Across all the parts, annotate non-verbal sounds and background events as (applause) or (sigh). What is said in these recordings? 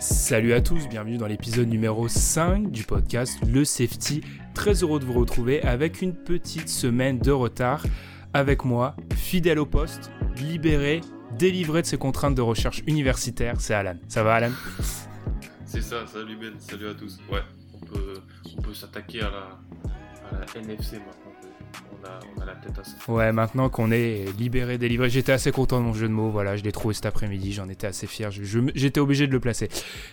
Salut à tous, bienvenue dans l'épisode numéro 5 du podcast Le Safety. Très heureux de vous retrouver avec une petite semaine de retard. Avec moi, fidèle au poste, libéré, délivré de ses contraintes de recherche universitaire, c'est Alan. Ça va Alan? C'est ça, salut Ben, salut à tous. Ouais, on peut, s'attaquer à la NFC maintenant on a, la tête à. Ouais, maintenant qu'on est libéré, délivré, j'étais assez content de mon jeu de mots. Voilà, je l'ai trouvé cet après-midi, j'en étais assez fier. J'étais obligé de le placer.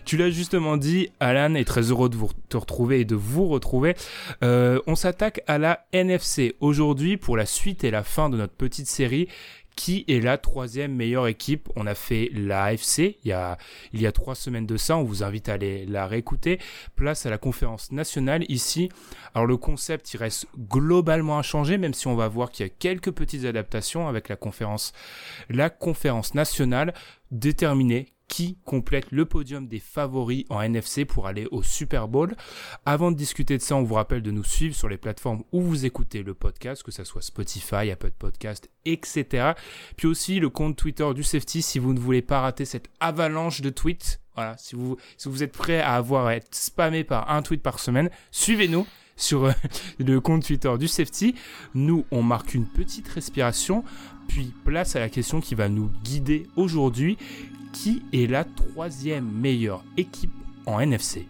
Tu l'as justement dit, Alan est très heureux de vous te retrouver et de vous retrouver. Euh, on s'attaque à la NFC aujourd'hui pour la suite et la fin de notre petite série qui est la troisième meilleure équipe. On a fait la AFC il y a, il y a trois semaines de ça. On vous invite à aller la réécouter. Place à la conférence nationale ici. Alors le concept, il reste globalement inchangé, même si on va voir qu'il y a quelques petites adaptations avec la conférence, la conférence nationale déterminée qui complète le podium des favoris en NFC pour aller au Super Bowl. Avant de discuter de ça, on vous rappelle de nous suivre sur les plateformes où vous écoutez le podcast, que ce soit Spotify, Apple Podcast, etc. Puis aussi le compte Twitter du Safety si vous ne voulez pas rater cette avalanche de tweets. Voilà, si vous, si vous êtes prêt à avoir à être spammé par un tweet par semaine, suivez-nous sur euh, le compte Twitter du Safety. Nous, on marque une petite respiration, puis place à la question qui va nous guider aujourd'hui qui est la troisième meilleure équipe en NFC.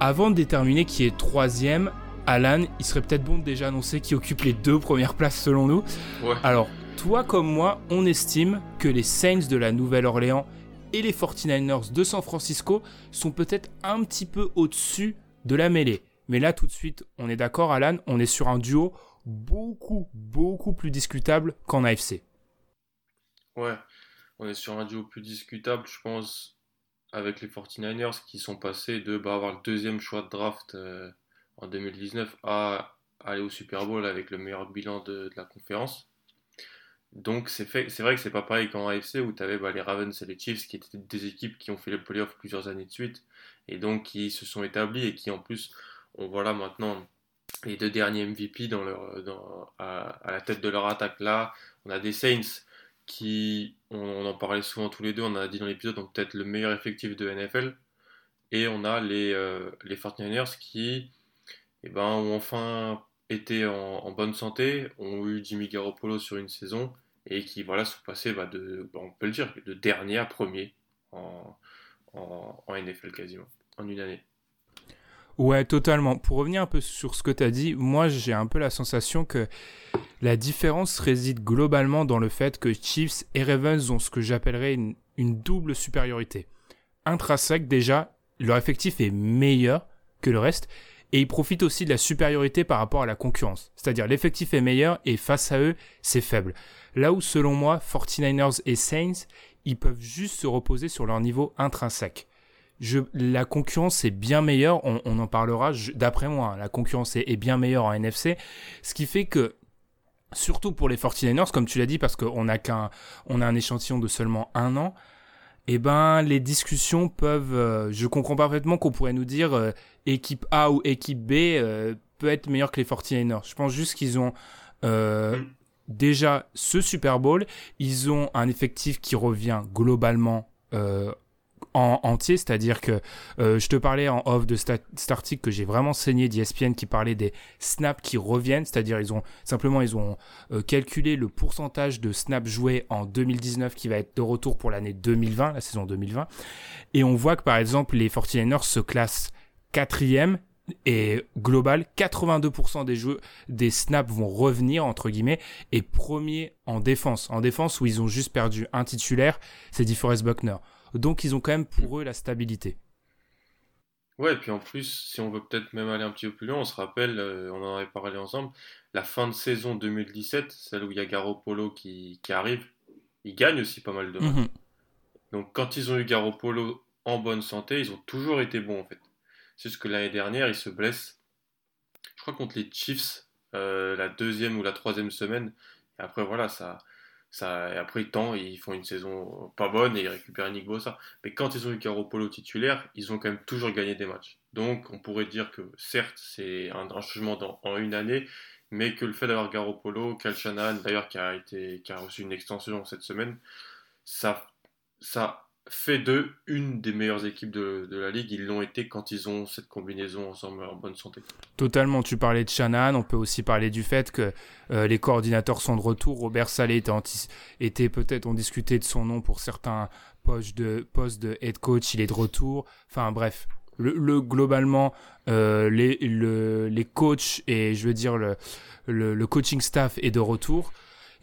Avant de déterminer qui est troisième, Alan, il serait peut-être bon de déjà annoncer qui occupe les deux premières places selon nous. Alors, toi comme moi, on estime que les Saints de la Nouvelle-Orléans et les 49ers de San Francisco sont peut-être un petit peu au-dessus de la mêlée. Mais là, tout de suite, on est d'accord, Alan, on est sur un duo beaucoup, beaucoup plus discutable qu'en AFC. Ouais, on est sur un duo plus discutable, je pense, avec les 49ers qui sont passés de bah, avoir le deuxième choix de draft euh, en 2019 à aller au Super Bowl avec le meilleur bilan de, la conférence. Donc c'est vrai que c'est pas pareil qu'en AFC où tu avais bah, les Ravens et les Chiefs qui étaient des équipes qui ont fait les playoffs plusieurs années de suite et donc qui se sont établis et qui en plus ont voilà maintenant les deux derniers MVP à, la tête de leur attaque là. On a des Saints qui, on, en parlait souvent tous les deux, on a dit dans l'épisode, ont peut-être le meilleur effectif de NFL. Et on a les, euh, les 49ers qui eh ben, ont enfin été en, bonne santé, ont eu Jimmy Garoppolo sur une saison et qui voilà, sont passés, bah, de, on peut le dire, de dernier à premier en, en NFL quasiment en une année. Ouais, totalement. Pour revenir un peu sur ce que tu as dit, moi j'ai un peu la sensation que la différence réside globalement dans le fait que Chiefs et Ravens ont ce que j'appellerais une, double supériorité. Intrinsèque déjà, leur effectif est meilleur que le reste et ils profitent aussi de la supériorité par rapport à la concurrence. C'est-à-dire l'effectif est meilleur et face à eux, c'est faible. Là où selon moi, 49ers et Saints, ils peuvent juste se reposer sur leur niveau intrinsèque la concurrence est bien meilleure, on, en parlera d'après moi, hein. la concurrence est, bien meilleure en NFC, ce qui fait que surtout pour les 49ers, comme tu l'as dit, parce qu'on qu'un, on a un échantillon de seulement un an, eh ben les discussions peuvent, euh, je comprends parfaitement qu'on pourrait nous dire euh, équipe A ou équipe B euh, peut être meilleure que les 49ers. Je pense juste qu'ils ont déjà ce Super Bowl, ils ont un effectif qui revient globalement en entier, c'est-à-dire que euh, je te parlais en off de cet article que j'ai vraiment saigné d'ESPN qui parlait des snaps qui reviennent, c'est-à-dire ils ont simplement ils ont euh, calculé le pourcentage de snaps joués en 2019 qui va être de retour pour l'année 2020, la saison 2020, et on voit que par exemple les 49ers se classent quatrième et global, 82% des jeux, des snaps vont revenir entre guillemets et premier en défense. En défense où ils ont juste perdu un titulaire, c'est DeForest Buckner. Donc ils ont quand même pour eux la stabilité. Ouais, et puis en plus, si on veut peut-être même aller un petit peu plus loin, on se rappelle, euh, on en avait parlé ensemble, la fin de saison 2017, celle où il y a Garoppolo qui, qui arrive, il gagne aussi pas mal de matchs. Mhm. Donc quand ils ont eu Garoppolo en bonne santé, ils ont toujours été bons en fait. C'est juste que l'année dernière, ils se blessent, je crois contre les Chiefs, euh, la deuxième ou la troisième semaine. Et après, voilà, ça, Ça, après, temps, ils font une saison pas bonne et ils récupèrent Nick Bossa. Mais quand ils ont eu Garoppolo titulaire, ils ont quand même toujours gagné des matchs. Donc, on pourrait dire que certes, c'est un, changement en une année, mais que le fait d'avoir Garoppolo, Cal d'ailleurs, qui a, été, qui a reçu une extension cette semaine, ça, ça fait d'eux une des meilleures équipes de, la ligue. Ils l'ont été quand ils ont cette combinaison ensemble en bonne santé. Totalement. Tu parlais de Shannon. On peut aussi parler du fait que euh, les coordinateurs sont de retour. Robert Saleh était, était peut-être, on discutait de son nom pour certains postes de, de head coach. Il est de retour. Enfin bref. Le, globalement, euh, les, les coachs et je veux dire le, le coaching staff est de retour.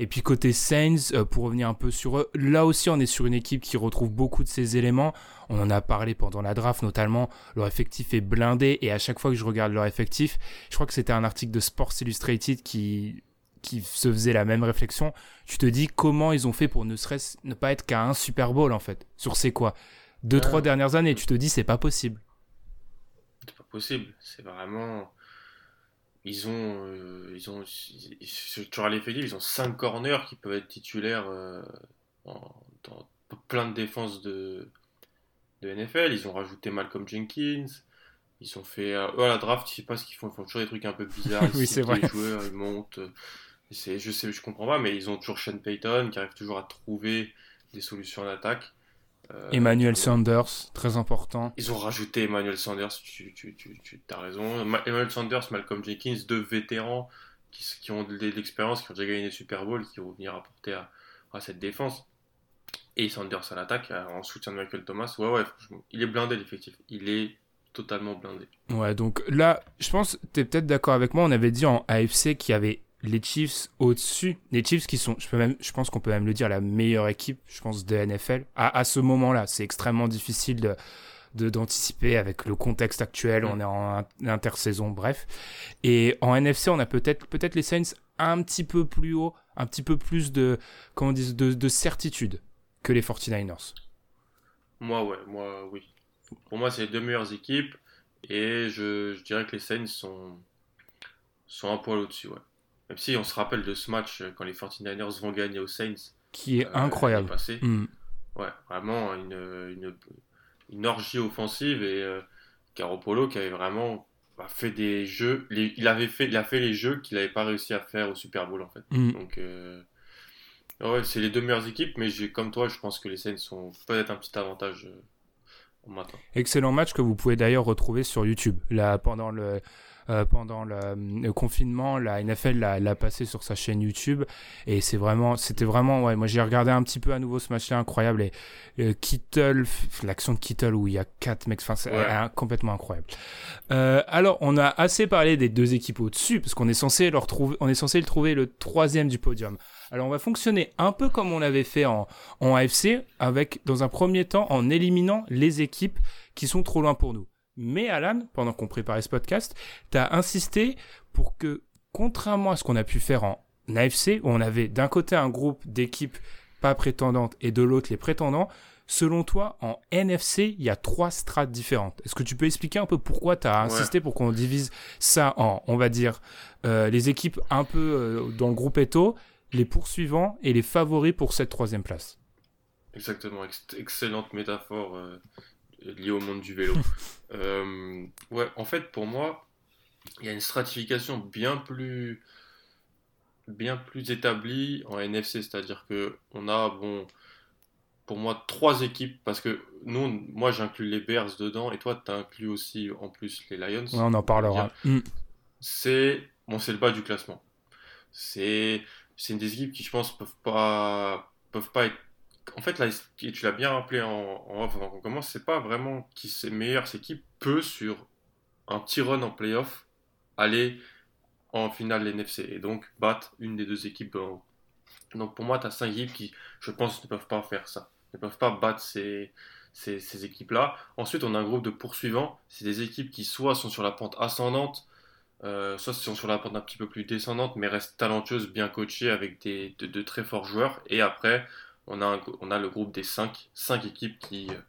Et puis côté Saints, euh, pour revenir un peu sur eux, là aussi on est sur une équipe qui retrouve beaucoup de ces éléments. On en a parlé pendant la draft notamment. Leur effectif est blindé et à chaque fois que je regarde leur effectif, je crois que c'était un article de Sports Illustrated qui qui se faisait la même réflexion. Tu te dis comment ils ont fait pour ne serait ne pas être qu'à un Super Bowl en fait? Sur ces quoi? Deux trois dernières années, tu te dis c'est pas possible. C'est pas possible. C'est vraiment ils ont, euh, ils ont, sur l'effectif, ils ont 5 corners qui peuvent être titulaires euh, dans plein de défenses de, de NFL. Ils ont rajouté Malcolm Jenkins. Ils ont fait, euh, à la draft, je sais pas ce qu'ils font. Ils font toujours des trucs un peu bizarres. (laughs) oui, c'est vrai. Les joueurs, ils montent. Je sais, je comprends pas, mais ils ont toujours Sean Payton qui arrive toujours à trouver des solutions en attaque. Euh, Emmanuel Sanders, très important. Ils ont rajouté Emmanuel Sanders, tu, tu, tu, as raison. Emmanuel Sanders, Malcolm Jenkins, deux vétérans qui, qui ont de l'expérience, qui ont déjà gagné des Super Bowls, qui vont venir apporter à, à cette défense. Et Sanders à l'attaque, euh, en soutien de Michael Thomas. Ouais, ouais, franchement, il est blindé l'effectif. Il est totalement blindé. Ouais, donc là, je pense, tu es peut-être d'accord avec moi, on avait dit en AFC qu'il y avait les Chiefs au-dessus. Les Chiefs qui sont, je, peux même, je pense qu'on peut même le dire, la meilleure équipe, je pense, de NFL. À, à ce moment-là, c'est extrêmement difficile de d'anticiper avec le contexte actuel, on est en intersaison, bref. Et en NFC, on a peut-être peut-être les Saints un petit peu plus haut, un petit peu plus de comment on dit, de, de certitude que les 49ers. Moi, ouais, moi, oui. Pour moi, c'est les deux meilleures équipes et je, je dirais que les Saints sont sont un poil au-dessus, ouais. Même si on se rappelle de ce match euh, quand les 49ers vont gagner aux Saints. Qui est euh, incroyable. Hmm. Ouais, vraiment une, une, une, orgie offensive et euh, Garoppolo qui avait vraiment bah, fait des jeux. il, avait fait, il a fait les jeux qu'il n'avait pas réussi à faire au Super Bowl en fait. Hmm. Donc. Ouais, c'est les deux meilleures équipes, mais comme toi, je pense que les Saints sont peut-être un petit avantage au matin. Excellent match que vous pouvez d'ailleurs retrouver sur YouTube. Là, pendant le, euh, pendant le, confinement, la NFL l'a passé sur sa chaîne YouTube et c'est vraiment, c'était vraiment, ouais, moi j'ai regardé un petit peu à nouveau ce match-là incroyable et euh, Kittle, l'action de Kittle où il y a quatre mecs, enfin c'est complètement incroyable. Euh, alors on a assez parlé des deux équipes au-dessus parce qu'on est censé leur trouver, on est censé le trouver le troisième du podium. Alors on va fonctionner un peu comme on l'avait fait en, en AFC, avec dans un premier temps en éliminant les équipes qui sont trop loin pour nous. Mais Alan, pendant qu'on préparait ce podcast, tu as insisté pour que, contrairement à ce qu'on a pu faire en AFC, où on avait d'un côté un groupe d'équipes pas prétendantes et de l'autre les prétendants, selon toi, en NFC, il y a trois strates différentes. Est-ce que tu peux expliquer un peu pourquoi tu as insisté pour qu'on divise ça en, on va dire, euh, les équipes un peu euh, dans le groupe Eto, les poursuivants et les favoris pour cette troisième place? Exactement, excellente métaphore. Euh, lié au monde du vélo. (laughs) Euh, ouais, en fait, pour moi, il y a une stratification bien plus, bien plus établie en NFC, c'est-à-dire que on a, bon, pour moi, trois équipes, parce que nous, moi, j'inclus les Bears dedans, et toi, tu inclus aussi, en plus, les Lions. on en parlera. Mm. C'est, bon, c'est le bas du classement. C'est, c'est une des équipes qui, je pense, peuvent pas, peuvent pas être en fait, tu l'as bien rappelé en, off avant qu'on commence, c'est pas vraiment qui c'est meilleur, c'est qui peut sur un petit run en playoff aller en finale NFC et donc battre une des deux équipes Donc pour moi, tu as cinq équipes qui, je pense, ne peuvent pas faire ça, ne peuvent pas battre ces, ces, équipes-là. Ensuite, on a un groupe de poursuivants, c'est des équipes qui soit sont sur la pente ascendante, euh, soit sont sur la pente un petit peu plus descendante, mais restent talentueuses, bien coachées avec des, de très forts joueurs. Et après, on a, le groupe des 5, 5 équipes qui euh,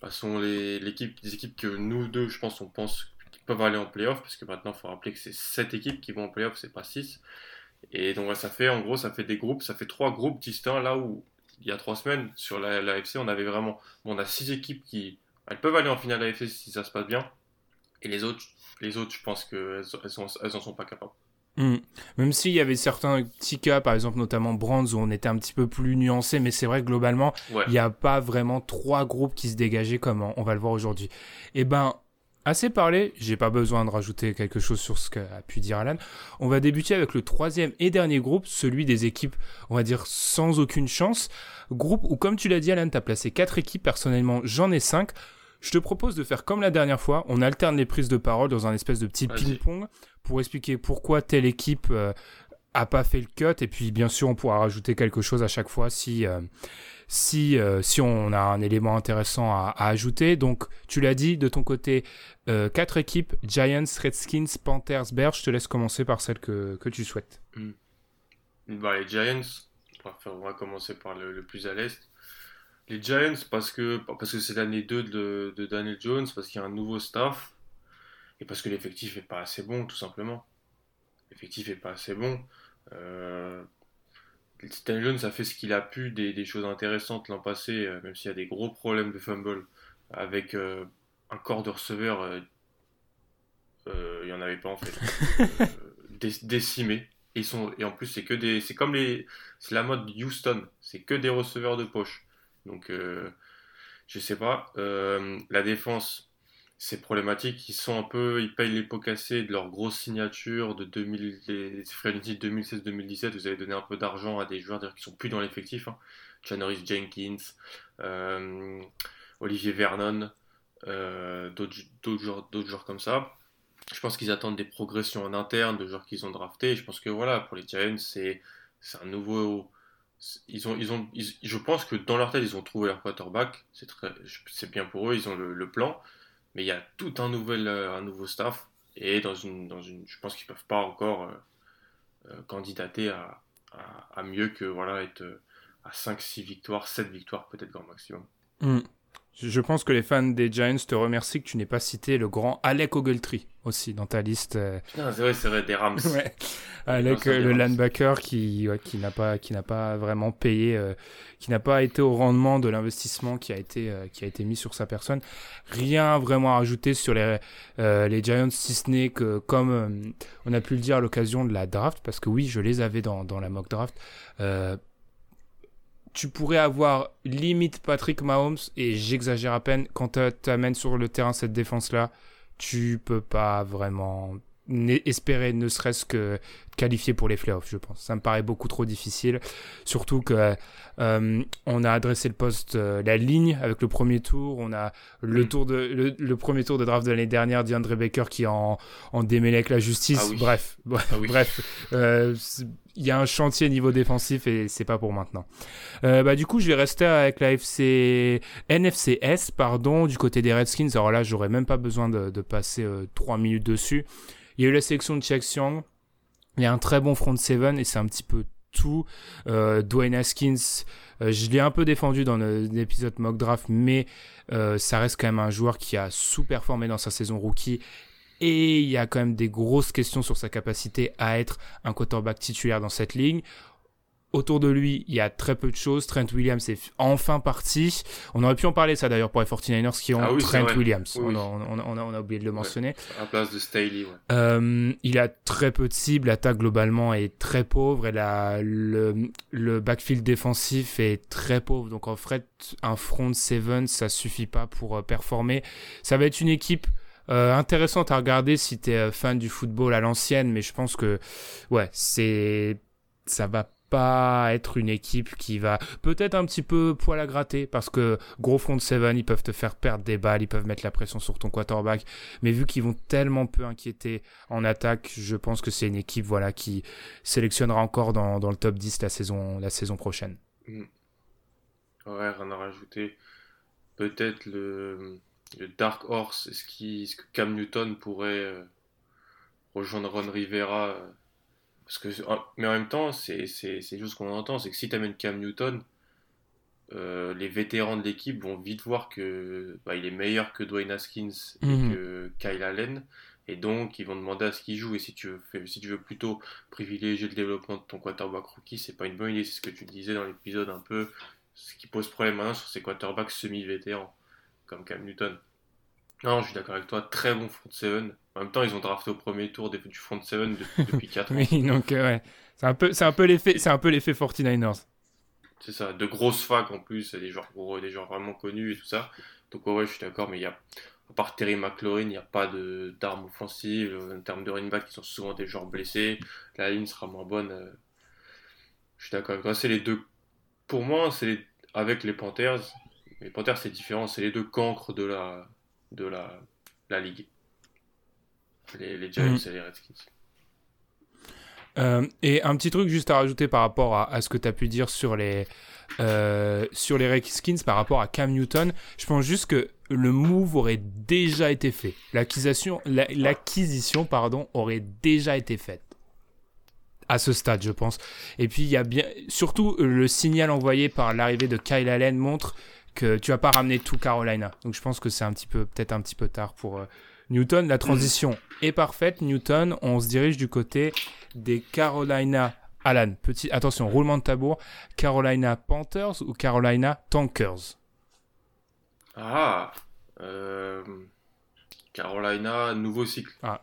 bah, sont les, des équipes que nous deux, je pense, on pense qu'ils peuvent aller en playoff, parce que maintenant, il faut rappeler que c'est 7 équipes qui vont en playoff, c'est pas 6. Et donc, ça fait, en gros, ça fait des groupes, ça fait trois groupes distincts là où, il y a trois semaines, sur la, l'AFC, on avait vraiment, on a six équipes qui, elles peuvent aller en finale AFC si ça se passe bien. Et les autres, les autres, je pense qu'elles elles, elles en sont pas capables. Hmm. Même s'il y avait certains petits cas, par exemple notamment Brands, où on était un petit peu plus nuancé, mais c'est vrai que globalement, il n'y a pas vraiment trois groupes qui se dégageaient comme on, va le voir aujourd'hui. Eh ben, assez parlé, j'ai pas besoin de rajouter quelque chose sur ce qu'a pu dire Alan. On va débuter avec le troisième et dernier groupe, celui des équipes, on va dire, sans aucune chance. Groupe où, comme tu l'as dit Alan, tu as placé quatre équipes, personnellement j'en ai cinq. Je te propose de faire comme la dernière fois, on alterne les prises de parole dans un espèce de petit ping-pong pour expliquer pourquoi telle équipe euh, a pas fait le cut et puis bien sûr on pourra rajouter quelque chose à chaque fois si euh, si euh, si on a un élément intéressant à, ajouter. Donc tu l'as dit de ton côté quatre équipes Giants, Redskins, Panthers, Bears. Je te laisse commencer par celle que, que tu souhaites. Hmm. Bah, les Giants, on va commencer par le, le plus à l'est. Les Giants, parce que parce que c'est l'année 2 de, de, Daniel Jones, parce qu'il y a un nouveau staff, et parce que l'effectif n'est pas assez bon, tout simplement. L'effectif n'est pas assez bon. Euh, Daniel Jones a fait ce qu'il a pu, des, des choses intéressantes l'an passé, euh, même s'il y a des gros problèmes de fumble, avec euh, un corps de receveur, euh, il n'y en avait pas en fait, (laughs) décimé. Et, ils sont, et en plus, c'est que des. C'est comme les. C'est la mode Houston, c'est que des receveurs de poche. Donc, je sais pas. La défense, c'est problématique. Ils sont un peu, ils payent les pots cassés de leur grosse signature de 2000, 2016-2017. Vous avez donné un peu d'argent à des joueurs qui sont plus dans l'effectif. Hein. Jenkins, euh, Olivier Vernon, d'autres joueurs, comme ça. Je pense qu'ils attendent des progressions en interne de joueurs qu'ils ont draftés. Je pense que voilà, pour les Giants, c'est un nouveau ils ont, ils ont, je pense que dans leur tête, ils ont trouvé leur quarterback. C'est bien pour eux, ils ont le, plan. Mais il y a tout un nouvel, euh, un nouveau staff. Et dans une, dans une, je pense qu'ils peuvent pas encore euh, euh, candidater à, mieux que voilà être à 5-6 victoires, 7 victoires peut-être grand maximum. Hmm. Je pense que les fans des Giants te remercient que tu n'aies pas cité le grand Alec Ogletree aussi dans ta liste. Euh. c'est vrai, c'est vrai, des Rams. Alec, euh, le linebacker qui, qui n'a pas, qui n'a pas vraiment payé, euh, qui n'a pas été au rendement de l'investissement qui a été, qui a été mis sur sa personne. Rien vraiment à ajouter sur les, les Giants, si ce n'est que, comme on a pu le dire à l'occasion de la draft, parce que oui, je les avais dans, dans la mock draft, tu pourrais avoir limite Patrick Mahomes, et j'exagère à peine, quand tu amènes sur le terrain cette défense-là, tu peux pas vraiment espérer ne serait-ce que qualifier pour les playoffs, je pense. Ça me paraît beaucoup trop difficile, surtout que euh, on a adressé le poste, euh, la ligne avec le premier tour, on a le mm. tour de le, premier tour de draft de l'année dernière, DeAndre Baker qui en en démêlé avec la justice. Ah (laughs) bref, ah bref, euh, il y a un chantier niveau défensif et c'est pas pour maintenant. bah du coup, je vais rester avec la FC NFCS pardon du côté des Redskins. Alors là, j'aurais même pas besoin de, de passer trois minutes dessus. Il y a eu la sélection de Chiang Xiang. Il y a un très bon front seven et c'est un petit peu tout. Euh, Dwayne Haskins, euh, je l'ai un peu défendu dans l'épisode mock draft, mais euh, ça reste quand même un joueur qui a sous-performé dans sa saison rookie. Et il y a quand même des grosses questions sur sa capacité à être un quarterback titulaire dans cette ligne. Autour de lui, il y a très peu de choses. Trent Williams est enfin parti. On aurait pu en parler ça d'ailleurs pour les 49ers qui ont ah Trent Williams. On, a, oublié de le mentionner. à la place de Staley, ouais. Euh, il a très peu de cibles. L'attaque globalement est très pauvre. Et la, le, le backfield défensif est très pauvre. Donc en fait, un front seven, ça suffit pas pour euh, performer. Ça va être une équipe euh, intéressante à regarder si tu es fan du football à l'ancienne. Mais je pense que, ouais, c'est ça va pas être une équipe qui va peut-être un petit peu poil à gratter parce que gros front seven ils peuvent te faire perdre des balles ils peuvent mettre la pression sur ton quarterback. Mais vu qu'ils vont tellement peu inquiéter en attaque je pense que c'est une équipe voilà qui sélectionnera encore dans, le top 10 la saison prochaine. Mm. ouais à rajouter. Peut-être le, Dark Horse est-ce, est-ce que Cam Newton pourrait euh, rejoindre Ron Rivera euh, parce que, mais en même temps, c'est juste qu'on entend, c'est que si tu amènes Cam Newton, euh, les vétérans de l'équipe vont vite voir que bah, il est meilleur que Dwayne Haskins et mhm. que Kyle Allen. Et donc, ils vont demander à ce qu'il joue. Et si tu, veux, si tu veux plutôt privilégier le développement de ton quarterback rookie, c'est pas une bonne idée. C'est ce que tu disais dans l'épisode un peu. Ce qui pose problème maintenant sur ces quarterbacks semi-vétérans, comme Cam Newton. Non, je suis d'accord avec toi. Très bon front 7. En même temps, ils ont drafté au premier tour du front 7 (laughs) depuis, 4 ans. oui, donc, euh, ouais. C'est un peu, c'est un peu l'effet, c'est un peu l'effet 49ers. C'est ça, de grosses facs en plus, des joueurs gros, des joueurs vraiment connus et tout ça. Donc ouais, je suis d'accord, mais il y a, à part Terry McLaurin, il n'y a pas de, d'armes offensives. En termes de running back, ils sont souvent des joueurs blessés. La ligne sera moins bonne. Euh. Je suis d'accord avec toi. C'est les deux. Pour moi, c'est avec les Panthers. Les Panthers, c'est différent. C'est les deux cancres de la, de la, la ligue. Les, les Giants mm. et les Redskins. Euh, et un petit truc juste à rajouter par rapport à, ce que tu as pu dire sur les, euh, sur les Redskins par rapport à Cam Newton. Je pense juste que le move aurait déjà été fait. L'acquisition, l'acquisition pardon, aurait déjà été faite à ce stade, je pense. Et puis il y a bien, surtout le signal envoyé par l'arrivée de Kyle Allen montre que tu vas pas ramener tout Carolina. Donc je pense que c'est un petit peu, peut-être un petit peu tard pour euh, Newton. La transition est parfaite. Newton, on se dirige du côté des Carolina. Alan, petit, attention, roulement de tambour. Carolina Panthers ou Carolina Tankers? Ah, euh, Carolina, nouveau cycle. Ah.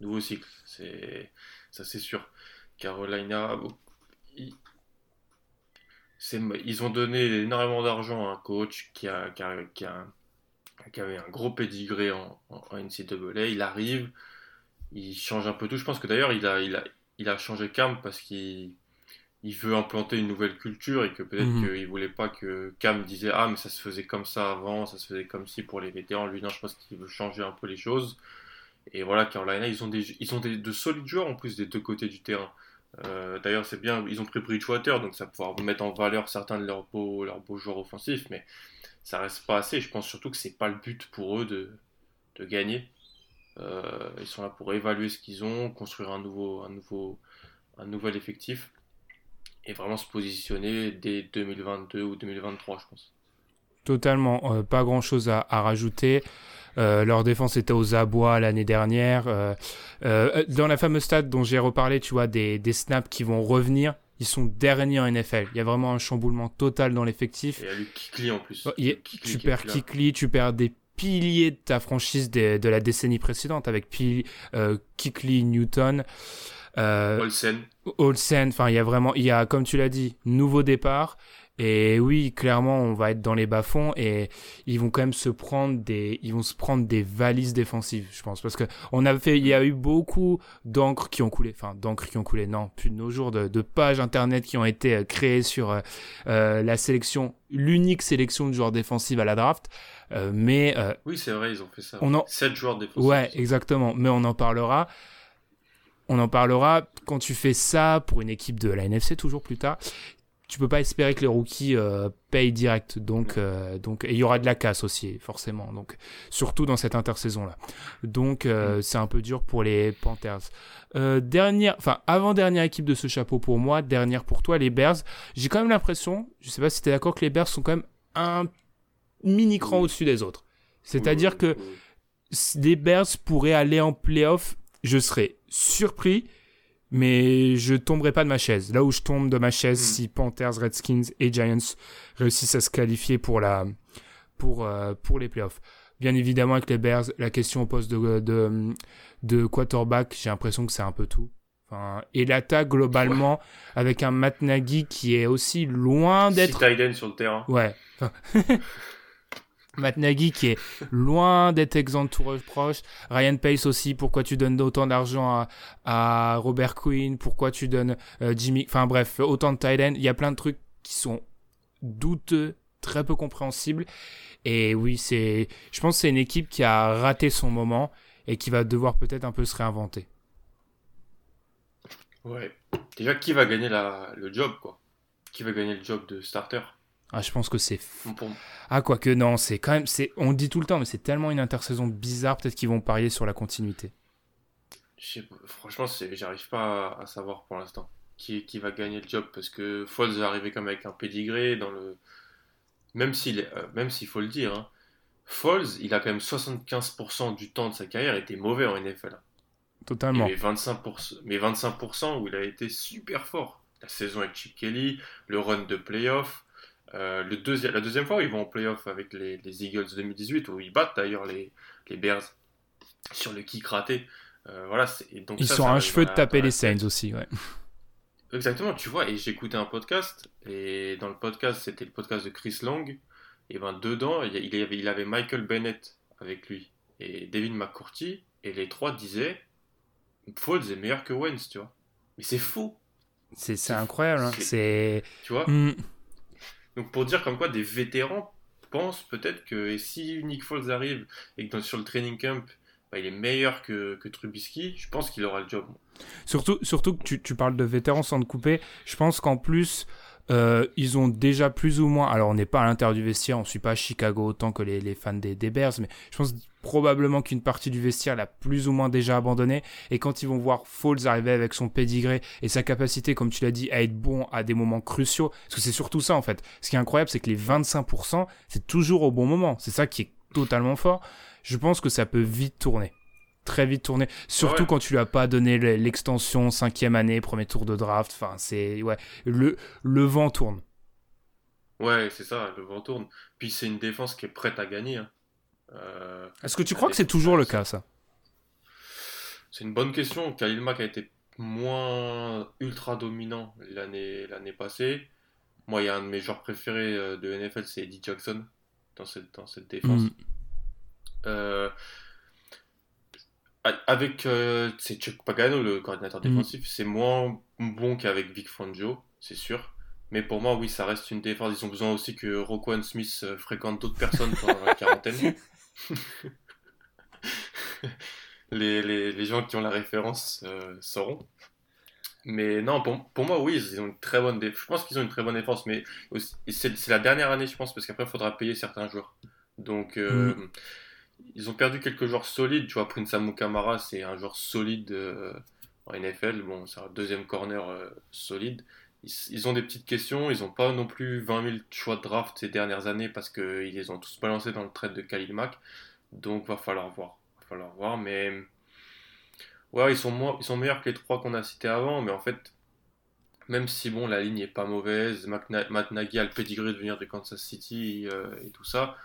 Nouveau cycle, c'est ça c'est sûr. Carolina, ils, ils ont donné énormément d'argent à un coach qui a, qui a, qui a, qui avait un gros pédigré en, en, en NCAA. Il arrive, il change un peu tout. Je pense que d'ailleurs, il a, il, a, il a changé Cam parce qu'il il veut implanter une nouvelle culture et que peut-être mhm. qu'il voulait pas que Cam disait Ah, mais ça se faisait comme ça avant, ça se faisait comme ci pour les vétérans. Lui, non, je pense qu'il veut changer un peu les choses. Et voilà, Carolina, ils ont, des, ils ont des, de solides joueurs en plus des deux côtés du terrain. Euh, d'ailleurs, c'est bien, ils ont pris Bridgewater, donc ça va pouvoir mettre en valeur certains de leurs beaux, leurs beaux joueurs offensifs, mais ça reste pas assez. Je pense surtout que c'est pas le but pour eux de, de gagner. Euh, ils sont là pour évaluer ce qu'ils ont, construire un nouveau, un nouveau, un nouvel effectif et vraiment se positionner dès 2022 ou 2023, je pense. Totalement, euh, pas grand chose à, à rajouter. Euh, leur défense était aux abois l'année dernière. Dans la fameuse stade dont j'ai reparlé, tu vois, des, des snaps qui vont revenir. Ils sont derniers en NFL. Il y a vraiment un chamboulement total dans l'effectif. Il y a eu Kikli en plus. tu perds Kikli, tu perds des piliers de ta franchise de, de la décennie précédente avec Pili, euh, Kikli, Newton. Euh, Olsen. Olsen, enfin il y a vraiment, il y a comme tu l'as dit, nouveau départ. Et oui, clairement, on va être dans les bas-fonds et ils vont quand même se prendre des, ils vont se prendre des valises défensives, je pense, parce que on a fait, il y a eu beaucoup d'encre qui ont coulé, enfin d'encre qui ont coulé, non, plus de nos jours, de, de pages internet qui ont été euh, créées sur euh, euh, la sélection, l'unique sélection de joueurs défensifs à la draft. Euh, mais euh, oui, c'est vrai, ils ont fait ça. On en... 7 joueurs défensifs. Ouais, exactement. Mais on en parlera. On en parlera quand tu fais ça pour une équipe de la NFC toujours plus tard tu peux pas espérer que les rookies euh, payent direct. Donc, euh, donc, il y aura de la casse aussi, forcément. Donc, surtout dans cette intersaison là. Donc, euh, mm. c'est un peu dur pour les Panthers. dernière, enfin, avant dernière équipe de ce chapeau pour moi, dernière pour toi, les Bears. J'ai quand même l'impression, je sais pas si tu es d'accord, que les Bears sont quand même un mini cran au-dessus des autres. C'est-à-dire que les Bears pourraient aller en playoff, je serais surpris mais je tomberai pas de ma chaise. Là où je tombe de ma chaise, hmm. si Panthers, Redskins et Giants réussissent à se qualifier pour la pour euh, pour les playoffs. Bien évidemment avec les Bears, la question au poste de de, de quarterback, j'ai l'impression que c'est un peu tout. Enfin, et l'attaque globalement avec un Matt Nagy qui est aussi loin d'être. Si sur le terrain. Ouais. (laughs) Matt Nagy qui est loin d'être exempt de tout reproche. Ryan Pace aussi, pourquoi tu donnes autant d'argent à, Robert Quinn, pourquoi tu donnes euh, Jimmy, enfin bref, autant de tight Il y a plein de trucs qui sont douteux, très peu compréhensibles. Et oui, c'est, je pense que c'est une équipe qui a raté son moment et qui va devoir peut-être un peu se réinventer. Ouais. Déjà, qui va gagner le job, quoi? Qui va gagner le job de starter? Ah, je pense que c'est. Ah, quoique, non, c'est quand même. c'est On dit tout le temps, mais c'est tellement une intersaison bizarre, peut-être qu'ils vont parier sur la continuité. Franchement, j'arrive pas à, savoir pour l'instant qui, qui va gagner le job, parce que Foles est arrivé comme avec un pédigré dans le. Même s'il euh, même s'il faut le dire, hein, Foles, il a quand même 75% du temps de sa carrière été mauvais en NFL. Totalement. Mais 25%, mais 25% où il a été super fort. La saison avec Chip Kelly, le run de playoff, euh, le la deuxième fois où ils vont en playoff avec les, Eagles 2018, où ils battent d'ailleurs les, les Bears sur le kick raté. Euh, voilà, donc ils sont un cheveu de taper les Saints aussi, ouais. (laughs) Exactement, tu vois, et j'écoutais un podcast, et dans le podcast, c'était le podcast de Chris Long, et ben dedans, il, avait, il avait Michael Bennett avec lui, et David McCourty, et les trois disaient Foles est meilleur que Wentz, tu vois. Mais c'est faux. C'est incroyable, hein. c'est... Tu vois? Hmm. Donc pour dire comme quoi des vétérans pensent peut-être que si Nick Foles arrive et que sur le training camp, bah, il est meilleur que, Trubisky, je pense qu'il aura le job. Surtout, surtout que tu, tu, parles de vétérans sans te couper, je pense qu'en plus, euh, ils ont déjà plus ou moins, alors on n'est pas à l'intérieur du vestiaire, on ne suit pas Chicago autant que les, fans des, des, Bears, mais je pense probablement qu'une partie du vestiaire l'a plus ou moins déjà abandonné. Et quand ils vont voir Falls arriver avec son pédigré et sa capacité, comme tu l'as dit, à être bon à des moments cruciaux, parce que c'est surtout ça en fait. Ce qui est incroyable, c'est que les 25%, c'est toujours au bon moment. C'est ça qui est totalement fort. Je pense que ça peut vite tourner très vite tourner. Surtout quand tu lui as pas donné l'extension cinquième année, premier tour de draft. Enfin, c'est ouais, le le vent tourne. Ouais, c'est ça, le vent tourne. Puis c'est une défense qui est prête à gagner. Hein. Euh, Est-ce que tu crois que c'est toujours le cas, ça? C'est une bonne question. Khalil Mack a été moins ultra dominant l'année l'année passée. Moi, il y a un de mes joueurs préférés euh, de NFL, c'est Eddie Jackson dans cette, dans cette défense. Mm. Euh, avec c'est Chuck Pagano, le coordinateur mm. défensif, c'est moins bon qu'avec Vic Fangio, c'est sûr. Mais pour moi, oui, ça reste une défense. Ils ont besoin aussi que Roquan Smith fréquente d'autres personnes pendant la quarantaine. (laughs) (laughs) les, les, les, gens qui ont la référence euh, sauront. Mais non, pour, pour, moi, oui, ils ont une très bonne défense. Je pense qu'ils ont une très bonne défense, mais c'est la dernière année, je pense, parce qu'après, il faudra payer certains joueurs. Donc, euh, mm. Ils ont perdu quelques joueurs solides. Tu vois, Prince Amukamara, c'est un joueur solide euh, en NFL. Bon, c'est un deuxième corner solide ils, ont des petites questions. Ils n'ont pas non plus 20 000 choix de draft ces dernières années parce qu'ils les ont tous balancés dans le trade de Khalil Mack. Donc, va falloir voir. Va falloir voir. Mais ouais, ils sont, ils sont meilleurs que les trois qu'on a cités avant. Mais en fait, même si bon, la ligne n'est pas mauvaise, Matt Nagy a le pedigree de venir de Kansas City euh, et tout ça.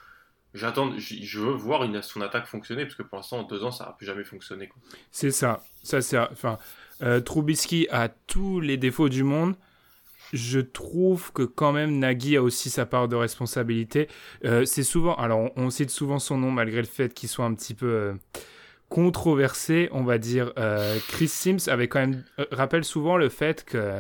J'attends, je veux voir son attaque fonctionner parce que pour l'instant, en deux ans, ça n'a plus jamais fonctionné. C'est ça. ça c'est, enfin, euh, Trubisky a tous les défauts du monde je trouve que quand même Nagui a aussi sa part de responsabilité. Euh, c'est souvent, alors on, cite souvent son nom malgré le fait qu'il soit un petit peu euh, controversé, on va dire. Euh, Chris Sims avait quand même rappelle souvent le fait que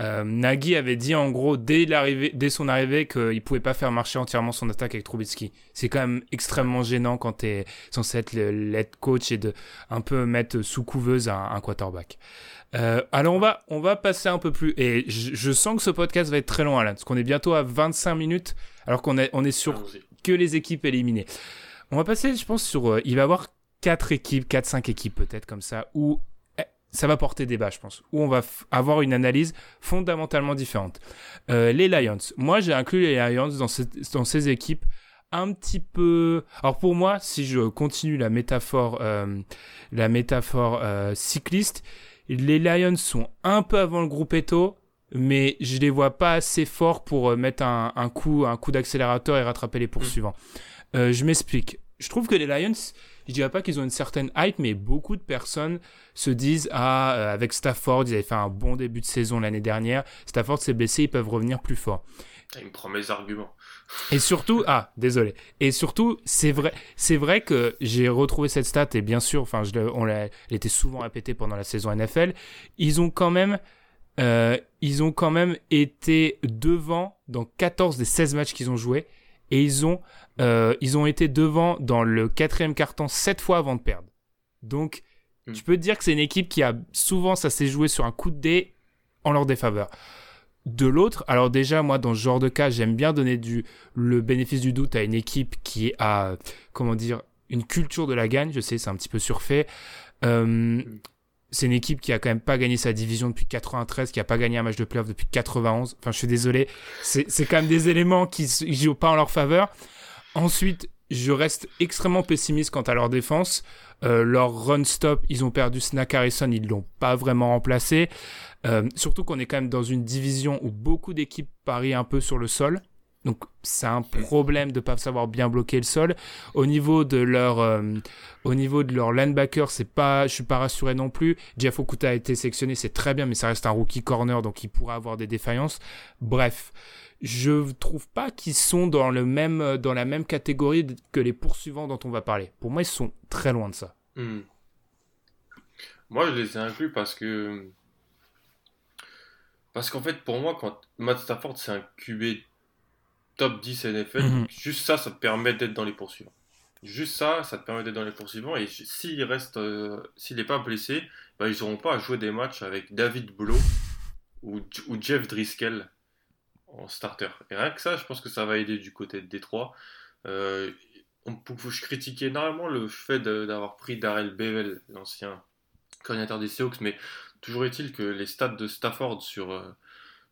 euh, Nagy avait dit en gros dès, l'arrivée, dès son arrivée qu'il pouvait pas faire marcher entièrement son attaque avec Trubisky. C'est quand même extrêmement gênant quand tu es censé être le coach et de un peu mettre sous couveuse un, un quarterback. Euh, alors on va on va passer un peu plus et je, sens que ce podcast va être très long Alain parce qu'on est bientôt à 25 minutes alors qu'on est on est sur que les équipes éliminées. On va passer je pense sur euh, il va y avoir quatre équipes, 4 5 équipes peut-être comme ça où ça va porter débat, je pense, où on va avoir une analyse fondamentalement différente. Euh, les Lions. Moi, j'ai inclus les Lions dans, dans, ces équipes un petit peu. Alors pour moi, si je continue la métaphore, euh, la métaphore euh, cycliste, les Lions sont un peu avant le groupe Eto, mais je les vois pas assez forts pour mettre un, un coup, un coup d'accélérateur et rattraper les poursuivants. Mm. je m'explique. Je trouve que les Lions, je dirais pas qu'ils ont une certaine hype, mais beaucoup de personnes se disent ah euh, avec Stafford, ils avaient fait un bon début de saison l'année dernière. Stafford s'est blessé, ils peuvent revenir plus fort. Il me prend mes arguments. Et surtout, ah, désolé. Et surtout, c'est vrai, c'est vrai que j'ai retrouvé cette stat et bien sûr, enfin, je, on l'a, elle était souvent répétée pendant la saison NFL. Ils ont quand même, euh, ils ont quand même été devant dans 14 des 16 matchs qu'ils ont joués et ils ont, euh, ils ont été devant dans le quatrième carton sept fois avant de perdre. Donc, hmm. tu peux te dire que c'est une équipe qui a souvent, ça s'est joué sur un coup de dé en leur défaveur. De l'autre, alors déjà, moi, dans ce genre de cas, j'aime bien donner du, le bénéfice du doute à une équipe qui a, comment dire, une culture de la gagne. Je sais, c'est un petit peu surfait. Euh, hmm c'est une équipe qui a quand même pas gagné sa division depuis 93, qui a pas gagné un match de playoff depuis 91. Enfin, je suis désolé. C'est quand même des éléments qui, jouent pas en leur faveur. Ensuite, je reste extrêmement pessimiste quant à leur défense. Euh, leur run stop, ils ont perdu Snack Harrison, ils l'ont pas vraiment remplacé. Euh, surtout qu'on est quand même dans une division où beaucoup d'équipes parient un peu sur le sol. Donc c'est un problème de pas savoir bien bloquer le sol. Au niveau de leur, euh, au niveau de leur linebacker, c'est pas, je suis pas rassuré non plus. Jeff Okuta a été sélectionné, c'est très bien, mais ça reste un rookie corner, donc il pourrait avoir des défaillances. Bref, je trouve pas qu'ils sont dans le même, dans la même catégorie que les poursuivants dont on va parler. Pour moi, ils sont très loin de ça. Hmm. Moi, je les ai inclus parce que, parce qu'en fait, pour moi, quand Matt Stafford c'est un QB top 10 NFL, mhm. juste ça, ça te permet d'être dans les poursuivants. Juste ça, ça te permet d'être dans les poursuivants. Et s'il reste, euh, s'il n'est pas blessé, bah, ils n'auront pas à jouer des matchs avec David Blow ou, ou, Jeff Driscoll en starter. Et rien que ça, je pense que ça va aider du côté de Détroit. Euh, on, je critiquais énormément le fait d'avoir pris Darrell Bevel, l'ancien coordinateur des Seahawks, mais toujours est-il que les stats de Stafford sur, euh,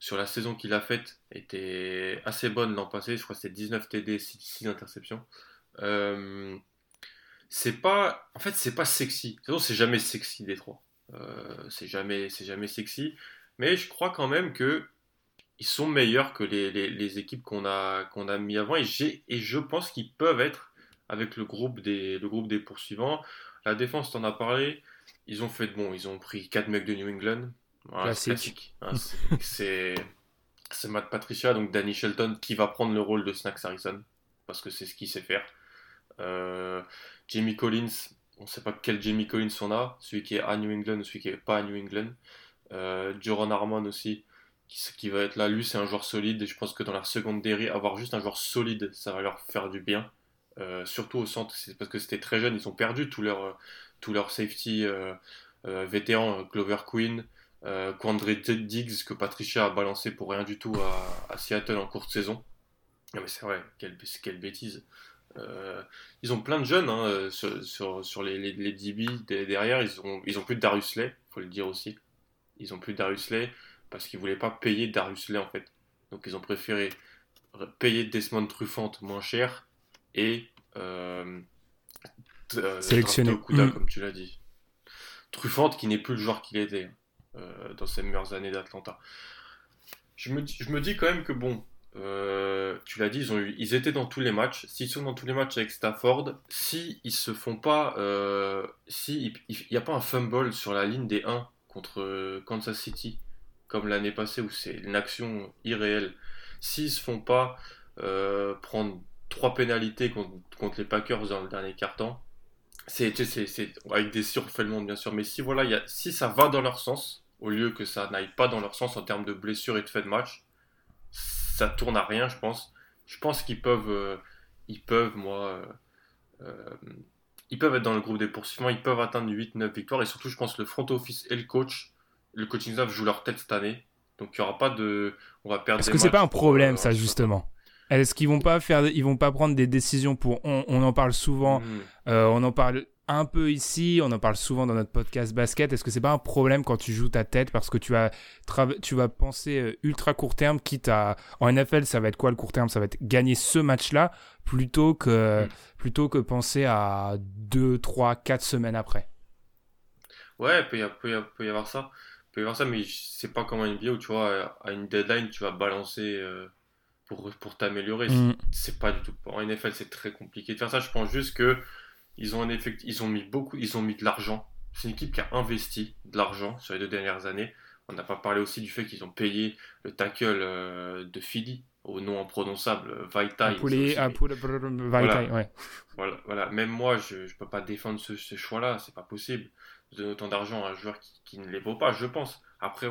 sur la saison qu'il a faite était assez bonne l'an passé. Je crois que c'était 19 TD, 6, interceptions. Euh, c'est pas, en fait, c'est pas sexy. C'est jamais sexy des trois. Euh, c'est jamais, jamais sexy. Mais je crois quand même que ils sont meilleurs que les, équipes qu'on a, qu'on a mis avant. Et, et je pense qu'ils peuvent être avec le groupe des, le groupe des poursuivants. La défense, t'en as parlé. Ils ont fait de bon. Ils ont pris 4 mecs de New England. Classique. Hein, (laughs) c'est Matt Patricia, donc Danny Shelton, qui va prendre le rôle de Snacks Harrison, parce que c'est ce qu'il sait faire. Euh, Jamie Collins, on ne sait pas quel Jamie Collins on a, celui qui est à New England ou celui qui n'est pas à New England. Euh, Joron Harmon aussi, qui, qui, va être là. Lui, c'est un joueur solide, et je pense que dans la seconde série, avoir juste un joueur solide, ça va leur faire du bien. Euh, surtout au centre, c'est parce que c'était très jeune, ils ont perdu tous leurs tout leur safety euh, vétérans, Glover Queen, euh, Diggs que Patricia a balancé pour rien du tout à, Seattle en courte saison. mais c'est vrai, quelle, quelle bêtise. Euh, ils ont plein de jeunes hein, sur, sur, les, les, DB derrière. Ils ont, ils ont plus de Darius Lay, faut le dire aussi. Ils ont plus de Darius Lay parce qu'ils voulaient pas payer Darius Lay en fait. Donc ils ont préféré payer Desmond Truffante moins cher et euh, euh sélectionner Kuda, mm. comme tu l'as dit. Truffante qui n'est plus le joueur qu'il était. Euh, dans ses meilleures années d'Atlanta. Je me, dis, quand même que bon, euh, tu l'as dit, ils, étaient dans tous les matchs. S'ils sont dans tous les matchs avec Stafford, si ils se font pas, euh, si il n'y a pas un fumble sur la ligne des 1 contre Kansas City, comme l'année passée où c'est une action irréelle, s'ils se font pas prendre trois pénalités contre, les Packers dans le dernier quart-temps, c'est avec des surfailements bien sûr, mais si voilà, si ça va dans leur sens, au lieu que ça n'aille pas dans leur sens en termes de blessures et de fait de match, ça tourne à rien, je pense. Je pense qu'ils peuvent, euh, ils peuvent, moi, euh, euh, ils peuvent être dans le groupe des poursuivants, ils peuvent atteindre 8-9 victoires, et surtout, je pense que le front office et le coach, le coaching staff jouent leur tête cette année, donc il n'y aura pas de, on va perdre. Est-ce que c'est pas un problème, ça, justement est-ce qu'ils vont pas faire, ils vont pas prendre des décisions pour, on, en parle souvent, mm. on en parle un peu ici, on en parle souvent dans notre podcast basket. Est-ce que c'est pas un problème quand tu joues ta tête parce que tu vas, tu vas penser euh, ultra court terme, quitte à. En NFL, ça va être quoi le court terme? Ça va être gagner ce match-là plutôt que, mm. plutôt que penser à 2, 3, 4 semaines après. Ouais, il peut y, avoir ça. peut y avoir ça, mais c'est pas comme un NBA où tu vois, à une deadline, tu vas balancer. Euh, pour, pour t'améliorer, mm. c'est pas du tout. En NFL, c'est très compliqué de faire ça. Je pense juste que ils ont, un effect... ils ont mis beaucoup, ils ont mis de l'argent. C'est une équipe qui a investi de l'argent sur les deux dernières années. On n'a pas parlé aussi du fait qu'ils ont payé le tackle euh, de Philly au nom imprononçable Vaitai. Vaitai, ouais. Voilà, voilà, Même moi, je ne peux pas défendre ce, choix-là, c'est pas possible. De donner autant d'argent à un joueur qui, ne les vaut pas, je pense. Après,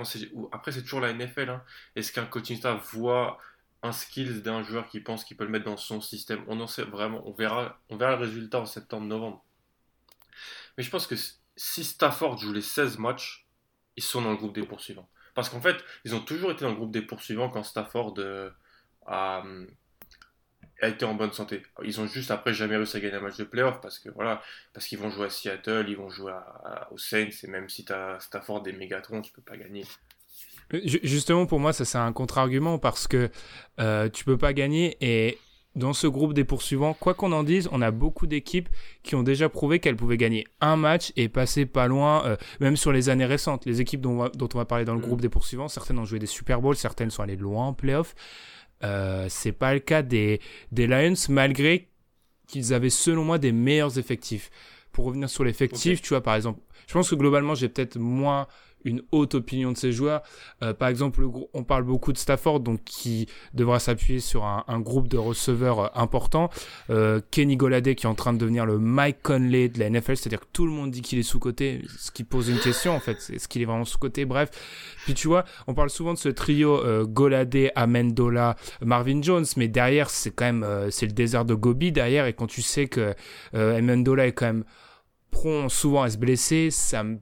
Après c'est toujours la NFL. Hein. Est-ce qu'un coaching staff voit un skills d'un joueur qui pense qu'il peut le mettre dans son système. On en sait vraiment, on verra, on verra le résultat en septembre-novembre. Mais je pense que si Stafford joue les 16 matchs, ils sont dans le groupe des poursuivants. Parce qu'en fait, ils ont toujours été dans le groupe des poursuivants quand Stafford euh, a, été en bonne santé. Ils ont juste après jamais réussi à gagner un match de playoff parce que voilà, parce qu'ils vont jouer à Seattle, ils vont jouer aux Saints, et même si tu as Stafford et Megatron, tu peux pas gagner. Justement, pour moi, ça c'est un contre-argument parce que euh, tu peux pas gagner et dans ce groupe des poursuivants, quoi qu'on en dise, on a beaucoup d'équipes qui ont déjà prouvé qu'elles pouvaient gagner un match et passer pas loin, euh, même sur les années récentes. Les équipes dont on va, dont on va parler dans le mm. groupe des poursuivants, certaines ont joué des Super Bowls, certaines sont allées loin en playoff. Euh, c'est pas le cas des, des Lions, malgré qu'ils avaient selon moi des meilleurs effectifs. Pour revenir sur l'effectif, tu vois, par exemple, je pense que globalement, j'ai peut-être moins une haute opinion de ses joueurs. Euh, par exemple, on parle beaucoup de Stafford, donc qui devra s'appuyer sur un, groupe de receveurs euh, important. Euh, Kenny Goladé qui est en train de devenir le Mike Conley de la NFL, c'est-à-dire que tout le monde dit qu'il est sous-côté, ce qui pose une question en fait, est-ce qu'il est vraiment sous-côté Bref, puis tu vois, on parle souvent de ce trio euh, Goladé, Amendola, Marvin Jones, mais derrière c'est quand même c'est le désert de Gobi derrière, et quand tu sais que Amendola est quand même prompt souvent à se blesser, ça me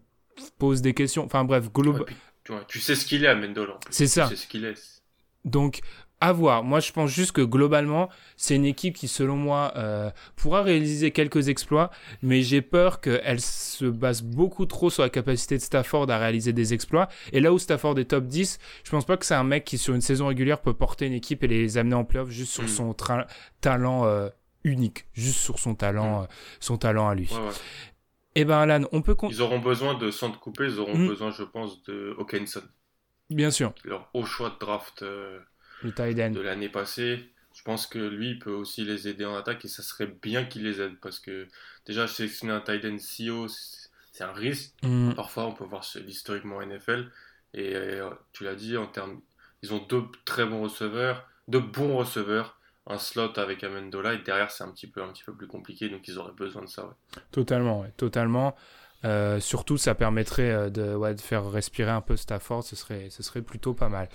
pose des questions. Enfin bref, global. tu, sais ce qu'il est à Mendola. C'est ça. Tu sais ce qu'il est. Donc, à voir. Moi, je pense juste que globalement, c'est une équipe qui, selon moi, euh, pourra réaliser quelques exploits, mais j'ai peur qu'elle se base beaucoup trop sur la capacité de Stafford à réaliser des exploits. Et là où Stafford est top 10, je pense pas que c'est un mec qui, sur une saison régulière, peut porter une équipe et les amener en playoff juste sur hmm. son talent euh, unique, juste sur son talent, hmm. euh, son talent à lui. Eh ben Alan, on peut... Ils auront besoin de centre coupé, ils auront hmm. besoin, je pense, de Hawkinson. Bien sûr. Leur haut choix de draft euh, de l'année passée. Je pense que lui, il peut aussi les aider en attaque et ça serait bien qu'il les aide parce que déjà, sélectionner un tight end si haut, c'est un risque. Hmm. Parfois, on peut voir l'historiquement NFL. Et euh, tu l'as dit, en termes, ils ont deux très bons receveurs, deux bons receveurs un slot avec Amendola et derrière c'est un petit peu un petit peu plus compliqué donc ils auraient besoin de ça totalement totalement. Euh, surtout ça permettrait euh, de, de, faire respirer un peu Stafford ce serait ce serait plutôt pas mal.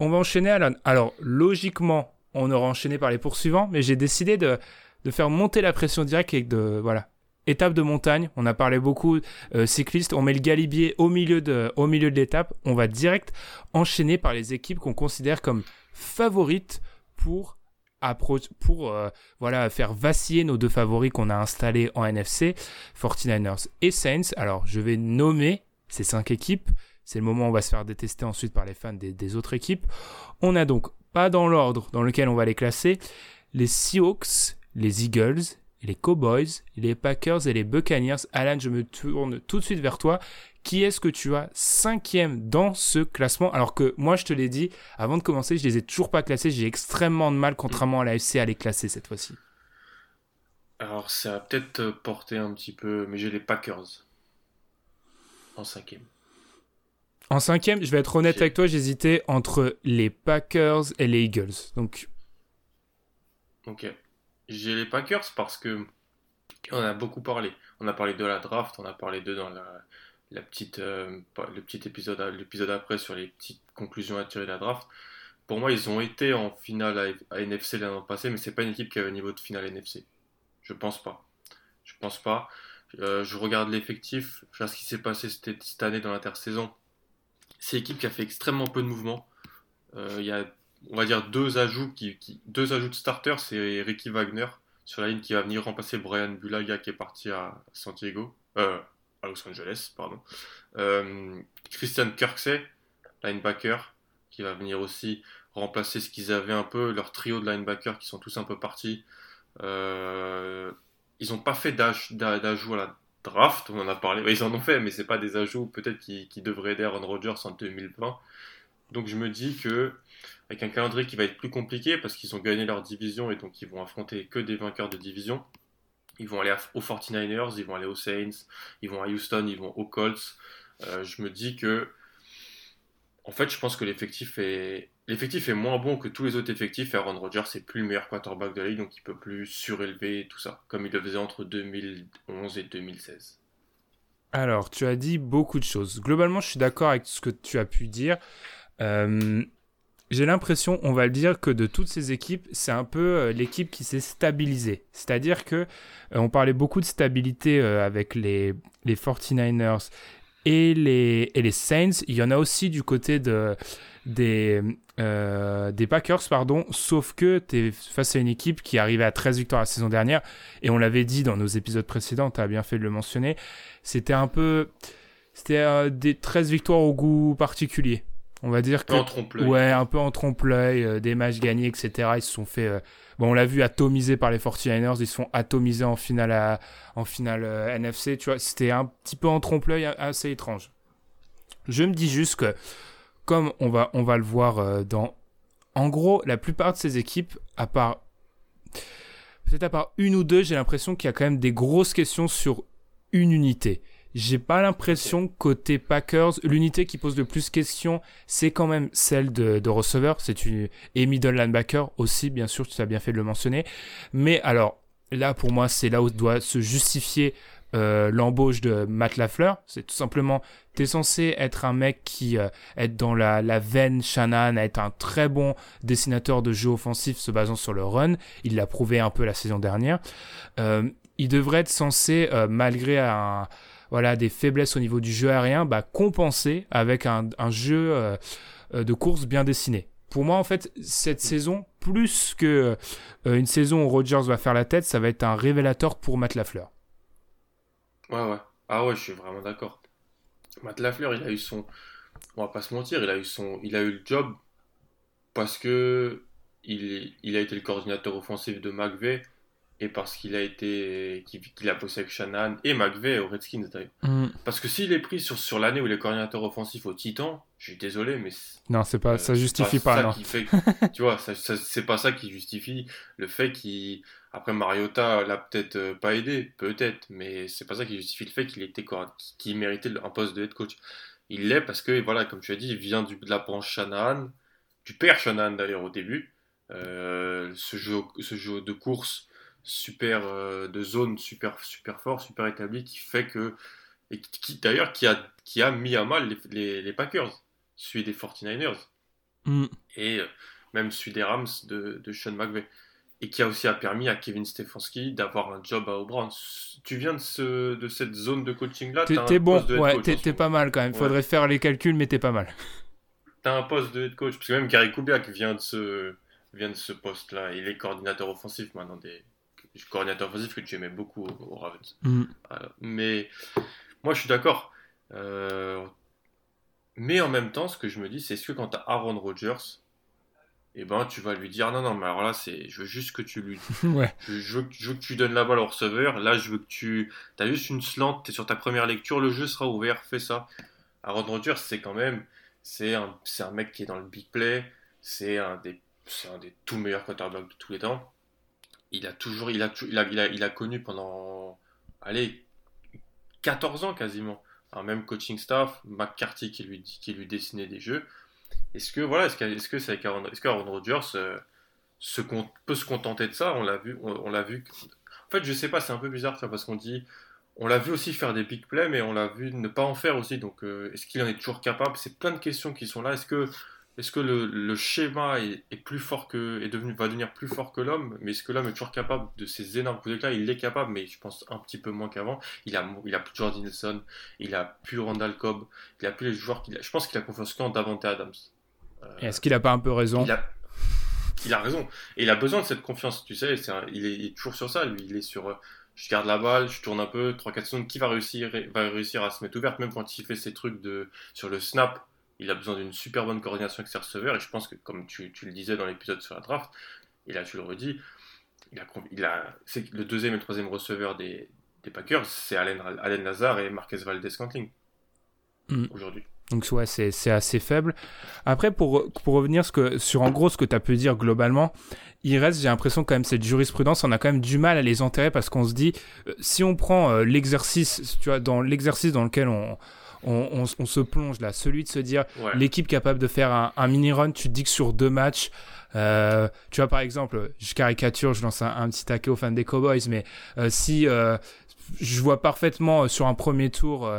On va enchaîner Alan. Alors logiquement on aurait enchaîné par les poursuivants mais j'ai décidé de, de faire monter la pression directe et de voilà étape de montagne, on a parlé beaucoup euh, cyclistes, on met le galibier au milieu de, au milieu de l'étape, on va direct enchaîner par les équipes qu'on considère comme favorites pour pour euh, voilà faire vaciller nos deux favoris qu'on a installés en NFC, 49ers et Saints. Alors, je vais nommer ces cinq équipes. C'est le moment où on va se faire détester ensuite par les fans des, autres équipes. On a donc, pas dans l'ordre dans lequel on va les classer, les Seahawks, les Eagles, les Cowboys, les Packers et les Buccaneers. Alan, je me tourne tout de suite vers toi qui est-ce que tu as cinquième dans ce classement Alors que moi, je te l'ai dit, avant de commencer, je les ai toujours pas classés. J'ai extrêmement de mal, contrairement à la FC, à les classer cette fois-ci. Alors, ça a peut-être porté un petit peu, mais j'ai les Packers en cinquième. En cinquième, je vais être honnête avec toi, j'hésitais entre les Packers et les Eagles. Donc. Ok. J'ai les Packers parce que on a beaucoup parlé. On a parlé de la draft, on a parlé de dans la, la petite, euh, le petit épisode, l'épisode après sur les petites conclusions à tirer de la draft. Pour moi, ils ont été en finale à, NFC l'année passée, mais c'est pas une équipe qui avait un niveau de finale NFC. Je pense pas. Je pense pas. Euh, je regarde l'effectif, je vois ce qui s'est passé cette, cette, année dans l'intersaison. C'est une équipe qui a fait extrêmement peu de mouvements. Euh, il y a, on va dire, deux ajouts, qui, deux ajouts de starters. C'est Ricky Wagner sur la ligne qui va venir remplacer Brian Bulaga qui est parti à Santiago. Euh, à Los Angeles, pardon. Euh, Christian Kirksey, linebacker, qui va venir aussi remplacer ce qu'ils avaient un peu, leur trio de linebackers qui sont tous un peu partis. Euh, ils n'ont pas fait d'ajout à la draft, on en a parlé, ils en ont fait, mais c'est pas des ajouts peut-être qui, devraient aider Aaron Rodgers en 2020. Donc je me dis que avec un calendrier qui va être plus compliqué parce qu'ils ont gagné leur division et donc ils vont affronter que des vainqueurs de division. Ils vont aller aux 49ers, ils vont aller aux Saints, ils vont à Houston, ils vont aux Colts. Euh, je me dis que, en fait, je pense que l'effectif est, l'effectif est moins bon que tous les autres effectifs. Aaron Rodgers, c'est plus le meilleur quarterback de la ligue, donc il peut plus surélever tout ça, comme il le faisait entre 2011 et 2016. Alors, tu as dit beaucoup de choses. Globalement, je suis d'accord avec ce que tu as pu dire. Euh, j'ai l'impression, on va le dire, que de toutes ces équipes, c'est un peu euh, l'équipe qui s'est stabilisée. C'est-à-dire que euh, on parlait beaucoup de stabilité euh, avec les, les 49ers et les, et les Saints. Il y en a aussi du côté de, des, des Packers, pardon, sauf que tu es face à une équipe qui arrivait à 13 victoires la saison dernière, et on l'avait dit dans nos épisodes précédents, tu as bien fait de le mentionner, c'était un peu... C'était des 13 victoires au goût particulier On va dire que. En trompe-l'œil. Ouais, un peu en trompe-l'œil, des matchs gagnés, etc. Ils se sont fait. bon, on l'a vu atomiser par les 49ers, ils se sont atomisés en finale, à, en finale NFC, tu vois. C'était un petit peu en trompe-l'œil assez étrange. Je me dis juste que, comme on va, on va le voir dans. En gros, la plupart de ces équipes, à part peut-être à part une ou deux, j'ai l'impression qu'il y a quand même des grosses questions sur une unité. J'ai pas l'impression côté Packers, l'unité qui pose le plus de questions, c'est quand même celle de, de receveur, c'est une et middle linebacker aussi, bien sûr, tu as bien fait de le mentionner. Mais alors là, pour moi, c'est là où doit se justifier euh, l'embauche de Matt Lafleur. C'est tout simplement, tu es censé être un mec qui euh, être dans la, veine Shannon, être un très bon dessinateur de jeux offensifs se basant sur le run. Il l'a prouvé un peu la saison dernière. Euh, il devrait être censé, malgré un, voilà, des faiblesses au niveau du jeu aérien, bah, compenser avec un, un jeu de course bien dessiné. Pour moi, en fait, cette saison, plus que une saison où Rodgers va faire la tête, ça va être un révélateur pour Matt Lafleur. Ouais, ouais. Ah ouais, je suis vraiment d'accord. Matt Lafleur, il a eu son. On va pas se mentir, il a eu, son... il a eu le job parce que il, il a été le coordinateur offensif de McVeigh et parce qu'il a été qu'il a bossé avec Shannon et McVeigh au Redskins d'ailleurs. Mm. Parce que s'il est pris sur, sur l'année où il est coordinateur offensif au Titan, je suis désolé mais non c'est pas ça justifie pas, non. (laughs) tu vois ça, c'est pas ça qui justifie le fait qu'il après Mariota l'a peut-être euh, pas aidé peut-être mais c'est pas ça qui justifie le fait qu'il était qu'il méritait un poste de head coach. Il l'est parce que voilà comme tu as dit il vient du, de la branche Shanahan du père Shanahan d'ailleurs au début euh, ce jeu ce jeu de course super euh, de zone super super fort, super établi qui fait que et qui d'ailleurs qui a qui a mis à mal les, les, Packers, celui des 49ers mm. et euh, même celui des Rams de, de Sean McVay et qui a aussi a permis à Kevin Stefanski d'avoir un job à Auburn. Tu viens de, ce, de cette zone de coaching là T'es bon, ouais, t'es pas mal quand même. Faudrait faire les calculs, mais t'es pas mal. T'as un poste de head coach, parce que même Gary Kubiak vient de ce, vient de ce poste là. Il est coordinateur offensif maintenant des, coordinateur offensif que tu aimais beaucoup au, Ravens. Mm. mais moi, je suis d'accord. Euh, mais en même temps, ce que je me dis, c'est ce que quand tu as Aaron Rodgers, eh ben, tu vas lui dire non, non, mais alors là, c'est, je veux juste que tu lui. (laughs) ouais. je, veux, que tu donnes la balle au receveur. Là, je veux que tu. Tu as juste une slant, tu es sur ta première lecture, le jeu sera ouvert, fais ça. Aaron Rodgers, c'est quand même. C'est un, c'est un mec qui est dans le big play. C'est un des, c'est un des tout meilleurs quarterbacks de tous les temps il a toujours, il a, il a, il a, connu pendant, allez, 14 ans quasiment, un même coaching staff, McCarthy qui lui, qui lui dessinait des jeux. Est-ce que voilà, est-ce que, est-ce que c'est est-ce qu'Aaron Rodgers euh, se peut se contenter de ça? On l'a vu, on, l'a vu. En fait, je sais pas, c'est un peu bizarre, parce qu'on dit, on l'a vu aussi faire des big plays, mais on l'a vu ne pas en faire aussi. Donc, euh, est-ce qu'il en est toujours capable? C'est plein de questions qui sont là. Est-ce que est-ce que le, schéma est, plus fort que, est devenu, va devenir plus fort que l'homme Mais est-ce que l'homme est toujours capable de ces énormes coups d'éclat? Il est capable, mais je pense un petit peu moins qu'avant. Il a, il a plus Jordan Nelson, il a plus Randall Cobb, il a plus les joueurs qu'il a. Je pense qu'il a confiance qu'en Davante Adams. Euh, est-ce qu'il a pas un peu raison? il a, il a, raison. Et il a besoin de cette confiance, tu sais. il, est, toujours sur ça, lui. Il est sur. Euh, je garde la balle, je tourne un peu, 3-4 secondes, qui va réussir, va réussir à se mettre ouverte, même quand il fait ses trucs de, sur le snap, il a besoin d'une super bonne coordination avec ses receveurs. Et je pense que, comme tu, le disais dans l'épisode sur la draft, et là tu le redis, il a, il a, c'est le deuxième et le troisième receveur des, des Packers, c'est Allen, Allen Lazare et Marquez Valdez-Cantling mm. aujourd'hui. Donc ouais, c'est assez faible. Après, pour, pour revenir ce que, sur en gros ce que tu as pu dire globalement, il reste, j'ai l'impression quand même, cette jurisprudence, on a quand même du mal à les enterrer parce qu'on se dit, euh, si on prend euh, l'exercice, tu vois, dans l'exercice dans lequel on, on, se plonge là. Celui de se dire l'équipe capable de faire un, mini-run, tu te dis que sur deux matchs, euh, tu vois par exemple, je caricature, je lance un, petit taquet aux fans des Cowboys, mais euh, si euh, je vois parfaitement sur un premier tour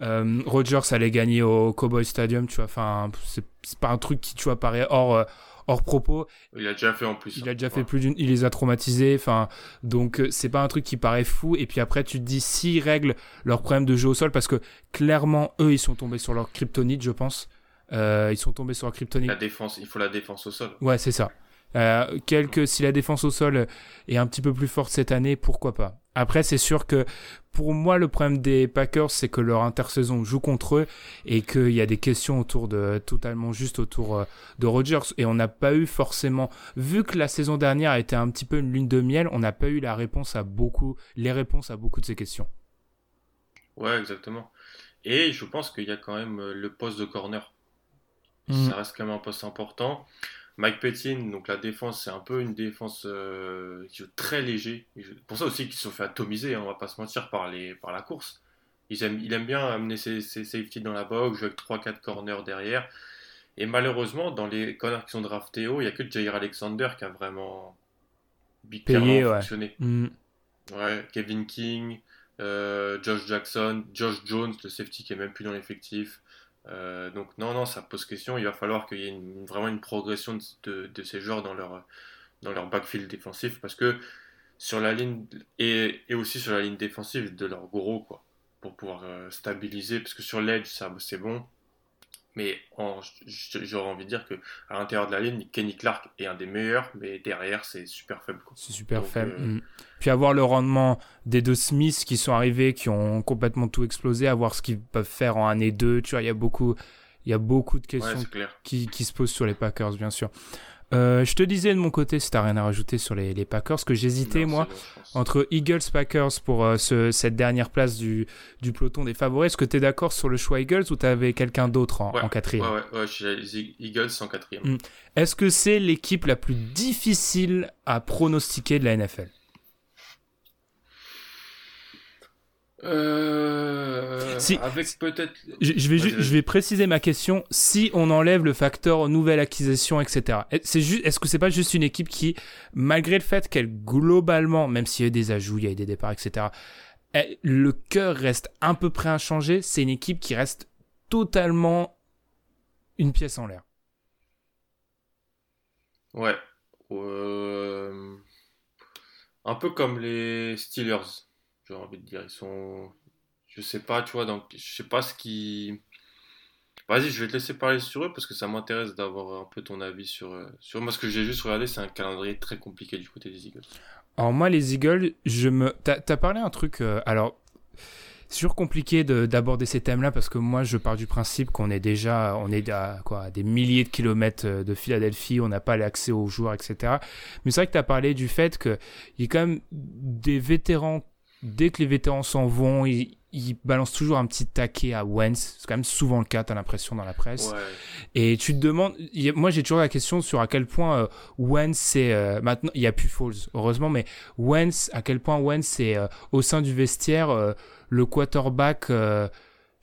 Rogers allait gagner au Cowboy Stadium, tu vois, enfin c'est pas un truc qui tu vois paraît hors hors propos. Il a déjà fait en plus. Il a déjà fait plus d'une. Il les a traumatisés. Enfin, donc euh, c'est pas un truc qui paraît fou. Et puis après, tu te dis s'ils règlent leur problème de jeu au sol, parce que clairement, eux, ils sont tombés sur leur kryptonite, je pense. Euh, ils sont tombés sur leur kryptonite. La défense, il faut la défense au sol. Ouais, c'est ça. Euh, quelque, si la défense au sol est un petit peu plus forte cette année, pourquoi pas. Après, c'est sûr que pour moi, le problème des Packers, c'est que leur intersaison joue contre eux et qu'il y a des questions autour de, totalement juste autour euh, de Rodgers. Et on n'a pas eu forcément, vu que la saison dernière a été un petit peu une lune de miel, on n'a pas eu la réponse à beaucoup, les réponses à beaucoup de ces questions. Ouais, exactement. Et je pense qu'il y a quand même euh, le poste de corner. Mm. Ça reste quand même un poste important. Mike Pettin, donc la défense, c'est un peu une défense euh, très léger. Pour ça aussi qu'ils se sont fait atomiser, hein, on va pas se mentir, par, les, par la course. il aime bien amener ses, ses safety dans la box, jouer avec 3-4 corners derrière. Et malheureusement, dans les corners qui sont draftés haut, il n'y a que Jair Alexander qui a vraiment, Payé, fonctionné. Mm. Ouais. Kevin King, euh, Josh Jackson, Josh Jones, le safety qui est même plus dans l'effectif. Euh, donc non, non, ça pose question. Il va falloir qu'il y ait vraiment une progression de, ces joueurs dans leur, dans leur backfield défensif parce que sur la ligne et, aussi sur la ligne défensive de leur gros quoi pour pouvoir euh, stabiliser parce que sur l'edge ça c'est bon mais j'aurais envie de dire que à l'intérieur de la ligne, Kenny Clark est un des meilleurs, mais derrière, c'est super faible. C'est super faible. Euh, mm. Puis avoir le rendement des deux Smiths qui sont arrivés, qui ont complètement tout explosé, à voir ce qu'ils peuvent faire en année 2. Tu vois, il y a beaucoup, il y a beaucoup de questions qui, qui, se posent sur les Packers, bien sûr. Euh, je te disais de mon côté, si t'as rien à rajouter sur les, les Packers, que j'hésitais moi entre Eagles Packers pour euh, ce, cette dernière place du, du peloton des favoris. Est-ce que t'es d'accord sur le choix Eagles ou t'avais quelqu'un d'autre en, en, quatrième? Ouais, ouais, ouais, j'ai Eagles en quatrième. Hmm. Est-ce que c'est l'équipe la plus difficile à pronostiquer de la NFL Euh, si, avec peut-être. Je, vais je vais préciser ma question. Si on enlève le facteur nouvelle acquisition, etc. C'est juste, est-ce que c'est pas juste une équipe qui, malgré le fait qu'elle globalement, même s'il y a des ajouts, il y a des départs, etc. le cœur reste à peu près inchangé. C'est une équipe qui reste totalement une pièce en l'air. Ouais. Euh, un peu comme les Steelers j'ai envie de dire. Ils sont. Je sais pas, tu vois, donc je sais pas ce qui. Vas-y, je vais te laisser parler sur eux parce que ça m'intéresse d'avoir un peu ton avis sur, euh, sur moi. Ce que j'ai juste regardé, c'est un calendrier très compliqué du côté des Eagles. Alors, moi, les Eagles, je me. T'as as parlé un truc. Euh, alors, c'est toujours compliqué d'aborder ces thèmes-là parce que moi, je pars du principe qu'on est déjà, on est à, quoi, des milliers de kilomètres euh, de Philadelphie, on n'a pas l'accès aux joueurs, etc. Mais c'est vrai que tu as parlé du fait qu'il y a quand même des vétérans dès que les vétérans s'en vont, ils, balancent toujours un petit taquet à Wentz. C'est quand même souvent le cas, t'as l'impression dans la presse. Et tu te demandes, moi j'ai toujours la question sur à quel point euh, Wentz c'est euh, maintenant, il y a plus Falls heureusement, mais Wentz, à quel point Wentz c'est euh, au sein du vestiaire le quarterback. je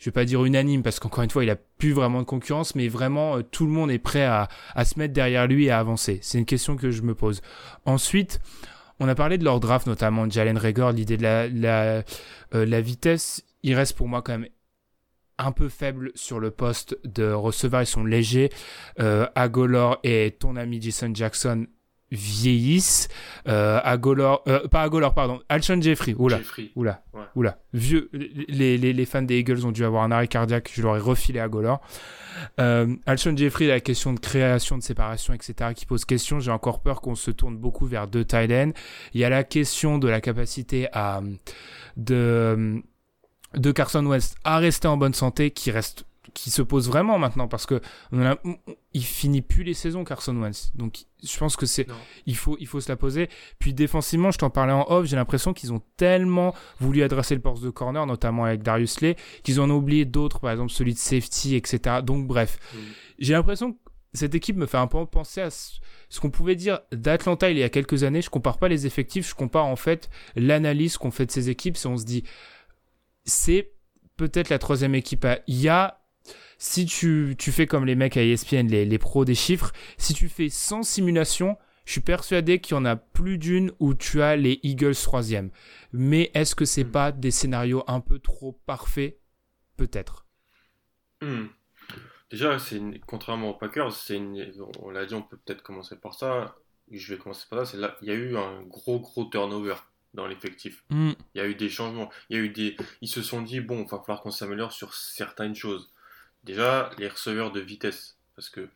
vais pas dire unanime parce qu'encore une fois il a plus vraiment de concurrence, mais vraiment tout le monde est prêt à, à se mettre derrière lui et à avancer. C'est une question que je me pose. Ensuite, on a parlé de leur draft, notamment Jalen Rager, l'idée de la, la, euh, la vitesse. Il reste pour moi quand même un peu faible sur le poste de receveur. Ils sont légers. Euh, Agolor et ton ami Jason Jackson vieillissent. Euh, Agolor, euh, pas Agolor, pardon, Alshon Jeffrey. Oula, oula, oula. Vieux, les, les, les, fans des Eagles ont dû avoir un arrêt cardiaque. Je leur ai refilé Agolor. Euh, Alshon Jeffrey, la question de création, de séparation, etc., qui pose question. J'ai encore peur qu'on se tourne beaucoup vers deux tight Il y a la question de la capacité à de de Carson West à rester en bonne santé, qui reste qui se pose vraiment maintenant parce que on il finit plus les saisons Carson Wentz. Donc je pense que c'est il faut il faut se la poser. Puis défensivement, je t'en parlais en off, j'ai l'impression qu'ils ont tellement voulu adresser le poste de corner, notamment avec Darius Lay, qu'ils en ont oublié d'autres, par exemple celui de safety, etc. Donc bref, mm. j'ai l'impression que cette équipe me fait un peu penser à ce qu'on pouvait dire d'Atlanta il y a quelques années. Je compare pas les effectifs, je compare en fait l'analyse qu'on fait de ces équipes. Si on se dit c'est peut-être la troisième équipe à il y a si tu, tu fais comme les mecs à ESPN, les, les pros des chiffres, si tu fais 100 simulations, je suis persuadé qu'il y en a plus d'une où tu as les Eagles troisième. Mais est-ce que c'est hmm. pas des scénarios un peu trop parfaits? Peut-être. Hmm. Déjà, c'est contrairement aux Packers, c'est on l'a dit, on peut peut-être commencer par ça. Je vais commencer par ça. C'est là, il y a eu un gros gros turnover dans l'effectif. Hmm. Il y a eu des changements. Il y a eu des, ils se sont dit bon, il va falloir qu'on s'améliore sur certaines choses. Déjà, les receveurs de vitesse. Parce que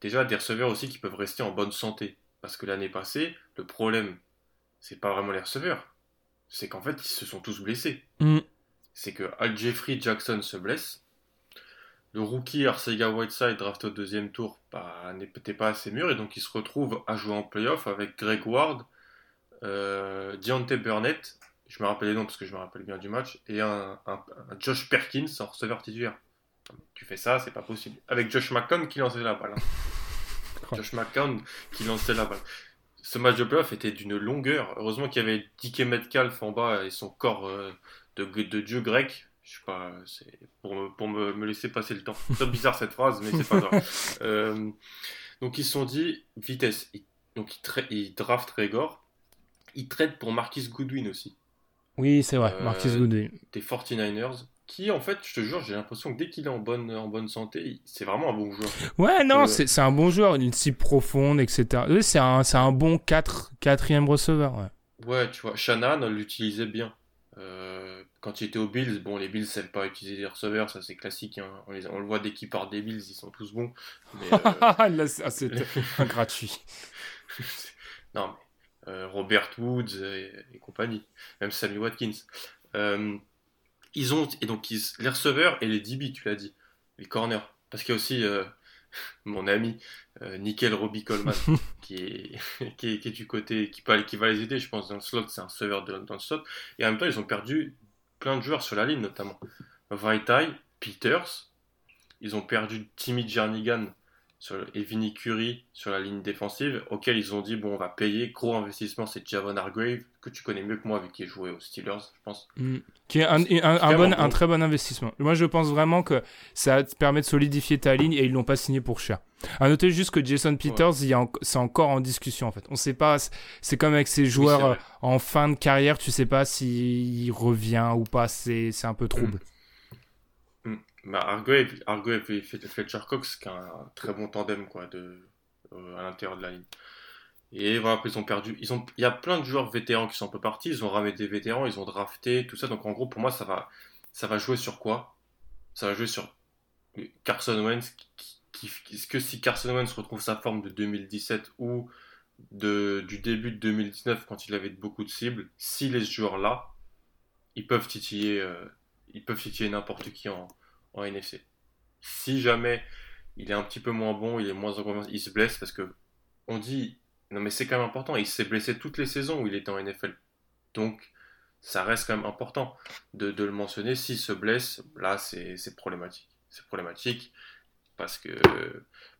déjà, des receveurs aussi qui peuvent rester en bonne santé. Parce que l'année passée, le problème, c'est pas vraiment les receveurs. C'est qu'en fait, ils se sont tous blessés. Mm. C'est que Al Jeffrey Jackson se blesse. Le rookie Arcega Whiteside, drafté au deuxième tour, bah, n'était pas assez mûr et donc il se retrouve à jouer en playoff avec Greg Ward, euh, Deontay Burnett, je me rappelle les noms parce que je me rappelle bien du match, et un, Josh Perkins en receveur titulaire. Tu fais ça, c'est pas possible. Avec Josh McCown qui lançait la balle. Hein. (laughs) Josh McCown qui lançait la balle. Ce match de playoff était d'une longueur. Heureusement qu'il y avait Dike Metcalf en bas et son corps euh, de, de, dieu grec. Je sais pas, c'est pour, me, pour me, me, laisser passer le temps. C'est bizarre cette phrase, mais c'est pas grave. (laughs) Euh, donc ils se sont dit, vitesse. donc ils, ils draftent Régor. Ils traitent pour Marquis Goodwin aussi. Oui, c'est vrai, Marquis euh, Goodwin. Des 49ers qui, en fait, je te jure, j'ai l'impression que dès qu'il est en bonne, en bonne santé, c'est vraiment un bon joueur. Ouais, non, euh, c'est un bon joueur, une cible profonde, etc. C'est un, un bon 4, quatrième receveur. Ouais. ouais, tu vois, Shannon l'utilisait bien. Euh, quand il était aux Bills, bon, les Bills savent pas utiliser les receveurs, ça c'est classique. Hein. On, les, on, le voit dès qu'ils partent des Bills, ils sont tous bons. (laughs) Là, c'est (laughs) gratuit. (laughs) non, mais Robert Woods et, et, compagnie, même Sammy Watkins. Ils ont, et donc les receveurs et les DB, tu l'as dit, les corners. Parce qu'il y a aussi euh, (laughs) mon ami euh, Nickel Robbie Coleman (laughs) (laughs) qui, est, qui, est, du côté, qui, peut, qui va les aider, je pense, dans le slot, c'est un receveur dans le slot. Et en même temps, ils ont perdu plein de joueurs sur la ligne, notamment Vaitai, Peters. Ils ont perdu Timmy Jernigan sur, et Vinny Curry sur la ligne défensive, auquel ils ont dit bon, on va payer, gros investissement, c'est Javon Hargrave, que tu connais mieux que moi, vu qu'il est joué aux Steelers, je pense. Mm. Qui est un, un, bon, un, très bon investissement. Moi, je pense vraiment que ça te permet de solidifier ta ligne et ils l'ont pas signé pour cher. À noter juste que Jason Peters, c'est encore en discussion en fait. On sait pas, c'est comme avec ces joueurs euh, en fin de carrière, tu sais pas s'il revient ou pas, c'est un peu trouble. Bah, Argo et, Fletcher Cox, qui un très bon tandem quoi, de, euh, à l'intérieur de la ligne. Et voilà, ils ont perdu. Il y a plein de joueurs vétérans qui sont un peu partis. Ils ont ramené des vétérans, ils ont drafté, tout ça. Donc en gros, pour moi, ça va, ça va jouer sur quoi? Ça va jouer sur Carson Wentz. Qui, est-ce que si Carson Wentz retrouve sa forme de 2017 ou de, du début de 2019 quand il avait beaucoup de cibles, si les joueurs-là, ils peuvent titiller, euh, ils peuvent titiller n'importe qui en, en NFC. Si jamais il est un petit peu moins bon, il est moins en il se blesse parce que on dit non mais c'est quand même important, il s'est blessé toutes les saisons où il était en NFL. Donc ça reste quand même important de, le mentionner. S'il se blesse, là c'est problématique. C'est problématique parce que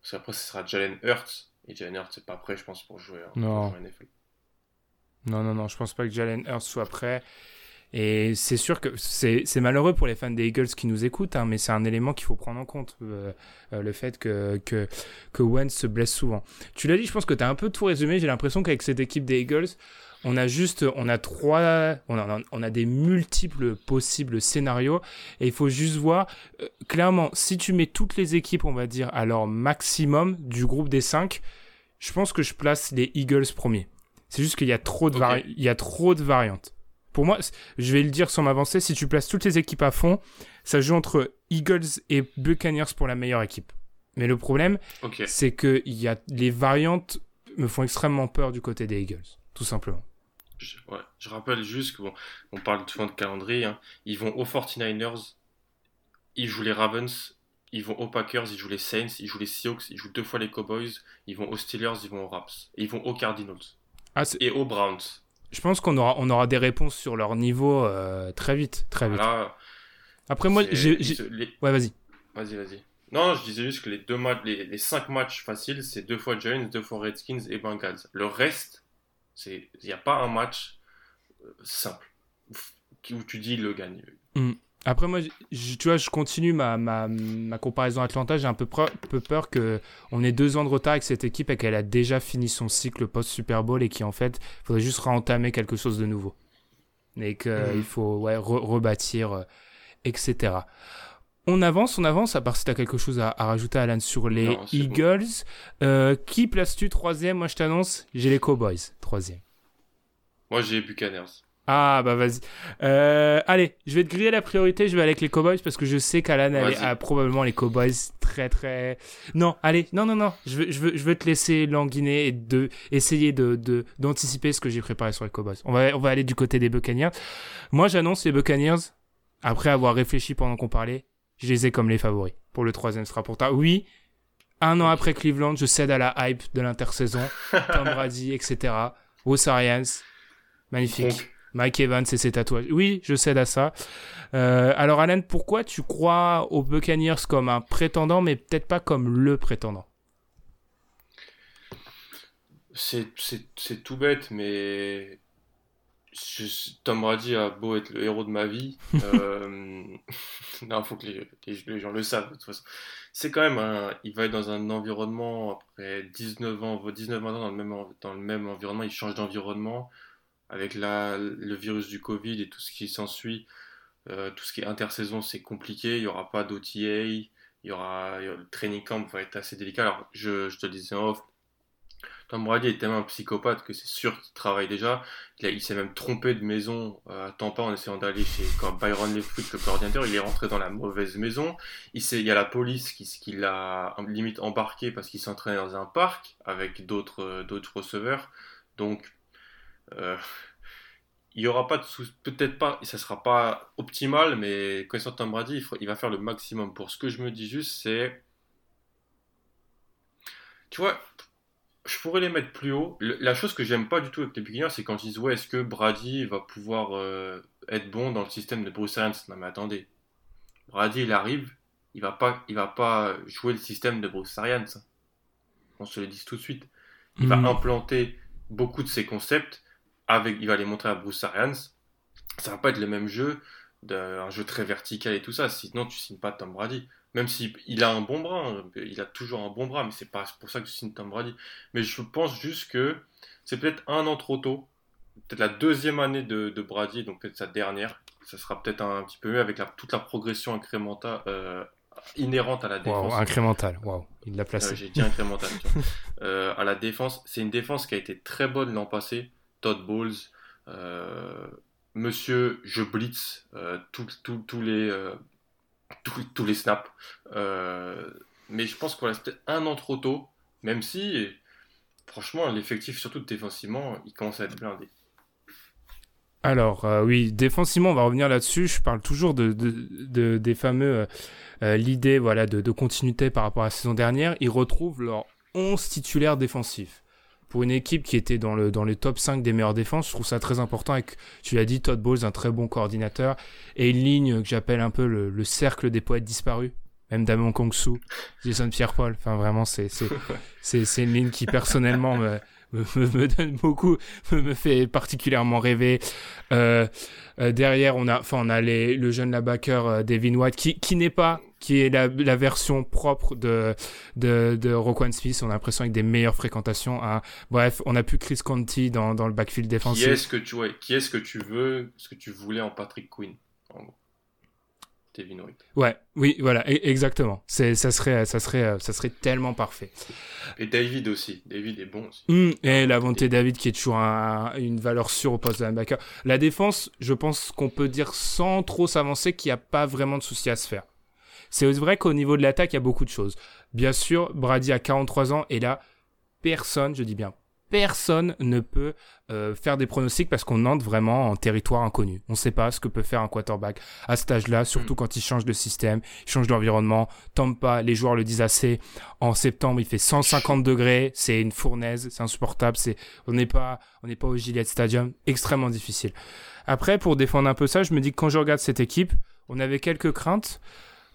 parce qu'après ce sera Jalen Hurts et Jalen Hurts c'est pas prêt je pense pour jouer en, NFL. Non non non, je pense pas que Jalen Hurts soit prêt. Et c'est sûr que c'est malheureux pour les fans des Eagles qui nous écoutent, hein, mais c'est un élément qu'il faut prendre en compte, euh, euh, le fait que, que, que Wentz se blesse souvent. Tu l'as dit, je pense que tu as un peu tout résumé. J'ai l'impression qu'avec cette équipe des Eagles, on a juste, on a trois, on a, on a des multiples possibles scénarios et il faut juste voir, euh, clairement, si tu mets toutes les équipes, on va dire, à leur maximum du groupe des cinq, je pense que je place les Eagles premiers. C'est juste qu'il y a trop de, il y a trop de variantes pour moi, je vais le dire sans m'avancer, si tu places toutes les équipes à fond, ça joue entre Eagles et Buccaneers pour la meilleure équipe. Mais le problème, c'est que y a, les variantes me font extrêmement peur du côté des Eagles, tout simplement. Je, rappelle juste qu'on on parle souvent de calendrier. Hein. Ils vont aux 49ers, ils jouent les Ravens, ils vont aux Packers, ils jouent les Saints, ils jouent les Seahawks, ils jouent deux fois les Cowboys, ils vont aux Steelers, ils vont aux Raps, et ils vont aux Cardinals ah, et aux Browns je pense qu'on aura, on aura des réponses sur leur niveau euh, très vite, très vite. Après moi, j'ai, ouais, vas-y. Vas-y, vas-y. Non, je disais juste que les deux matchs, les, les cinq matchs faciles, c'est deux fois Giants, deux fois Redskins et Bengals. Le reste, c'est, il n'y a pas un match euh, simple où tu dis le gagne. Hmm. Après, moi, tu vois, je continue ma, ma, ma comparaison Atlanta. J'ai un peu, peu peur qu'on ait deux ans de retard avec cette équipe et qu'elle a déjà fini son cycle post-Super Bowl et qu'en fait, il faudrait juste réentamer quelque chose de nouveau. Et qu'il mhm. faut ouais, rebâtir, euh, etc. On avance, on avance, à part si tu as quelque chose à, rajouter, Alan, sur les Eagles. Euh, qui places-tu troisième? Moi, je t'annonce, j'ai les Cowboys, troisième. Moi, j'ai Buccaneers. Ah bah vas-y. Euh, allez, je vais te griller la priorité, je vais aller avec les Cowboys parce que je sais qu'Alan a probablement les Cowboys très très... Non, allez, non, non, non, je veux, je veux, je veux te laisser languiner et de, essayer de, d'anticiper ce que j'ai préparé sur les Cowboys. On va, on va aller du côté des Buccaneers. Moi j'annonce les Buccaneers, après avoir réfléchi pendant qu'on parlait, je les ai comme les favoris pour le troisième sera pour tard. Oui, un an après Cleveland, je cède à la hype de l'intersaison, Tom (laughs) Brady, etc. Arians, magnifique. Mike Evans et ses tatouages. Oui, je cède à ça. Euh, alors, Alan, pourquoi tu crois aux Buccaneers comme un prétendant, mais peut-être pas comme le prétendant? C'est tout bête, mais Tom Brady a beau être le héros de ma vie. (laughs) euh... (laughs) non, faut que les, les, gens le savent de toute façon. C'est quand même un... Il va être dans un environnement après 19 ans, 19 ans dans le même, dans le même environnement. Il change d'environnement avec la, le virus du Covid et tout ce qui s'ensuit, euh, tout ce qui est intersaison, c'est compliqué. Il n'y aura pas d'OTA. Il y aura, le training camp va être assez délicat. Alors, je, je te disais en off, Tom Brady est tellement psychopathe que c'est sûr qu'il travaille déjà. Il, s'est même trompé de maison euh, à Tampa en essayant d'aller chez Byron Leftwich, le coordinateur. Il est rentré dans la mauvaise maison. Il, y a la police qui, qui l'a limite embarqué parce qu'il s'entraînait dans un parc avec d'autres euh, receveurs. Donc, il y aura pas de peut-être pas, ça sera pas optimal, mais connaissant Tom Brady, il, il, va faire le maximum. Pour ce que je me dis juste, c'est, tu vois, je pourrais les mettre plus haut. la chose que j'aime pas du tout avec les Buccaneers, c'est quand ils disent ouais, est-ce que Brady va pouvoir euh, être bon dans le système de Bruce Arians? Non mais attendez, Brady il arrive, il va pas, il va pas jouer le système de Bruce Arians. On se le dit tout de suite. Il va hmm. implanter beaucoup de ses concepts avec, il va les montrer à Bruce Arians. Ça va pas être le même jeu, un jeu très vertical et tout ça. Sinon tu signes pas Tom Brady. Même s'il a un bon bras, hein, il a toujours un bon bras, mais c'est pas pour ça que je signe Tom Brady. Mais je pense juste que c'est peut-être un an trop tôt. Peut-être la deuxième année de, Brady, donc peut-être sa dernière. Ça sera peut-être un, petit peu mieux avec la, toute la progression incrémentale, euh, inhérente à la défense. Wow, incrémentale, waouh, il l'a placé. Euh, j'ai dit incrémentale. (laughs) euh, à la défense, c'est une défense qui a été très bonne l'an passé. Todd Bowles, euh, Monsieur, je blitz tous les tous les snaps. Euh, mais je pense qu'on reste peut-être un an trop tôt, même si, franchement, l'effectif, surtout défensivement, il commence à être blindé. Alors, euh, oui, défensivement, on va revenir là-dessus. Je parle toujours de, de, des fameux. Euh, l'idée voilà, de, continuité par rapport à la saison dernière. Ils retrouvent leurs 11 titulaires défensifs pour une équipe qui était dans le dans les top 5 des meilleures défenses, je trouve ça très important. Avec, tu l'as dit, Todd Bowles, un très bon coordinateur, et une ligne que j'appelle un peu le, cercle des poètes disparus. Même Damon Kongsu, Jason Pierre-Paul. Enfin, vraiment, c'est (laughs) c'est c'est une ligne qui personnellement me, (laughs) me, donne beaucoup, me, fait particulièrement rêver. Euh, euh, derrière, on a, enfin, on a les, le jeune labacker euh, Devin White qui, qui n'est pas, qui est la, la version propre de, de, de Roquan Smith. On a l'impression avec des meilleures fréquentations. Hein. Bref, on a plus Chris Conti dans, dans le backfield défensif. Qui est-ce que tu, qui est-ce que tu veux, ce que tu voulais en Patrick Quinn, en gros? Ouais, oui, voilà, e-, exactement. C'est, ça serait, ça serait, ça serait tellement parfait. Et David aussi. David est bon aussi. Hum, et la volonté David qui est toujours une valeur sûre au poste de linebacker. La défense, je pense qu'on peut dire sans trop s'avancer qu'il n'y a pas vraiment de souci à se faire. C'est vrai qu'au niveau de l'attaque, il y a beaucoup de choses. Bien sûr, Brady a 43 ans et là, personne, je dis bien personne ne peut euh, faire des pronostics parce qu'on entre vraiment en territoire inconnu. On ne sait pas ce que peut faire un quarterback à cet âge-là, surtout mm. quand il change de système, il change d'environnement. Tampa, les joueurs le disent assez. En septembre, il fait 150 degrés, c'est une fournaise, c'est insupportable. C'est, on n'est pas, on n'est pas au Gillette Stadium, extrêmement difficile. Après, pour défendre un peu ça, je me dis que quand je regarde cette équipe, on avait quelques craintes.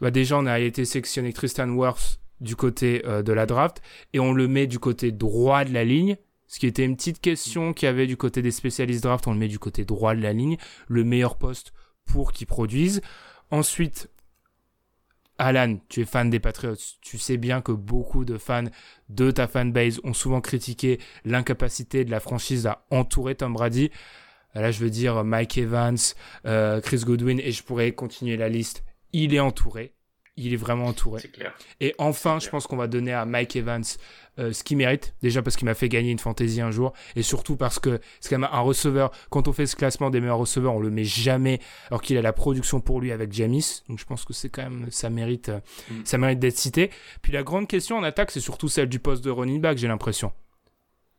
Bah déjà, on a été sélectionné Tristan Worth du côté euh, de la draft et on le met du côté droit de la ligne ce qui était une petite question qu'il y avait du côté des spécialistes draft, on le met du côté droit de la ligne, le meilleur poste pour qu'ils produisent. Ensuite, Alan, tu es fan des Patriots, tu sais bien que beaucoup de fans de ta fanbase ont souvent critiqué l'incapacité de la franchise à entourer Tom Brady. Là, je veux dire Mike Evans, euh, Chris Godwin, et je pourrais continuer la liste. Il est entouré il est vraiment entouré. C'est clair. Et enfin, je pense qu'on va donner à Mike Evans euh, ce qu'il mérite. Déjà parce qu'il m'a fait gagner une fantasy un jour. Et surtout parce que c'est quand même un receveur. Quand on fait ce classement des meilleurs receveurs, on le met jamais alors qu'il a la production pour lui avec Jamis. Donc je pense que c'est quand même, ça mérite, euh, mm. ça mérite d'être cité. Puis la grande question en attaque, c'est surtout celle du poste de running back, j'ai l'impression.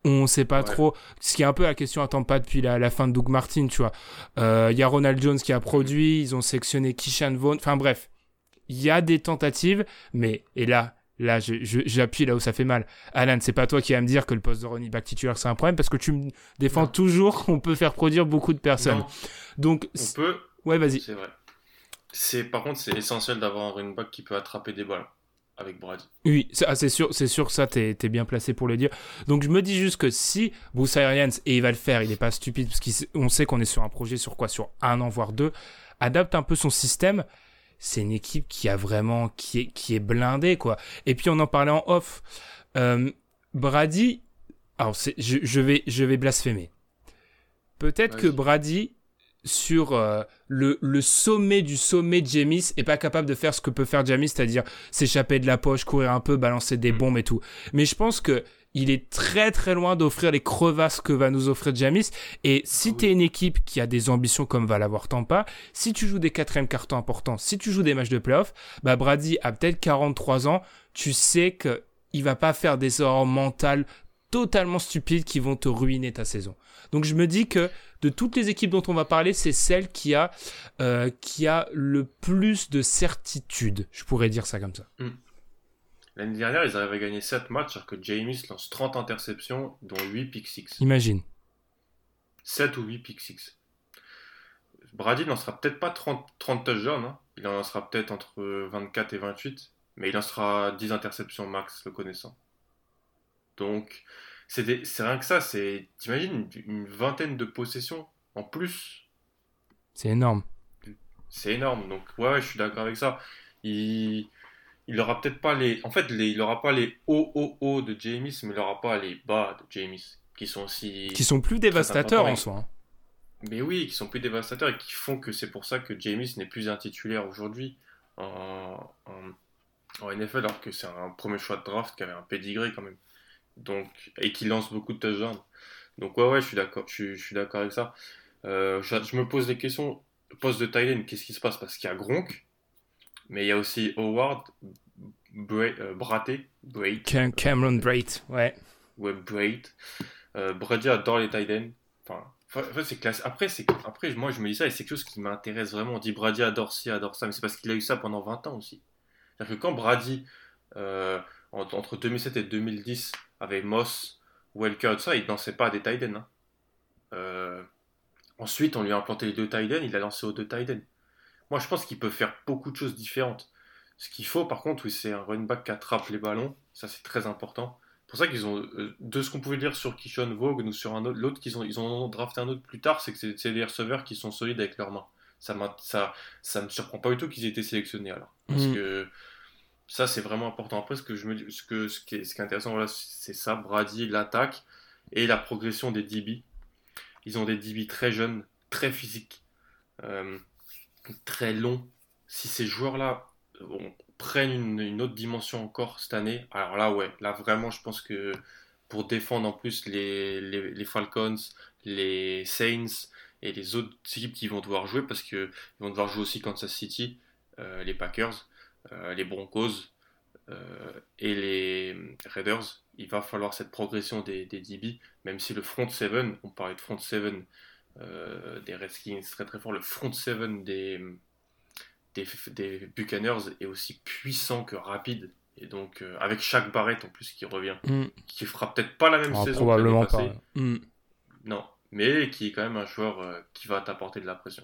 On sait pas trop. Ce qui est un peu la question attend pas depuis la, fin de Doug Martin, tu vois. Il euh, y a Ronald Jones qui a produit, ils ont sectionné Kishan Vaughn. Enfin bref, il y a des tentatives, mais et là, là, j'appuie là où ça fait mal. Alan, c'est pas toi qui vas me dire que le poste de running back titulaire c'est un problème parce que tu me défends toujours qu'on peut faire produire beaucoup de personnes. Donc, on peut. Ouais, vas-y. C'est vrai. C'est par contre c'est essentiel d'avoir un running back qui peut attraper des balles avec Brady. Oui, ah, c'est sûr, c'est sûr, ça, t'es es bien placé pour le dire. Donc je me dis juste que si Bruce Arians, et il va le faire, il n'est pas stupide, parce qu'on sait qu'on est sur un projet sur quoi? Sur un an, voire deux, adapte un peu son système. C'est une équipe qui a vraiment, qui est, qui est blindée, quoi. Et puis on en parlait en off. Euh, Brady, alors je, je, vais, je vais blasphémer. Peut-être que Brady, sur euh, le, le, sommet du sommet de Jamis est pas capable de faire ce que peut faire Jamis, c'est-à-dire s'échapper de la poche, courir un peu, balancer des mm. bombes et tout. Mais je pense que il est très très loin d'offrir les crevasses que va nous offrir Jamis. Et si ah tu es une équipe qui a des ambitions comme va l'avoir Tampa, si tu joues des quatrièmes cartons importants, si tu joues des matchs de playoff, bah Brady a peut-être 43 ans, tu sais que il va pas faire des erreurs mentales totalement stupides qui vont te ruiner ta saison. Donc je me dis que de toutes les équipes dont on va parler, c'est celle qui a, euh, qui a le plus de certitude. Je pourrais dire ça comme ça. Hmm. L'année dernière, ils avaient gagné 7 matchs alors que James lance 30 interceptions, dont 8 pick 6. Imagine. 7 ou 8 pick 6. Brady lancera peut-être pas 30, 30 touchdowns, hein. il en lancera peut-être entre 24 et 28, mais il lancera 10 interceptions max, le connaissant. Donc, c'est rien que ça, c'est. T'imagines une, vingtaine de possessions en plus C'est énorme. C'est énorme, donc ouais, je suis d'accord avec ça. Il. Il aura peut-être pas les. En fait, il aura pas les hauts, hauts, hauts de James, mais il aura pas les bas de James, qui sont aussi. Qui sont plus dévastateurs en soi. Hein. Mais oui, qui sont plus dévastateurs et qui font que c'est pour ça que James n'est plus un titulaire aujourd'hui en, en, en, NFL, alors que c'est un premier choix de draft qui avait un pedigree quand même donc, et qui lance beaucoup de touchdowns. Donc ouais, ouais, je suis d'accord, je, suis d'accord avec ça. Euh, je, me pose des questions. Poste de Thailand, qu'est-ce qui se passe? Parce qu'il y a Gronk, mais il y a aussi Howard, Bra euh, Braté, Cameron Brait, ouais. Ouais, Brait. Euh, Brady adore les Thailand. Enfin, c'est classe. Après, après, moi, je me dis ça et c'est quelque chose qui m'intéresse vraiment. On dit Brady adore ci, adore ça, mais c'est parce qu'il a eu ça pendant 20 ans aussi. C'est-à-dire que quand Brady, euh, entre 2007 et 2010, avec Moss, Welker, tout ça, il ne lançait pas à des tight hein. euh, ensuite, on lui a implanté les deux tight il a lancé aux deux tight Moi, je pense qu'il peut faire beaucoup de choses différentes. Ce qu'il faut, par contre, oui, c'est un running back qui attrape les ballons. Ça, c'est très important. C'est pour ça qu'ils ont, euh, de ce qu'on pouvait dire sur Kishon Vogue ou sur un autre, l'autre qu'ils ont, ils ont drafté un autre plus tard, c'est que c'est des receveurs qui sont solides avec leurs mains. Ça, ça, ça me surprend pas du tout qu'ils aient été sélectionnés alors. Parce mm. que ça, c'est vraiment important. Après, ce que je me ce, que, ce, qui, est, ce qui est intéressant, voilà, c'est ça, Brady, l'attaque et la progression des DB. Ils ont des DB très jeunes, très physiques, euh, très longs. Si ces joueurs-là prennent une, autre dimension encore cette année, alors là, ouais, là vraiment, je pense que pour défendre en plus les, les, Falcons, les Saints et les autres équipes qui vont devoir jouer, parce qu'ils vont devoir jouer aussi Kansas City, euh, les Packers, euh, les Broncos euh, et les Raiders, il va falloir cette progression des, des DB, même si le front 7, on parlait de front 7 euh, des Redskins très très fort, le front 7 des, des, Buccaneers est aussi puissant que rapide. Et donc, avec chaque barrette en plus qui revient, mm. qui fera peut-être pas la même ah, saison. Probablement pas. Mm. Non, mais qui est quand même un joueur qui va t'apporter de la pression.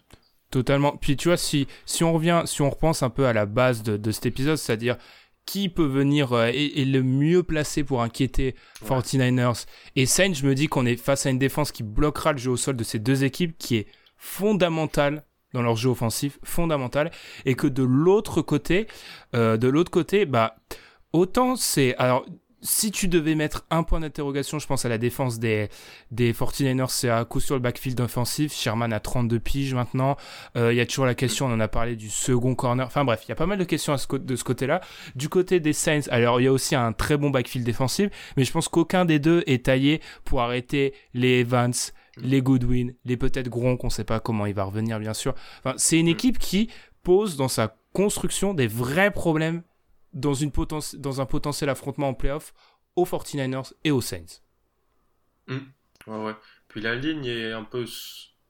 Totalement. Puis tu vois, si, si on revient, si on repense un peu à la base de, de cet épisode, c'est-à-dire qui peut venir euh, et, le mieux placé pour inquiéter 49ers et Saints, je me dis qu'on est face à une défense qui bloquera le jeu au sol de ces deux équipes, qui est fondamentale dans leur jeu offensif, fondamentale, et que de l'autre côté, euh, de l'autre côté, bah autant c'est alors si tu devais mettre un point d'interrogation, je pense à la défense des, des 49ers, c'est à coup sur le backfield offensif. Sherman a 32 piges maintenant. Euh, il y a toujours la question, on en a parlé du second corner. Enfin bref, il y a pas mal de questions à ce, de ce côté-là. Du côté des Saints, alors il y a aussi un très bon backfield défensif, mais je pense qu'aucun des deux est taillé pour arrêter les Evans, les Goodwin, les peut-être Gronk, on sait pas comment il va revenir bien sûr. Enfin, c'est une équipe qui pose dans sa construction des vrais problèmes dans, une dans un potentiel affrontement en playoff aux 49ers et aux Saints. Hmm. Ouais, ouais. Puis la ligne est un peu.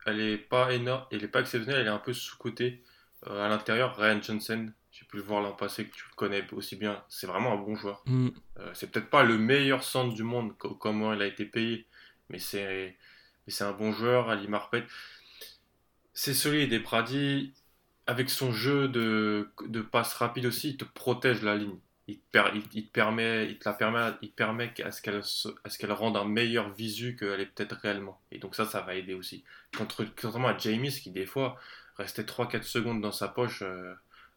Elle est pas énorme, elle est pas exceptionnelle, elle est un peu sous-côté. Euh, à l'intérieur, Ryan Johnson, j'ai pu le voir l'an passé, que tu le connais aussi bien, c'est vraiment un bon joueur. Hmm. Euh, c'est peut-être pas le meilleur centre du monde, comment il a été payé, mais c'est un bon joueur. Ali Marpet, c'est solide. Et Brady, avec son jeu de, de passe rapide aussi, il te protège la ligne. Il te, permet, il te la permet, il permet à ce qu'elle, à rende un meilleur visu qu'elle est peut-être réellement. Et donc ça, ça va aider aussi. Contrairement à James qui des fois restait 3-4 secondes dans sa poche euh,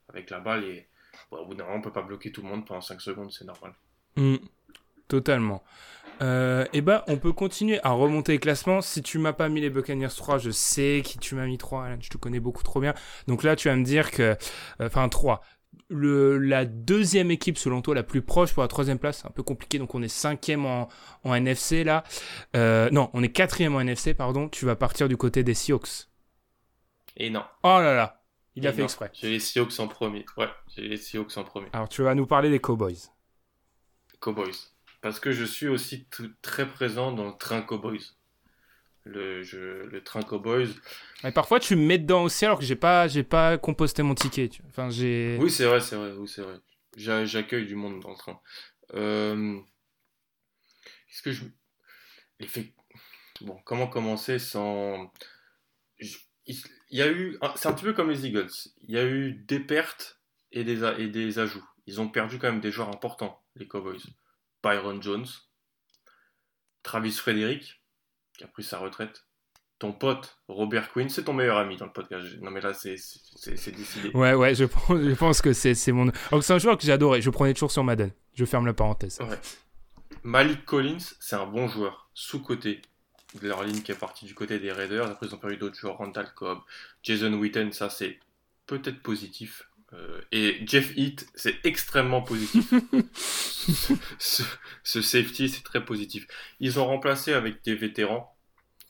avec la balle et bon, au bout d'un moment, on peut pas bloquer tout le monde pendant 5 secondes, c'est normal. Mm. totalement. Euh, et eh ben, on peut continuer à remonter les classements. Si tu m'as pas mis les Buccaneers 3, je sais qui tu m'as mis 3, je te connais beaucoup trop bien. Donc là, tu vas me dire que, euh, enfin 3. Le, la deuxième équipe, selon toi, la plus proche pour la troisième place, c'est un peu compliqué. Donc on est cinquième en, en NFC là. Euh, non, on est quatrième en NFC, pardon. Tu vas partir du côté des Seahawks. Et non. Oh là là, il a fait exprès. J'ai les Seahawks en premier. Ouais, j'ai les Seahawks en premier. Alors tu vas nous parler des Cowboys. Cowboys parce que je suis aussi très présent dans le train Cowboys. Le, le train Cowboys. Mais parfois tu me mets dedans aussi alors que j'ai pas j'ai pas composté mon ticket. Enfin j'ai. Oui c'est vrai c'est vrai oui c'est vrai. J'accueille du monde dans le train. Euh... Qu'est-ce que je bon comment commencer sans il y a eu c'est un petit peu comme les Eagles. Il y a eu des pertes et des et des ajouts. Ils ont perdu quand même des joueurs importants les Cowboys. Byron Jones, Travis Frederick, qui a pris sa retraite, ton pote Robert Quinn, c'est ton meilleur ami dans le podcast. Non mais là c'est décidé. Ouais ouais, je pense, je pense que c'est mon. Donc c'est un joueur que j'adorais. Je prenais toujours sur Madden. Je ferme la parenthèse. Malik Collins, c'est un bon joueur sous côté de leur ligne qui est partie du côté des Raiders. Après ils ont perdu d'autres joueurs, Randall Cobb, Jason Witten, ça c'est peut-être positif. Euh, et Jeff Heath, c'est extrêmement positif. (laughs) ce, safety, c'est très positif. Ils ont remplacé avec des vétérans.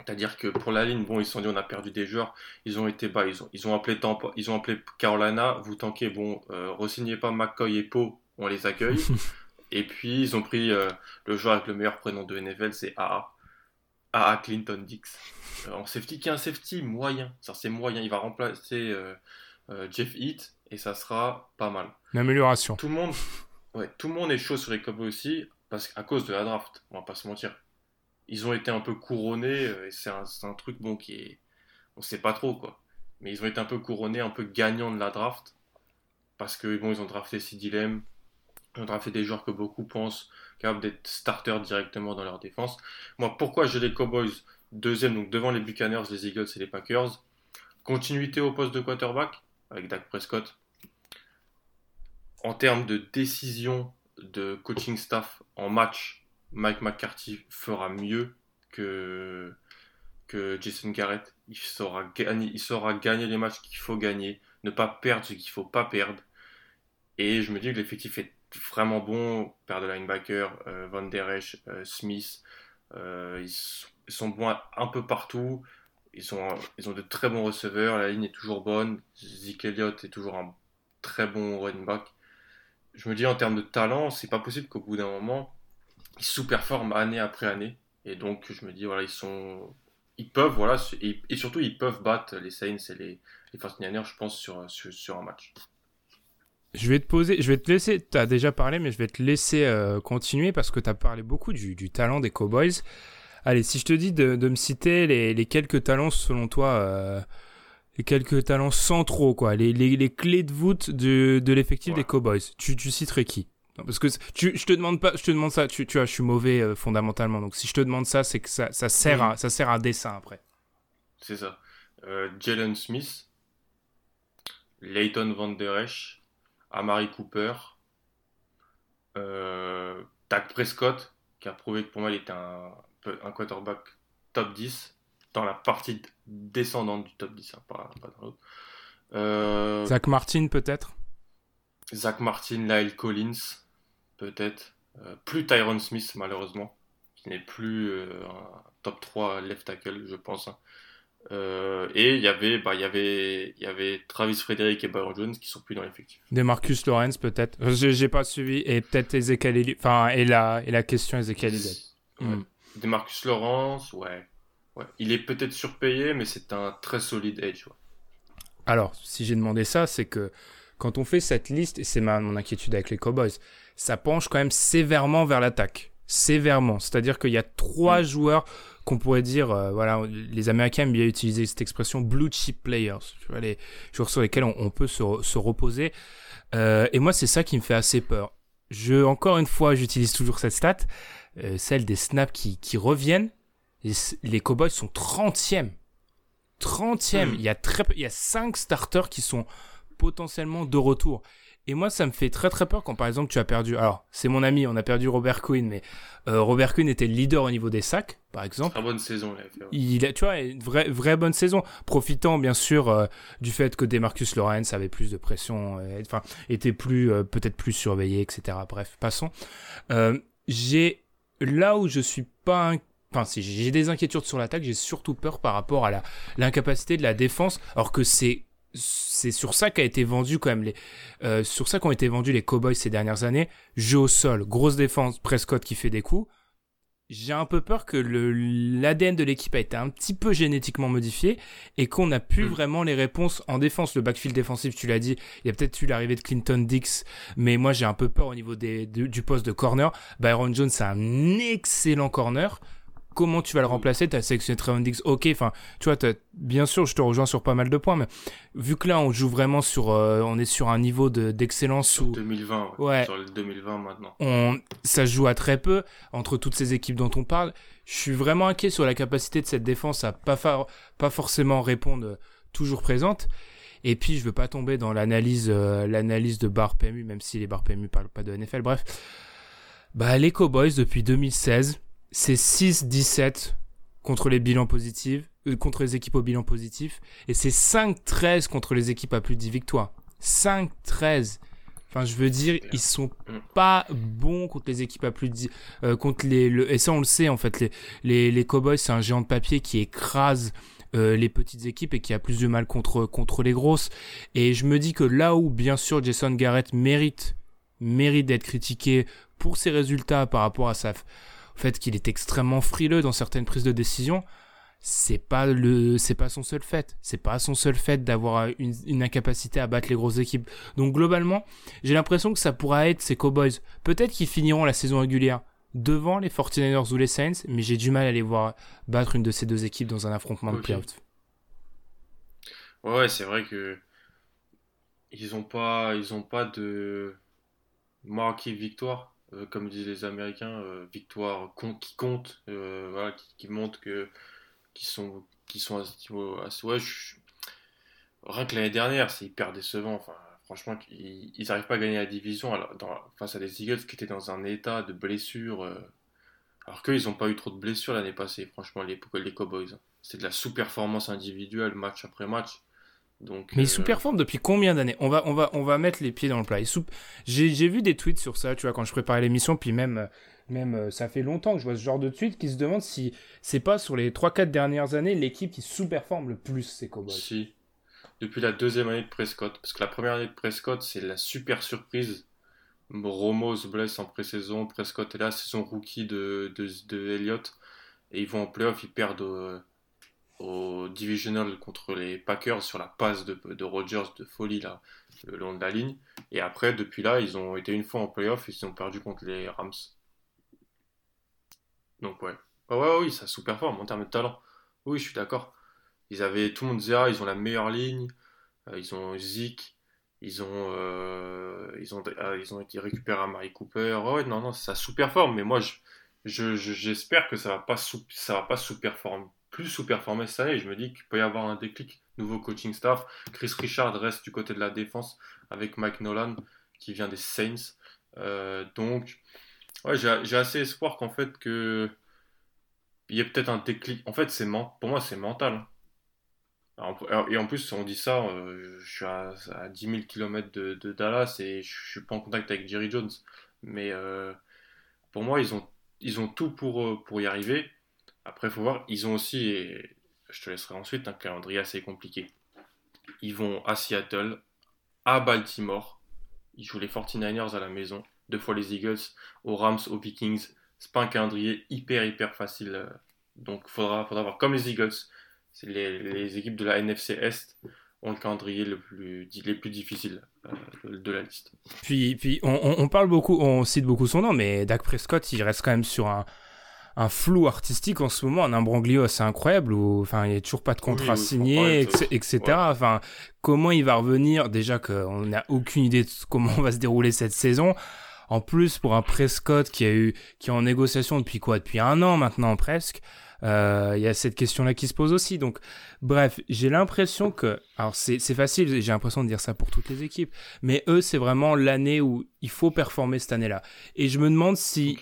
C'est-à-dire que pour la ligne, bon, ils se sont dit on a perdu des joueurs. Ils ont été bas. Ils ont, ils ont appelé ils ont appelé Carolina. Vous tankez, bon, euh, re-signez pas McCoy et Poe, on les accueille. (laughs) et puis ils ont pris euh, le joueur avec le meilleur prénom de NFL, c'est AA. AA Clinton Dix. Euh, en safety, qui est un safety moyen. C'est moyen. Il va remplacer Jeff Heath et ça sera pas mal. Une amélioration. Tout le monde, ouais, tout le monde est chaud sur les Cowboys aussi, parce qu'à cause de la draft, on va pas se mentir. Ils ont été un peu couronnés, euh, et c'est un, un, truc bon qui est. On sait pas trop quoi. Mais ils ont été un peu couronnés, un peu gagnants de la draft, parce que bon, ils ont drafté CD Lamb, ils ont drafté des joueurs que beaucoup pensent capables d'être starters directement dans leur défense. Moi, pourquoi j'ai les Cowboys deuxième, donc devant les Buccaneers, les Eagles et les Packers? Continuité au poste de quarterback avec Dak Prescott en termes de décision de coaching staff en match, Mike McCarthy fera mieux que, que Jason Garrett. Il saura, gagner, il saura gagner les matchs qu'il faut gagner, ne pas perdre ce qu'il ne faut pas perdre. Et je me dis que l'effectif est vraiment bon. Père de linebacker, euh, Van Der Esch, euh, Smith, euh, ils, sont bons un peu partout. Ils ont, ils ont de très bons receveurs. La ligne est toujours bonne. Zeke Elliott est toujours un très bon running back je me dis en termes de talent, c'est pas possible qu'au bout d'un moment, ils sous-performent année après année. Et donc, je me dis, voilà, ils sont. Ils peuvent, voilà, et, surtout, ils peuvent battre les Saints et les, les 49 je pense, sur, sur, un match. Je vais te poser, je vais te laisser, tu déjà parlé, mais je vais te laisser euh, continuer parce que tu as parlé beaucoup du, talent des Cowboys. Allez, si je te dis de, me citer les, les, quelques talents selon toi euh, quelques talents centraux, quoi, les, les, les clés de voûte de, de l'effectif des Cowboys. Tu, tu citerais qui? Parce que tu, je te demande pas, je te demande ça, tu, tu vois, je suis mauvais euh, fondamentalement, donc si je te demande ça, c'est que ça, ça sert à, ça sert à dessin après. C'est ça. Euh, Jalen Smith, Leighton Van Der Esch, Amari Cooper, euh, Dak Prescott, qui a prouvé que pour moi il était un, un quarterback top 10 dans la partie descendante du top 10, hein, pas, dans l'autre. Euh, Zach Martin peut-être? Zach Martin, Lyle Collins, peut-être. Euh, plus Tyron Smith malheureusement, qui n'est plus euh, un top 3 left tackle, je pense. Hein. et il y avait, bah, il y avait, il y avait Travis Frederick et Byron Jones qui sont plus dans l'effectif. Des Marcus Lawrence peut-être. J'ai pas suivi et peut-être Ezekiel, enfin et la et la question Ezekiel hmm. Des Marcus Lawrence, ouais. Ouais. Il est peut-être surpayé, mais c'est un très solide edge. Alors, si j'ai demandé ça, c'est que quand on fait cette liste, et c'est mon inquiétude avec les Cowboys, ça penche quand même sévèrement vers l'attaque. Sévèrement. C'est-à-dire qu'il y a trois mm. joueurs qu'on pourrait dire, euh, voilà, les Américains aiment bien utiliser cette expression blue chip players, tu vois, les joueurs sur lesquels on, peut se, reposer. Euh, et moi, c'est ça qui me fait assez peur. Je, encore une fois, j'utilise toujours cette stat, euh, celle des snaps qui, qui reviennent. Les, les Cowboys sont 30e 30e. Hmm. Il y a très il y a 5 starters qui sont potentiellement de retour. Et moi, ça me fait très très peur quand par exemple tu as perdu. Alors, c'est mon ami, on a perdu Robert Quinn, mais euh, Robert Quinn était le leader au niveau des sacs, par exemple. Très bonne saison, il a, tu vois, une vraie, vraie bonne saison. Profitant bien sûr euh, du fait que Demarcus Lawrence avait plus de pression, euh, enfin, était plus, peut-être plus surveillé, etc. Bref, passons. j'ai là où je suis pas Enfin, si j'ai des inquiétudes sur l'attaque, j'ai surtout peur par rapport à l'incapacité de la défense, alors que c'est c'est sur ça qu'a été vendu quand même les euh, sur ça qu'ont été vendus les Cowboys ces dernières années. Jeu au sol, grosse défense, Prescott qui fait des coups. J'ai un peu peur que l'ADN de l'équipe a été un petit peu génétiquement modifié et qu'on n'a plus hmm. vraiment les réponses en défense. Le backfield défensif, tu l'as dit, il y a peut-être eu l'arrivée de Clinton Dix, mais moi j'ai un peu peur au niveau des, du poste de corner. Byron Jones, c'est un excellent corner comment tu vas le remplacer T'as sélectionné Trevon Dix, ok, enfin, tu vois, bien sûr, je te rejoins sur pas mal de points, mais vu que là, on joue vraiment sur, euh, on est sur un niveau d'excellence sur 2020, ouais, sur le 2020 maintenant. On, ça joue à très peu entre toutes ces équipes dont on parle. Je suis vraiment inquiet sur la capacité de cette défense à pas, pas forcément répondre toujours présente. Et puis, je veux pas tomber dans l'analyse, euh, l'analyse de bar PMU, même si les bar PMU parlent pas de NFL. Bref, bah les Cowboys depuis 2016 c'est 6-17 contre les bilans positifs, euh, contre les équipes au bilan positif, et c'est 5-13 contre les équipes à plus de 10 victoires. 5-13. Enfin, je veux dire, ils sont pas bons contre les équipes à plus de 10, euh, contre les, le, et ça on le sait en fait, les, les, les Cowboys c'est un géant de papier qui écrase euh, les petites équipes et qui a plus de mal contre, contre les grosses. Et je me dis que là où, bien sûr, Jason Garrett mérite, mérite d'être critiqué pour ses résultats par rapport à sa, fait qu'il est extrêmement frileux dans certaines prises de décision, c'est pas le c'est pas son seul fait. C'est pas son seul fait d'avoir une, incapacité à battre les grosses équipes. Donc globalement j'ai l'impression que ça pourra être ces Cowboys. Peut-être qu'ils finiront la saison régulière devant les 49ers ou les Saints mais j'ai du mal à les voir battre une de ces deux équipes dans un affrontement de playoffs. Ouais c'est vrai que ils ont pas ils ont pas de marqué victoire euh, comme disent les Américains, euh, victoire qui compte, euh, voilà, qui, montre que qui sont qui sont assez, ouais, rien que l'année dernière, c'est hyper décevant. Enfin, franchement, ils n'arrivent pas à gagner la division face à des Eagles qui étaient dans un état de blessure. alors qu'ils n'ont pas eu trop de blessures l'année passée, franchement, les, les Cowboys. C'est de la sous-performance individuelle, match après match. Donc, mais il sous-performe depuis combien d'années on va, on, va, on va mettre les pieds dans le plat. Sous... J'ai vu des tweets sur ça, tu vois, quand je préparais l'émission, puis même, même euh, ça fait longtemps que je vois ce genre de tweets qui se demandent si c'est pas sur les 3-4 dernières années l'équipe qui sous-performe le plus ces Cowboys. Si, depuis la deuxième année de Prescott, parce que la première année de Prescott, c'est la super surprise. Romo se blesse en pré-saison, Prescott est là, c'est son rookie de, de, de Elliott, et ils vont en playoff, ils perdent. Euh, au divisional contre les Packers sur la passe de, de Rodgers de folie là, le long de la ligne. Et après, depuis là, ils ont été une fois en playoff et ils ont perdu contre les Rams. Donc ouais. ouais, oui, ça sous-performe en termes de talent. Oui, je suis d'accord. Ils avaient, tout le monde disait, ah, ils ont la meilleure ligne, euh, ils ont Zeke, ils ont, euh, ils ont, ah, ils ont été récupérés à Mary Cooper. ouais, non, non, ça sous-performe, mais moi, je, j'espère que ça va pas ça va pas sous-performer plus sous-performer cette année. Je me dis qu'il peut y avoir un déclic. Nouveau coaching staff. Chris Richard reste du côté de la défense avec Mike Nolan qui vient des Saints. Euh, donc, Ouais, j'ai assez espoir qu'en fait que il y ait peut-être un déclic. En fait, c'est pour moi c'est mental. Et en plus, on dit ça, euh, je suis à, 10 000 km de, Dallas et je suis pas en contact avec Jerry Jones. Mais euh, pour moi, ils ont, ils ont tout pour, pour y arriver. Après, il faut voir, ils ont aussi, je te laisserai ensuite, un calendrier assez compliqué. Ils vont à Seattle, à Baltimore. Ils jouent les 49ers à la maison, deux fois les Eagles, aux Rams, aux Vikings. C'est pas un calendrier hyper, hyper facile. Donc, il faudra, faudra voir. Comme les Eagles, les, les, équipes de la NFC Est ont le calendrier le plus, les plus difficiles euh, de la liste. Puis, puis on, on, parle beaucoup, on cite beaucoup son nom, mais Dak Prescott, il reste quand même sur un, un flou artistique en ce moment, un imbroglio assez incroyable où enfin il n'y a toujours pas de contrat signé, etc. Enfin, comment il va revenir? Déjà qu'on n'a aucune idée de comment va se dérouler cette saison. En plus, pour un Prescott qui a eu, qui est en négociation depuis quoi? Depuis un an maintenant presque. Euh, il y a cette question-là qui se pose aussi. Donc, bref, j'ai l'impression que, alors c'est facile, j'ai l'impression de dire ça pour toutes les équipes, mais eux, c'est vraiment l'année où il faut performer cette année-là. Et je me demande si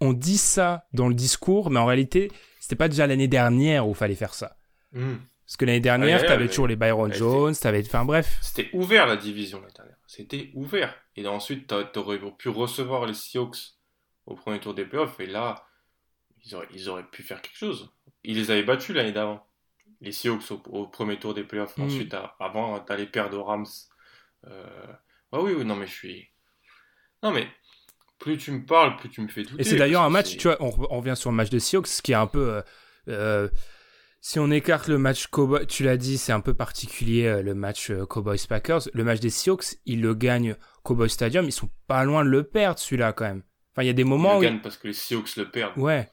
on dit ça dans le discours, mais en réalité, c'était pas déjà l'année dernière où il fallait faire ça. Hmm. Parce que l'année dernière, tu avais toujours les Byron Jones, t'avais, enfin bref. C'était ouvert la division l'année dernière. C'était ouvert. Et ensuite, tu aurais pu recevoir les Seahawks au premier tour des playoffs. Et là, ils auraient, pu faire quelque chose. Ils les avaient battus l'année d'avant. Les Seahawks au, premier tour des playoffs. Mm. Ensuite, avant, t'as les paires de Rams. Euh... oui, oui, non, mais je suis. Non, mais plus tu me parles, plus tu me fais douter. Et c'est d'ailleurs un match, tu vois, on, revient sur le match de Seahawks, qui est un peu. Euh, euh, si on écarte le match Cowboys, tu l'as dit, c'est un peu particulier euh, le match Cowboys-Packers. Le match des Seahawks, ils le gagnent Cowboys Stadium, ils sont pas loin de le perdre celui-là quand même. Enfin, il y a des moments ils le où. gagnent parce que les Seahawks le perdent. Ouais.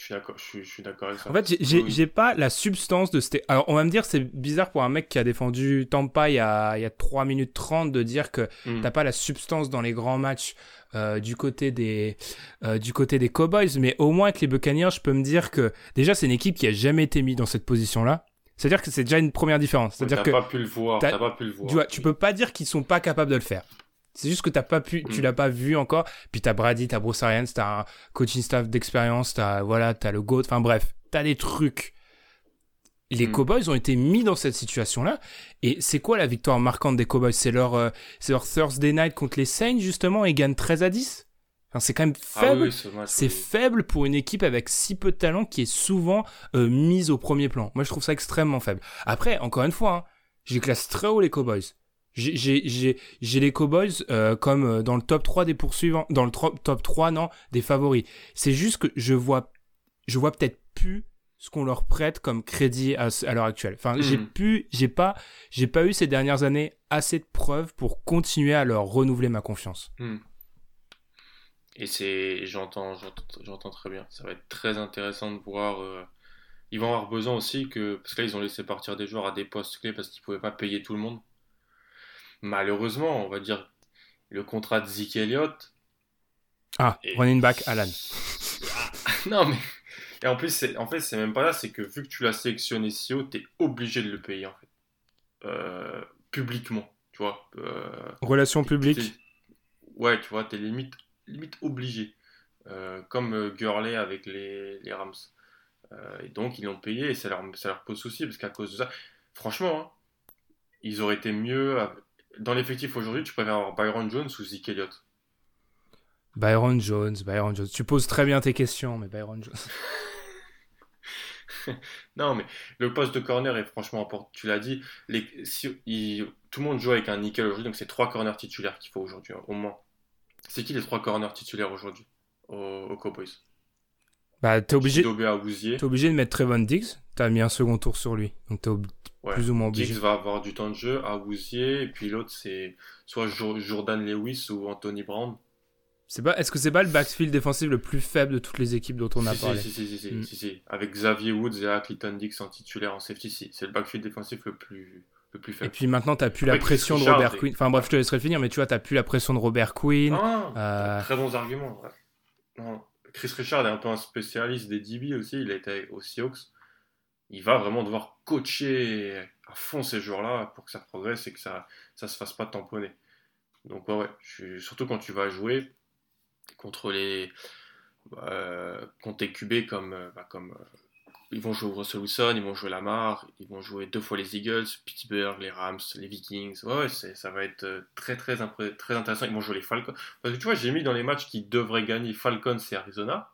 Je suis d'accord, je, suis d'accord avec ça. En fait, j'ai pas la substance de cette. Alors, on va me dire, c'est bizarre pour un mec qui a défendu Tampa il y a, il y a 3 minutes 30 de dire que hmm. t'as pas la substance dans les grands matchs euh, du côté des euh, du côté des Cowboys, mais au moins avec les Buccaneers, je peux me dire que déjà c'est une équipe qui a jamais été mise dans cette position-là. C'est-à-dire que c'est déjà une première différence. C'est-à-dire que pas pu le voir. T'as pas pu le voir. Tu vois, tu peux pas dire qu'ils sont pas capables de le faire. C'est juste que t'as pas pu, tu mm. l'as pas vu encore. Puis t'as Brady, t'as Bruce Arians, t'as un coaching staff d'expérience, t'as voilà, t'as le GOAT. Enfin bref, t'as des trucs. Les mm. Cowboys ont été mis dans cette situation-là. Et c'est quoi la victoire marquante des Cowboys? C'est leur, euh, c'est leur Thursday night contre les Saints justement et gagnent 13 à 10. Enfin, c'est quand même ah faible. c'est faible pour une équipe avec si peu de talent qui est souvent euh, mise au premier plan. Moi, je trouve ça extrêmement faible. Après, encore une fois, hein, j'ai classe très haut les Cowboys. J'ai les Cowboys euh, comme euh, dans le top 3 des poursuivants, dans le top 3 non, des favoris. C'est juste que je vois je vois peut-être plus ce qu'on leur prête comme crédit à, l'heure actuelle. Enfin, j'ai hmm. pu j'ai pas j'ai pas eu ces dernières années assez de preuves pour continuer à leur renouveler ma confiance. Hmm. Et c'est j'entends j'entends très bien. Ça va être très intéressant de voir euh, ils vont avoir besoin aussi que parce que là ils ont laissé partir des joueurs à des postes clés parce qu'ils pouvaient pas payer tout le monde malheureusement, on va dire, le contrat de Zeke Elliott. Ah, running back (laughs) Alan. non, mais. Et en plus, en fait, c'est même pas là, c'est que vu que tu l'as sélectionné si haut, t'es obligé de le payer, en fait. Euh, publiquement, tu vois. Euh, Relation publique Ouais, tu vois, t'es limite, limite obligé. Euh, comme Gurley avec les, les Rams. et donc, ils l'ont payé et ça leur, ça leur pose souci, parce qu'à cause de ça, franchement, hein, ils auraient été mieux dans l'effectif aujourd'hui, tu préfères avoir Byron Jones ou Zeke Elliott? Byron Jones, Byron Jones. Tu poses très bien tes questions, mais Byron Jones. (laughs) non, mais le poste de corner est franchement important. Tu l'as dit, les, tout le monde joue avec un nickel aujourd'hui, donc c'est trois corners titulaires qu'il faut aujourd'hui, au moins. C'est qui les trois corners titulaires aujourd'hui aux, Cowboys? Bah, t'es obligé, es obligé de mettre Trevon Diggs. T'as mis un second tour sur lui, donc t'es plus ou moins obligé. Diggs va avoir du temps de jeu à Wouzier, et puis l'autre c'est soit Jordan Lewis ou Anthony Brown. C'est pas, est-ce que c'est pas le backfield défensif le plus faible de toutes les équipes dont on a parlé? si, si, si, mm. si, si, Avec Xavier Woods et Clinton Dix en titulaire en safety, si. C'est le backfield défensif le plus, le plus faible. Et puis maintenant, t'as plus la pression de Robert Quinn. Enfin bref, je te laisserai finir, mais tu vois, t'as plus la pression de Robert Quinn. Ah, euh, Très bons arguments. Chris Richard est un peu un spécialiste des DB aussi. Il a été aux Seahawks il va vraiment devoir coacher à fond ces joueurs-là pour que ça progresse et que ça ne se fasse pas tamponner. Donc, ouais, ouais. Surtout quand tu vas jouer contre les. Euh, contre tes QB comme, euh, bah, comme ils vont jouer Russell Wilson, ils vont jouer Lamar, ils vont jouer deux fois les Eagles, Pittsburgh, les Rams, les Vikings. Ouais, ça va être euh, très, très, très intéressant. Ils vont jouer les Falcons. Parce que tu vois, j'ai mis dans les matchs qui devraient gagner Falcons et Arizona.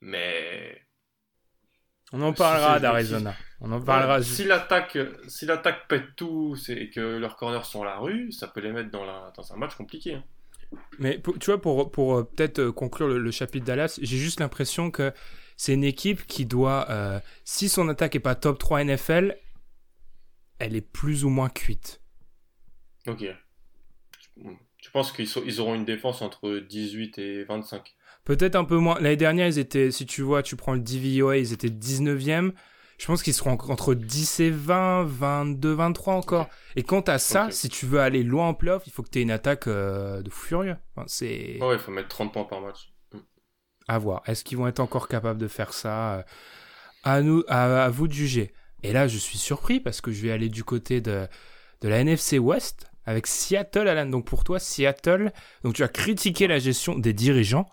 Mais. On en parlera d'Arizona. On en parlera. si l'attaque, si l'attaque pète tout et que leurs corners sont à la rue, ça peut les mettre dans, la, dans un match compliqué. Hein. Mais tu vois, pour, pour euh, peut-être euh, conclure le, le chapitre Dallas, j'ai juste l'impression que c'est une équipe qui doit, euh, si son attaque est pas top 3 NFL, elle est plus ou moins cuite. Ok. Tu penses qu'ils ils auront une défense entre 18 et 25 Peut-être un peu moins. L'année dernière, ils étaient, si tu vois, tu prends le DVOA, ils étaient 19e. Je pense qu'ils seront entre 10 et 20, 22, 23 encore. Et quant à ça, si tu veux aller loin en playoff, il faut que tu aies une attaque euh, de furieux. c'est... Ouais, il faut mettre 30 points par match. À voir. Est-ce qu'ils vont être encore capables de faire ça euh, à, vous de juger? Et là, je suis surpris parce que je vais aller du côté de, de la NFC West avec Seattle, Alan. Donc pour toi, Seattle, donc tu as critiqué la gestion des dirigeants.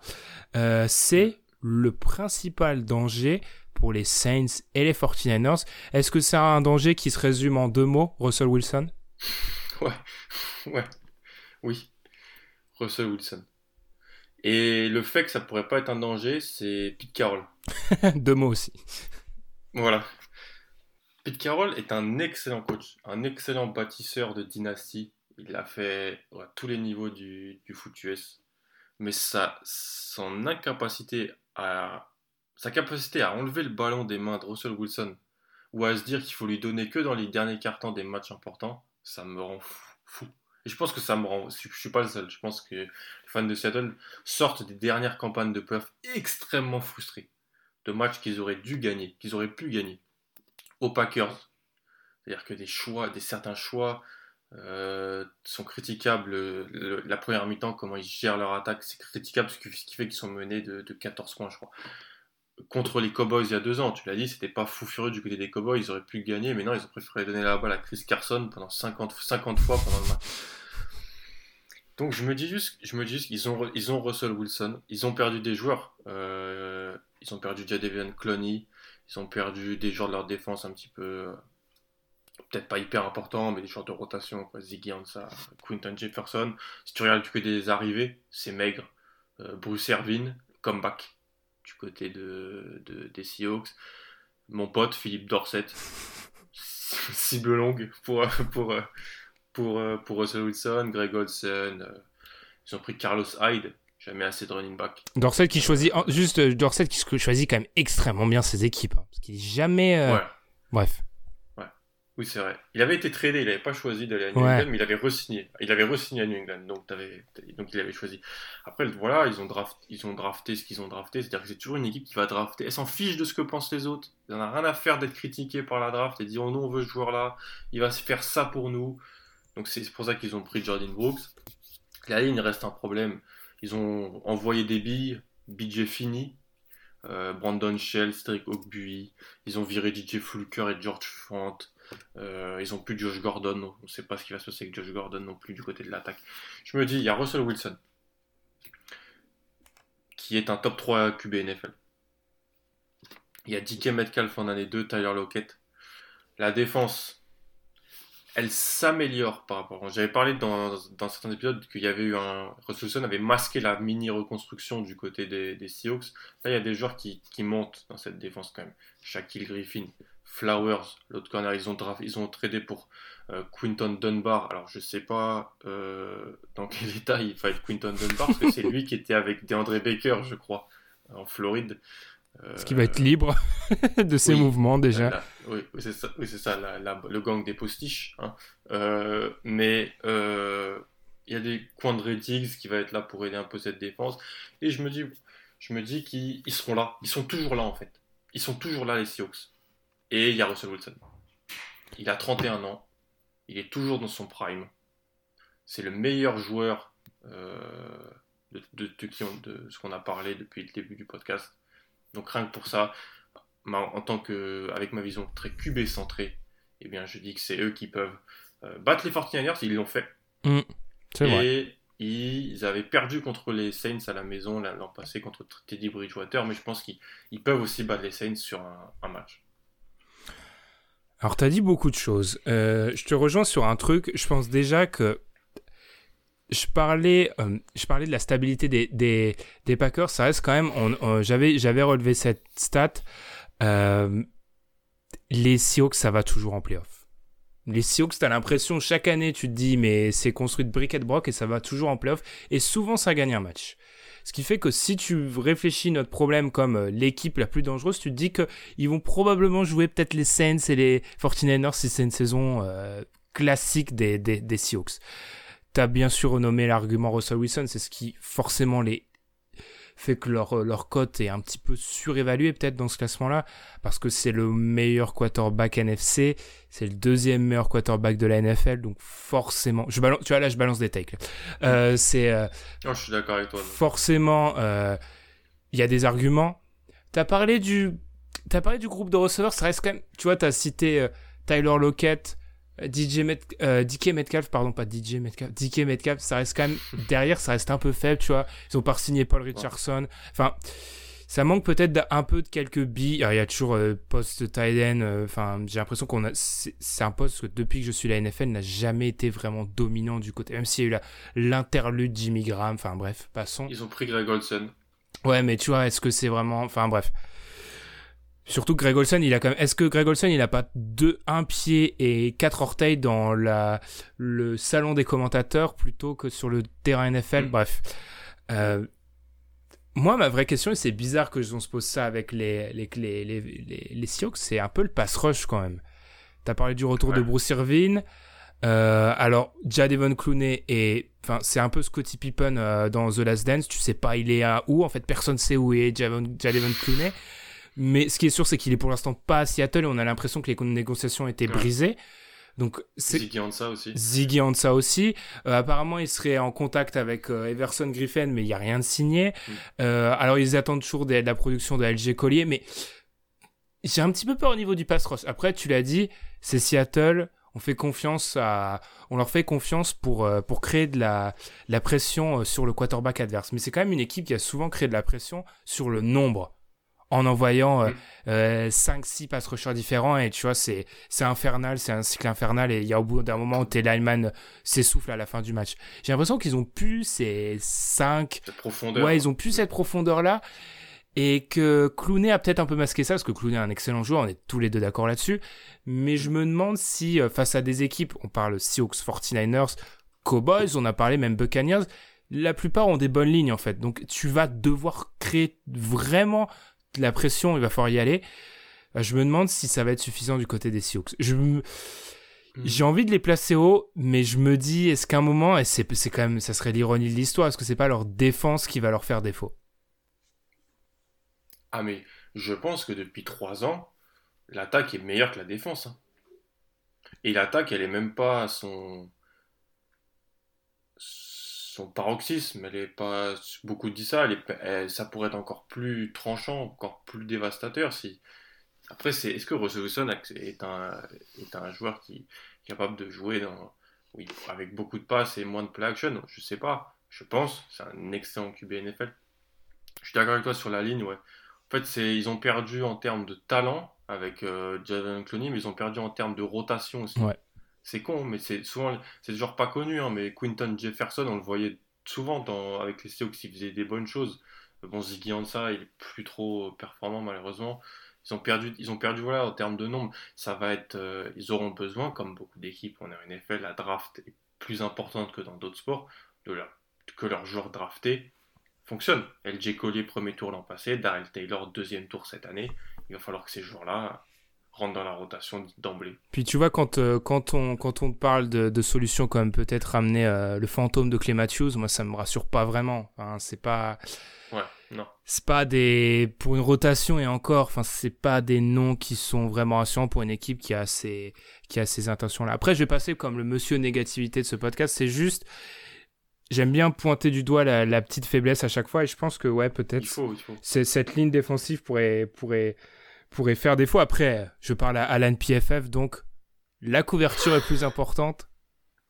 Euh, c'est le principal danger pour les Saints et les 49ers. Est-ce que c'est un danger qui se résume en deux mots, Russell Wilson? Ouais, ouais, oui. Russell Wilson. Et le fait que ça pourrait pas être un danger, c'est Pete Carroll. (laughs) Deux mots aussi. Voilà. Pete Carroll est un excellent coach, un excellent bâtisseur de dynastie. Il a fait à tous les niveaux du, du foot US. Mais sa, son incapacité à, sa capacité à enlever le ballon des mains de Russell Wilson ou à se dire qu'il faut lui donner que dans les derniers cartons des matchs importants, ça me rend fou. Et je pense que ça me rend. Je suis pas le seul. Je pense que les fans de Seattle sortent des dernières campagnes de playoffs extrêmement frustrés. De matchs qu'ils auraient dû gagner, qu'ils auraient pu gagner. Aux Packers. C'est-à-dire que des choix, des certains choix euh, sont critiquables. la première mi-temps, comment ils gèrent leur attaque, c'est critiquable ce qui fait qu'ils sont menés de, de 14 points, je crois contre les Cowboys il y a deux ans. Tu l'as dit, c'était pas fou furieux du côté des Cowboys, ils auraient pu gagner, mais non, ils ont préféré donner la balle à Chris Carson pendant 50, 50 fois pendant le match. Donc je me dis juste, je me dis juste qu'ils ont, ils ont Russell Wilson, ils ont perdu des joueurs, euh, ils ont perdu Jadavian Clowney, ils ont perdu des joueurs de leur défense un petit peu, peut-être pas hyper importants, mais des joueurs de rotation, quoi, Ziggy Quinton Jefferson. Si tu regardes du côté des arrivées, c'est maigre. Euh, Bruce Ervin, comeback du côté de, des Seahawks. Mon pote Philippe Dorset, (laughs) cible longue pour, pour, pour, pour Russell Wilson, Greg Olsen. Euh, ils ont pris Carlos Hyde, jamais assez de running back. Dorset qui choisit, juste euh, Dorset qui choisit quand même extrêmement bien ses équipes. Hein, parce qu'il jamais. Euh, bref. Oui, c'est vrai. Il avait été tradé, il n'avait pas choisi d'aller à New England, mais il avait re-signé. Il avait re-signé à New England, donc, donc il avait choisi. Après, voilà, ils ont, draft... ils ont drafté ce qu'ils ont drafté, c'est-à-dire que c'est toujours une équipe qui va drafter. Elle s'en fiche de ce que pensent les autres. Il n'en a rien à faire d'être critiqué par la draft et dire oh, nous on veut ce joueur-là, il va se faire ça pour nous. Donc c'est pour ça qu'ils ont pris Jordan Brooks. Là, il reste un problème. Ils ont envoyé des billes, BJ fini, euh, Brandon Shell, Strick Ogbuy. Ils ont viré DJ Fluker et George Font. Euh, ils ont plus Josh Gordon. On ne sait pas ce qui va se passer avec Josh Gordon non plus du côté de l'attaque. Je me dis, il y a Russell Wilson, qui est un top 3 QB NFL. Il y a DK Metcalf en année 2, Tyler Lockett. La défense, elle s'améliore par rapport. J'avais parlé dans, certains épisodes qu'il y avait eu un. Russell Wilson avait masqué la mini reconstruction du côté des, des Seahawks. Là, il y a des joueurs qui, qui montent dans cette défense quand même. Shaquille Griffin, Flowers, l'autre corner, ils ont, ils ont tradé pour euh, Quinton Dunbar. Alors, je sais pas euh, dans quel (laughs) état il va être Quinton Dunbar, parce que c'est lui qui était avec DeAndre Baker, je crois, en Floride. Euh, Ce qui va être libre (laughs) de ses mouvements déjà. oui, c'est ça, oui, ça le gang des postiches. Hein. mais il y a des coins de Diggs qui va être là pour aider un peu cette défense. Et je me dis, je me dis qu'ils seront là. Ils sont toujours là en fait. Ils sont toujours là les Seahawks. Et il y a Russell Wilson. Il a 31 ans. Il est toujours dans son prime. C'est le meilleur joueur euh, de, de, ce qu'on a parlé depuis le début du podcast. Donc rien que pour ça, en tant que, avec ma vision très QB centrée, eh bien je dis que c'est eux qui peuvent euh, battre les 49ers, ils l'ont fait. Mm. Et ils avaient perdu contre les Saints à la maison l'an passé contre Teddy Bridgewater, mais je pense qu'ils peuvent aussi battre les Saints sur un, match. Alors, tu dit beaucoup de choses. Euh, je te rejoins sur un truc. Je pense déjà que je parlais, euh, je parlais de la stabilité des, Packers. Ça reste quand même. J'avais, j'avais relevé cette stat. Euh, les Seahawks, ça va toujours en playoff. Les Seahawks, t'as l'impression, chaque année, tu te dis, mais c'est construit de briquet de broc et ça va toujours en playoff. Et souvent, ça gagne un match. Ce qui fait que si tu réfléchis notre problème comme euh, l'équipe la plus dangereuse, tu te dis qu'ils vont probablement jouer peut-être les Saints et les 49ers si c'est une saison euh, classique des, des, des Seahawks. T'as bien sûr renommé l'argument Russell Wilson, c'est ce qui forcément les fait que leur, euh, leur cote est un petit peu surévaluée peut-être dans ce classement-là, parce que c'est le meilleur quarterback NFC, c'est le deuxième meilleur quarterback de la NFL, donc forcément, je balance, tu vois là je balance des takes. Euh, c'est, euh, oh, je suis d'accord avec toi. Forcément, il y a des arguments. T'as parlé du, t'as parlé du groupe de receveurs, ça reste quand même, tu vois, t'as cité Tyler Lockett, DJ euh, DK Metcalf, pardon, pas DJ Metcalf, DK Metcalf, ça reste quand même (laughs) derrière, ça reste un peu faible, tu vois. Ils ont pas signé Paul Richardson. Enfin, ça manque peut-être un peu de quelques billes. Il y a toujours euh, poste tight euh, Enfin, j'ai l'impression qu'on a. C'est un poste que depuis que je suis la NFL n'a jamais été vraiment dominant du côté. Même s'il y a eu l'interlude Jimmy Graham. Enfin bref, passons. Ils ont pris Greg Olsen. Ouais, mais tu vois, est-ce que c'est vraiment. Enfin bref. Surtout Greg Olson, il a quand même. Est-ce que Greg Olson, il a pas deux, un pied et quatre orteils dans la le salon des commentateurs plutôt que sur le terrain NFL mm. Bref. Euh, moi, ma vraie question, et c'est bizarre que on se pose ça avec les les les les, c'est un peu le pass rush quand même. T'as parlé du retour de Bruce Irvin. Euh, alors, Jadevon Clooney et enfin, c'est un peu Scotty Pippen euh, dans The Last Dance. Tu sais pas, il est à où? En fait, personne sait où est Jadevon Clooney. Mais ce qui est sûr, c'est qu'il est pour l'instant pas à Seattle et on a l'impression que les négociations étaient brisées. Donc Ziggy Ansah aussi. Ziggy Ansah aussi. Euh, apparemment, il serait en contact avec euh, Everson Griffin, mais il n'y a rien de signé. Mm. Euh, alors, ils attendent toujours de, la production de LG Collier, mais j'ai un petit peu peur au niveau du pass rush. Après, tu l'as dit, c'est Seattle. On fait confiance à, on leur fait confiance pour pour créer de la la pression sur le quarterback adverse. Mais c'est quand même une équipe qui a souvent créé de la pression sur le nombre en envoyant 5-6 euh, mm. euh, pass rushers différents et tu vois c'est infernal c'est un cycle infernal et il y a au bout d'un moment où tes lineman s'essouffle à la fin du match. J'ai l'impression qu'ils ont plus ces 5 profondeur. Ouais ils ont plus cette profondeur là et que Clooney a peut-être un peu masqué ça parce que Clooney est un excellent joueur on est tous les deux d'accord là-dessus. Mais je me demande si euh, face à des équipes on parle Seahawks 49ers Cowboys on a parlé même Buccaneers la plupart ont des bonnes lignes en fait. Donc tu vas devoir créer vraiment la pression, il va falloir y aller. Euh, je me demande si ça va être suffisant du côté des Sioux. Je hmm. J'ai envie de les placer haut, mais je me dis, est-ce qu'à un moment, et c'est quand même, ça serait l'ironie de l'histoire, est-ce que c'est pas leur défense qui va leur faire défaut? Ah mais je pense que depuis trois ans, l'attaque est meilleure que la défense. Hein. Et l'attaque, elle est même pas à son paroxysme, elle est pas beaucoup dit ça, elle ça pourrait être encore plus tranchant, encore plus dévastateur si. Après, c'est est-ce que Russell Wilson est un, est un joueur qui est capable de jouer dans, oui, avec beaucoup de passes et moins de play action? Je sais pas. Je pense. C'est un excellent QB NFL. Je suis d'accord avec toi sur la ligne. Ouais. En fait, c'est ils ont perdu en termes de talent avec euh, Javon Clooney, mais ils ont perdu en termes de rotation aussi. Ouais c'est con, mais c'est souvent, c'est genre pas connu, hein, mais Quinton Jefferson, on le voyait souvent avec les Seahawks, il faisait des bonnes choses. Bon, Ziggy Ansah, il est plus trop performant malheureusement. Ils ont perdu, ils ont perdu voilà en termes de nombre. Ça va être, euh, ils auront besoin, comme beaucoup d'équipes on est en effet, la draft est plus importante que dans d'autres sports, de que leurs joueurs draftés fonctionnent. LJ Collier premier tour l'an passé, Daryl Taylor deuxième tour cette année. Il va falloir que ces joueurs-là rentre dans la rotation d'emblée. Puis tu vois, quand, euh, quand, on, quand on parle de, solutions comme peut-être ramener euh, le fantôme de Clay Matthews, moi ça me rassure pas vraiment. Enfin, c'est pas. Ouais, non. C'est pas des. Pour une rotation et encore, enfin, c'est pas des noms qui sont vraiment rassurants pour une équipe qui a ces, qui a ces intentions-là. Après, je vais passer comme le monsieur négativité de ce podcast, c'est juste. J'aime bien pointer du doigt la, la, petite faiblesse à chaque fois et je pense que ouais peut-être cette ligne défensive pourrait pourrait pourrait faire défaut. Après, je parle à Alan PFF, donc la couverture est plus importante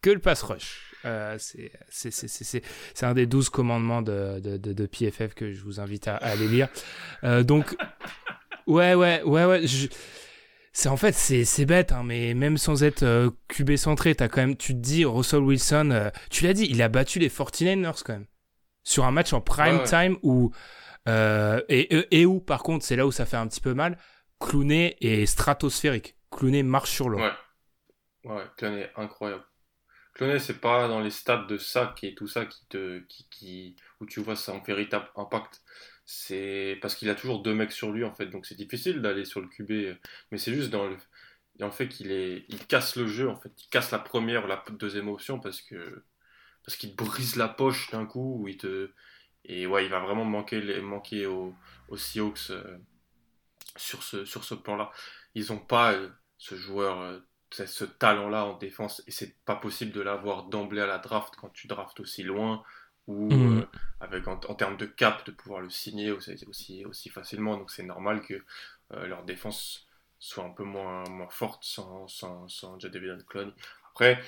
que le pass rush. Euh, c'est un des 12 commandements de, de, de, PFF que je vous invite à, aller lire. Euh, donc, ouais, ouais, ouais, ouais. C'est en fait c'est bête hein, mais même sans être euh, QB centré, as quand même tu te dis Russell Wilson, euh, tu l'as dit, il a battu les 49ers quand même sur un match en prime time où euh, et, et, où par contre c'est là où ça fait un petit peu mal, Clooney est stratosphérique. Clooney marche sur l'eau. Ouais. Ouais, Clooney incroyable. Clooney c'est pas dans les stades de sac et tout ça qui te qui, qui où tu vois son véritable impact c'est parce qu'il a toujours deux mecs sur lui en fait, donc c'est difficile d'aller sur le QB, mais c'est juste dans le, en fait qu'il est, il casse le jeu en fait, il casse la première ou la deuxième option parce que parce qu'il brise la poche d'un coup, ou il te et ouais, il va vraiment manquer manquer aux, Seahawks euh, sur ce sur ce plan-là. Ils n'ont pas euh, ce joueur, euh, ce talent-là en défense et c'est pas possible de l'avoir d'emblée à la draft quand tu draftes aussi loin ou mhm. euh, avec en, termes de cap de pouvoir le signer aussi, aussi, aussi facilement. Donc c'est normal que leur défense soit un peu moins, moins forte sans, sans, sans Jadavion Cloney. Après,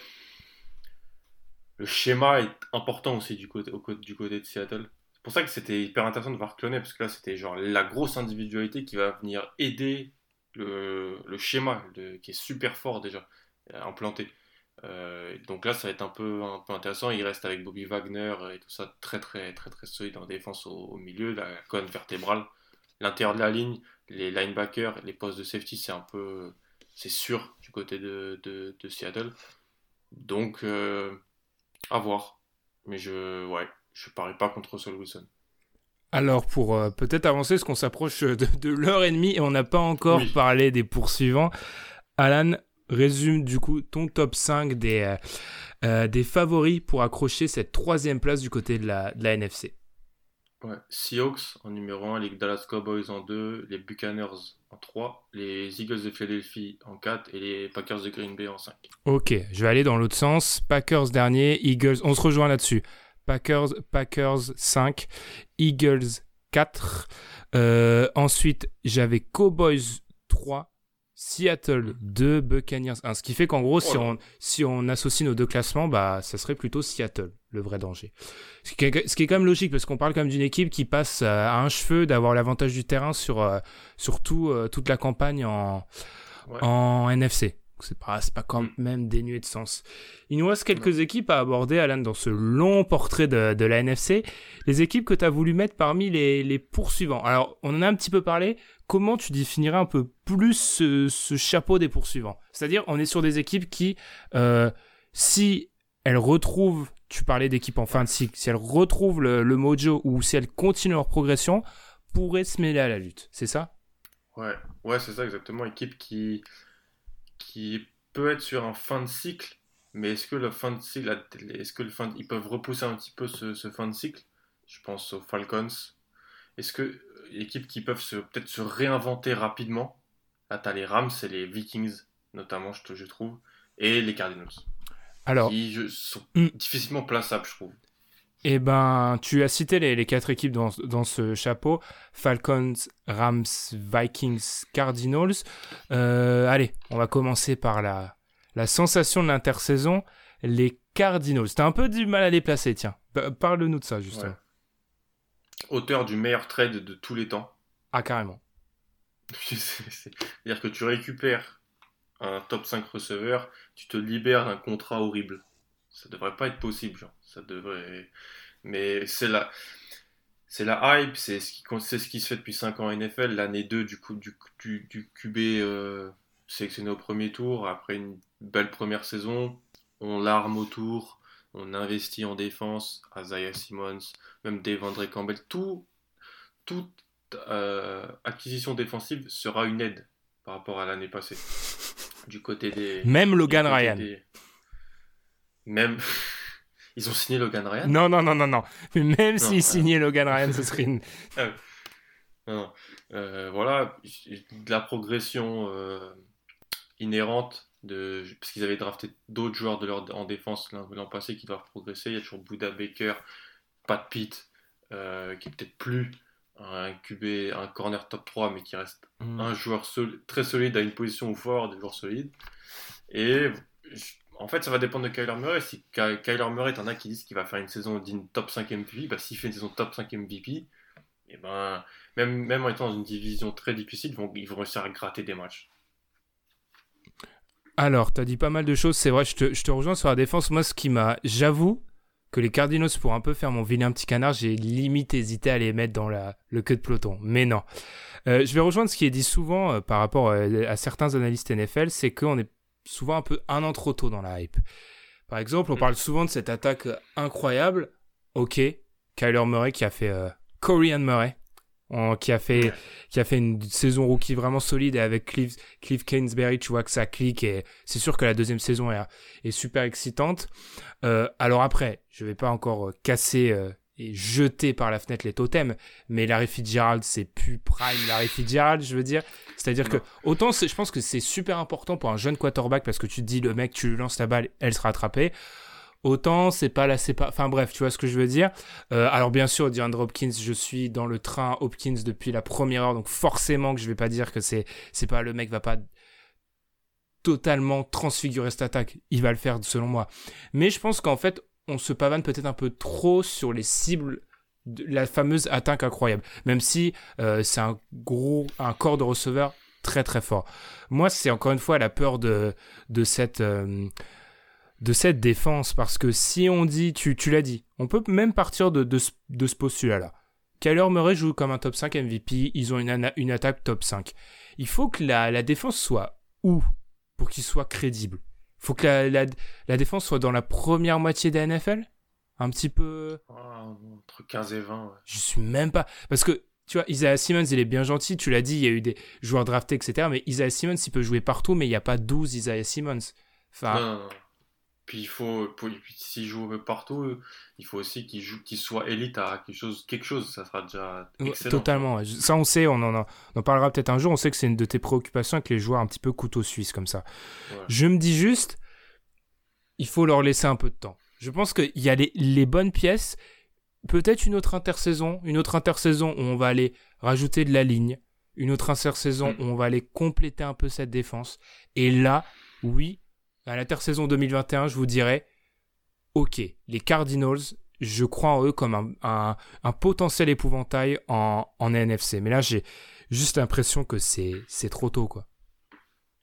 le schéma est important aussi du côté, au, du côté de Seattle. Pour ça que c'était hyper intéressant de voir Cloney, parce que là c'était genre la grosse individualité qui va venir aider le, le schéma qui est super fort déjà, implanté. Euh, donc là, ça va être un peu, un peu intéressant. Il reste avec Bobby Wagner et tout ça très très très très solide en défense au, milieu, la colonne vertébrale, l'intérieur de la ligne, les linebackers, les postes de safety, c'est un peu, c'est sûr du côté de, de, Seattle. Donc euh, à voir. Mais je, ouais, je parie pas contre Russell Wilson. Alors pour euh, peut-être avancer, ce qu'on s'approche de, de l'heure et demie et on n'a pas encore parlé des poursuivants. Alan, résume du coup ton top 5 des, euh, euh, des favoris pour accrocher cette troisième place du côté de la, de la NFC. Ouais. Seahawks en numéro 1, les Dallas Cowboys en 2, les Buccaneers en 3, les Eagles de Philadelphie en 4 et les Packers de Green Bay en 5. Ok, je vais aller dans l'autre sens. Packers dernier, Eagles, on se rejoint là-dessus. Packers, Packers 5, Eagles 4. Euh, ensuite, j'avais Cowboys 3, Seattle 2, Buccaneers 1. Ce qui fait qu'en gros, si, on, si on associe nos deux classements, bah, ça serait plutôt Seattle, le vrai danger. Ce qui est, ce qui est quand même logique, parce qu'on parle quand même d'une équipe qui passe euh, à un cheveu d'avoir l'avantage du terrain sur, euh, sur toute la campagne en, en NFC. C'est pas, pas quand mm. même dénué de sens. Il nous reste quelques équipes à aborder, Alan, dans ce long portrait de, de la NFC. Les équipes que tu as voulu mettre parmi les, les poursuivants. Alors, on en a un petit peu parlé comment tu définirais un peu plus ce, chapeau des poursuivants? C'est-à-dire, on est sur des équipes qui, euh, si elles retrouvent, tu parlais d'équipes en fin de cycle, si elles retrouvent le, mojo ou si elles continuent leur progression, pourraient se mêler à la lutte. C'est ça? Ouais, ouais, c'est ça exactement. Équipe qui, qui peut être sur un fin de cycle, mais est-ce que le fin de cycle, est-ce que le fin, ils peuvent repousser un petit peu ce, ce fin de cycle? Je pense aux Falcons. Est-ce que équipes qui peuvent peut-être se réinventer rapidement? Là, tu as les Rams et les Vikings, notamment, je, je trouve, et les Cardinals. Alors, qui sont hmm. difficilement plaçables, je trouve. Eh ben, tu as cité les, quatre équipes dans, dans, ce chapeau Falcons, Rams, Vikings, Cardinals. Euh, allez, on va commencer par la, la sensation de l'intersaison les Cardinals. T'as un peu du mal à les placer, tiens. Parle-nous de ça, justement auteur du meilleur trade de tous les temps. Ah, carrément. (laughs) C'est-à-dire que tu récupères un top 5 receveur, tu te libères d'un contrat horrible. Ça devrait pas être possible, genre. Ça devrait. Mais c'est la, c'est la hype, c'est ce, qui... ce qui se fait depuis 5 ans en NFL. L'année 2 du, coup, du, du, QB euh, sélectionné au premier tour, après une belle première saison, on l'arme autour, on investit en défense, Isaiah Simmons, même Devandre Campbell, tout, toute euh, acquisition défensive sera une aide par rapport à l'année passée. Du côté des. Même Logan Ryan. Même. (laughs) Ils ont signé Logan Ryan Non, non, non, non, non. Mais même s'ils signaient Logan Ryan, ce serait une. (laughs) Ah non, euh, voilà, de la progression euh, inhérente de, parce qu'ils avaient drafté d'autres joueurs de leur, en défense l'an passé qui doivent progresser. Il y a toujours Buda Baker, Pat Pitt, euh, qui est peut-être plus un QB, un corner top 3, mais qui reste mm. un joueur très solide à une position où fort, des joueurs solides. Et en fait, ça va dépendre de Kyler Murray. Si Kyler Murray, t'en as qui disent qu'il va faire une saison d'une top 5 MVP, bah, s'il fait une saison top 5 MVP, et même, en étant dans une division très difficile, ils vont, réussir à gratter des matchs. Alors, tu as dit pas mal de choses, c'est vrai, je te, rejoins sur la défense. Moi, ce qui m'a. J'avoue que les Cardinals, pour un peu faire mon vilain petit canard, j'ai limite hésité à les mettre dans le queue de peloton. Mais non. Euh, je vais rejoindre ce qui est dit souvent euh, par rapport euh, à certains analystes NFL, c'est qu'on est souvent un peu un an trop tôt dans la hype. Par exemple, on mm. parle souvent de cette attaque incroyable. Ok, Kyler Murray qui a fait euh, Corian Murray, qui a fait qui a fait une saison rookie vraiment solide et avec Cliff, Cliff Kingsbury, tu vois que ça clique et c'est sûr que la deuxième saison est, est super excitante. Euh, alors après, je vais pas encore euh, casser euh, et jeter par la fenêtre les totems, mais Larry Fitzgerald, c'est plus prime Larry Fitzgerald, je veux dire. C'est-à-dire que autant je pense que c'est super important pour un jeune quarterback parce que tu te dis le mec, tu lui lances la balle, elle sera attrapée. Autant c'est pas là, c'est pas. Enfin bref, tu vois ce que je veux dire. Euh, alors bien sûr, DeAndre Hopkins, je suis dans le train Hopkins depuis la première heure, donc forcément que je vais pas dire que c'est c'est pas le mec va pas totalement transfigurer cette attaque. Il va le faire selon moi. Mais je pense qu'en fait, on se pavane peut-être un peu trop sur les cibles de la fameuse attaque incroyable. Même si euh, c'est un gros, un corps de receveur très très fort. Moi, c'est encore une fois la peur de de cette euh, de cette défense parce que si on dit, tu, tu l'as dit, on peut même partir de, de, de ce postulat-là. Kyler Murray joue comme un top 5 MVP, ils ont une, une attaque top 5. Il faut que la, la défense soit où pour qu'il soit crédible? Faut que la, la, la, défense soit dans la première moitié des NFL Un petit peu... Ah, entre 15 et 20. Ouais. Je suis même pas... Parce que tu vois, Isaiah Simmons, il est bien gentil, tu l'as dit, il y a eu des joueurs draftés, etc. Mais Isaiah Simmons, il peut jouer partout, mais il n'y a pas 12 Isaiah Simmons. Enfin, non, non, non. Puis il faut, s'il joue partout, il faut aussi qu'il joue, qu'il soit élite à quelque chose, quelque chose, ça sera déjà excellent. Totalement. Ça, on sait, on en, on parlera peut-être un jour. On sait que c'est une de tes préoccupations avec les joueurs un petit peu couteau suisse comme ça. Je me dis juste, il faut leur laisser un peu de temps. Je pense qu'il y a les, les bonnes pièces. Peut-être une autre intersaison, une autre intersaison où on va aller rajouter de la ligne, une autre intersaison mm. où on va aller compléter un peu cette défense. Et là, oui, à l'intersaison 2021, je vous dirais, ok, les Cardinals, je crois en eux comme un, un, potentiel épouvantail en, en, NFC. Mais là, j'ai juste l'impression que c'est, trop tôt, quoi.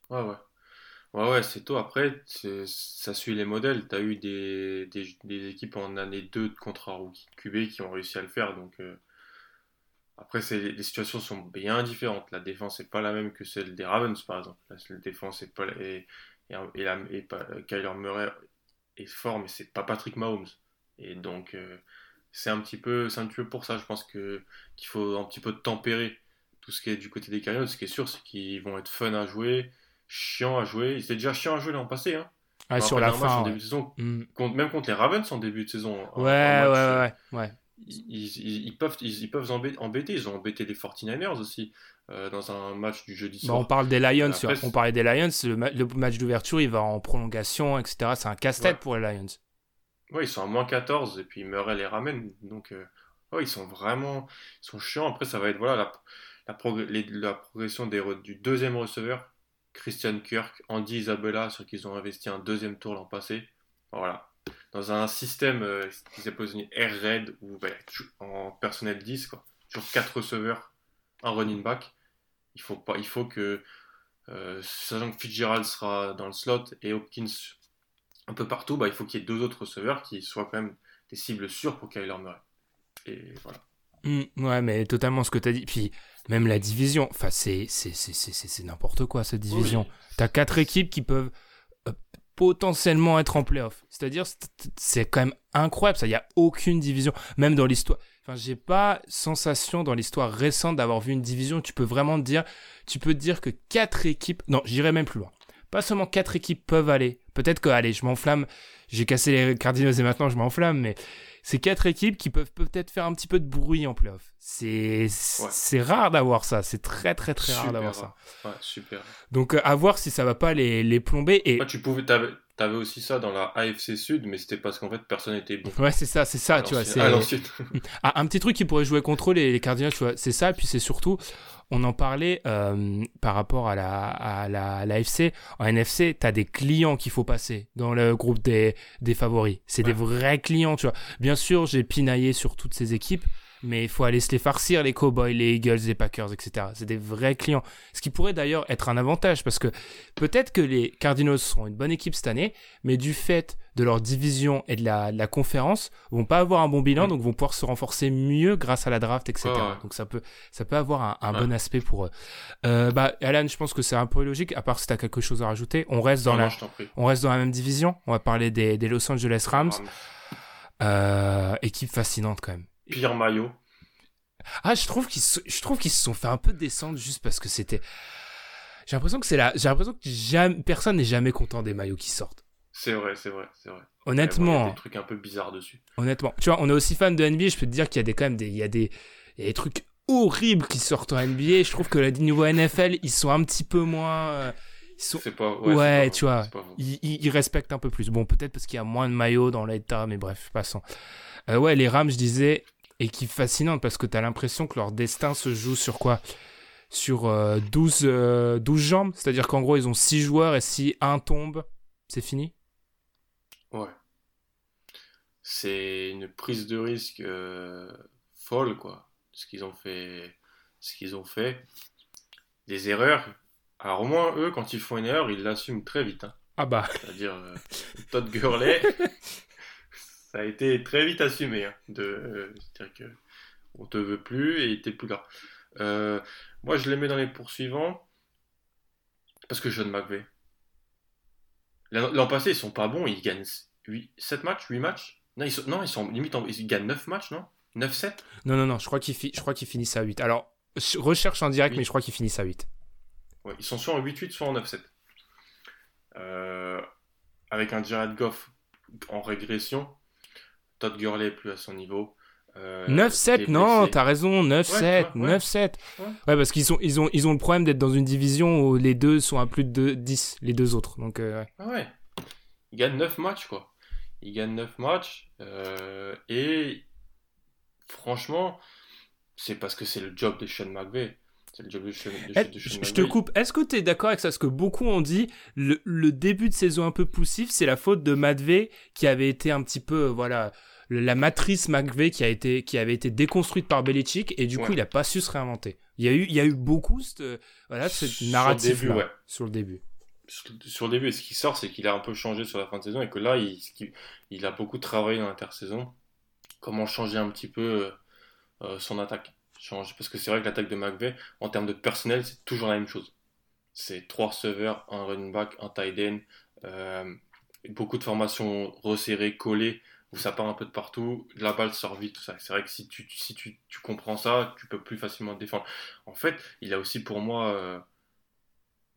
Ouais, ouais. Ouais, ouais, c'est tôt. Après, ça suit les modèles. Tu as eu des, des, des, équipes en année 2 de contrat rookie QB qui ont réussi à le faire. Donc, euh, après, les situations sont bien différentes. La défense n'est pas la même que celle des Ravens, par exemple. La, défense est pas, et et, et, Kyler Murray est fort, mais c'est pas Patrick Mahomes. Et donc, euh, c'est un, petit peu, un petit peu pour ça, je pense que, qu'il faut un petit peu tempérer tout ce qui est du côté des Cardinals. Ce qui est sûr, c'est qu'ils vont être fun à jouer, chiant à jouer. Ils étaient déjà chiants à jouer l'an passé. Hein. Ah, sur la fin. début de saison, mm. même contre les Ravens en début de saison. Ouais, ouais, ouais, ouais, Ils, peuvent, ils, peuvent embêter. Ils ont embêté les 49ers aussi. Euh, dans un match du jeudi soir. on parle des Lions, on parlait des Lions, le, match d'ouverture il va en prolongation, etc. C'est un casse-tête pour les Lions. Oui, ils sont à moins 14 et puis Murray les ramène. Donc, euh, ils sont vraiment ils sont chiants. Après, ça va être voilà, la, la, la progression des, du deuxième receveur, Christian Kirk, Andy Isabella, sur qui ils ont investi un deuxième tour l'an passé. Voilà. Dans un système euh, qui s'est posé Air Red ou bah, en personnel 10, quoi. Toujours 4 receveurs, un running back il faut, pas, il faut que, euh, sachant que Fitzgerald sera dans le slot et Hopkins un peu partout, bah, il faut qu'il y ait deux autres receveurs qui soient quand même des cibles sûres pour Kyler Murray. Et voilà. Mmh, ouais, mais totalement ce que tu as dit. Puis même la division, enfin, c'est, n'importe quoi cette division. Tu as quatre équipes qui peuvent potentiellement être en playoff. C'est-à-dire, c'est quand même incroyable. Ça, il n'y a aucune division, même dans l'histoire. Enfin, j'ai pas sensation dans l'histoire récente d'avoir vu une division tu peux vraiment dire, tu peux dire que quatre équipes, non, j'irai même plus loin. Pas seulement quatre équipes peuvent aller. Peut-être que, allez, je m'enflamme. J'ai cassé les Cardinals et maintenant je m'enflamme, mais c'est quatre équipes qui peuvent peut-être faire un petit peu de bruit en playoff. C'est rare d'avoir ça. C'est très très très rare d'avoir ça. Ouais, super. Donc euh, à voir si ça va pas les, les plomber. Et tu pouvais T'avais aussi ça dans la AFC Sud, mais c'était parce qu'en fait personne n'était bon. Ouais, c'est ça, c'est ça, tu vois. (laughs) Ah, un petit truc qui pourrait jouer contre les, les Cardinals, tu vois. C'est ça, et puis c'est surtout on en parlait euh, par rapport à la, à la, la FC. En NFC, tu as des clients qu'il faut passer dans le groupe des, des favoris. C'est des vrais clients, tu vois. Bien sûr, j'ai pinaillé sur toutes ces équipes, mais il faut aller se les farcir, les Cowboys, les Eagles, les Packers, etc. C'est des vrais clients. Ce qui pourrait d'ailleurs être un avantage, parce que peut-être que les Cardinals seront une bonne équipe cette année, mais du fait de leur division et de la, la conférence, vont pas avoir un bon bilan, donc vont pouvoir se renforcer mieux grâce à la draft, etc. Donc ça peut, ça peut avoir un, bon aspect pour eux. Euh, bah, Alan, je pense que c'est un peu logique, à part si tu as quelque chose à rajouter. On reste dans, la, on reste dans la même division. On va parler des, des Los Angeles Rams. Euh, équipe fascinante quand même pire maillot. Ah, je trouve qu'ils se, je trouve qu'ils se sont fait un peu descendre juste parce que c'était. J'ai l'impression que c'est là. J'ai l'impression que jamais, personne n'est jamais content des maillots qui sortent. C'est vrai, c'est vrai, c'est vrai. Honnêtement. Il y a des trucs un peu bizarres dessus. Honnêtement, tu vois, on est aussi fan de NBA. Je peux te dire qu'il y a des quand même des, il y a des, il y a des trucs horribles qui sortent en NBA. Je trouve que les nouveaux NFL, ils sont un petit peu moins. Euh, ils sont... Pas, ouais, ouais tu vois, ils, ils, respectent un peu plus. Bon, peut-être parce qu'il y a moins de maillots dans l'état, mais bref, passons. Euh, ouais, les Rams, je disais, équipe fascinante parce que tu as l'impression que leur destin se joue sur quoi? Sur 12, euh, 12 euh, jambes? C'est-à-dire qu'en gros, ils ont 6 joueurs et si un tombe, c'est fini? Ouais. C'est une prise de risque folle, quoi. Ce qu'ils ont fait. Ce qu'ils ont fait. Des erreurs. Alors, au moins, eux, quand ils font une erreur, ils l'assument très vite. Hein. Ah bah. C'est-à-dire, Todd Gurley, (laughs) ça a été très vite assumé. Hein, de, euh, c'est-à-dire que on te veut plus et t'es plus là. Euh, moi, je les mets dans les poursuivants parce que John McVeigh. L'an passé, ils sont pas bons. Ils gagnent 8, 7 matchs, 8 matchs? Non, ils sont, non, ils sont limite, ils gagnent 9 matchs, non? 9-7 Non, non, non, je crois qu'ils, je crois qu'ils finissent à 8. Alors, recherche en direct, mais je crois qu'ils finissent à 8. Ouais, ils sont soit en 8-8, soit en 9-7. Euh, avec un Jared Goff en régression, Todd Gurley plus à son niveau. 9-7, euh, non, t'as raison, 9-7, 9-7. Ouais. parce qu'ils ils ont, ils ont le problème d'être dans une division où les deux sont à plus de 10, les deux autres. Donc, euh, ah ouais. Ils gagnent 9 matchs, quoi. Ils gagnent 9 matchs. Euh, et franchement, c'est parce que c'est le job de Sean McVay. C'est le job de Sean, de, Je te coupe. Est-ce que tu es d'accord avec ça? Parce que beaucoup ont dit le, le, début de saison un peu poussif, c'est la faute de McVay qui avait été un petit peu, voilà la matrice McVeigh qui a été qui avait été déconstruite par Belichick et du coup il a pas su se réinventer. Il y a eu il y a eu beaucoup cette voilà cette narrative là, sur le début. Sur, le début, et ce qui sort, c'est qu'il a un peu changé sur la fin de saison et que là, il, il a beaucoup travaillé dans l'intersaison. Comment changer un petit peu euh, euh, son attaque. Changer, parce que c'est vrai que l'attaque de McVeigh, en termes de personnel, c'est toujours la même chose. C'est trois receveurs, un running back, un tight end, euh, beaucoup de formations resserrées, collées, où ça part un peu de partout, la balle sort vite, tout ça. C'est vrai que si tu, si tu, tu, comprends ça, tu peux plus facilement te défendre. En fait, il a aussi pour moi euh,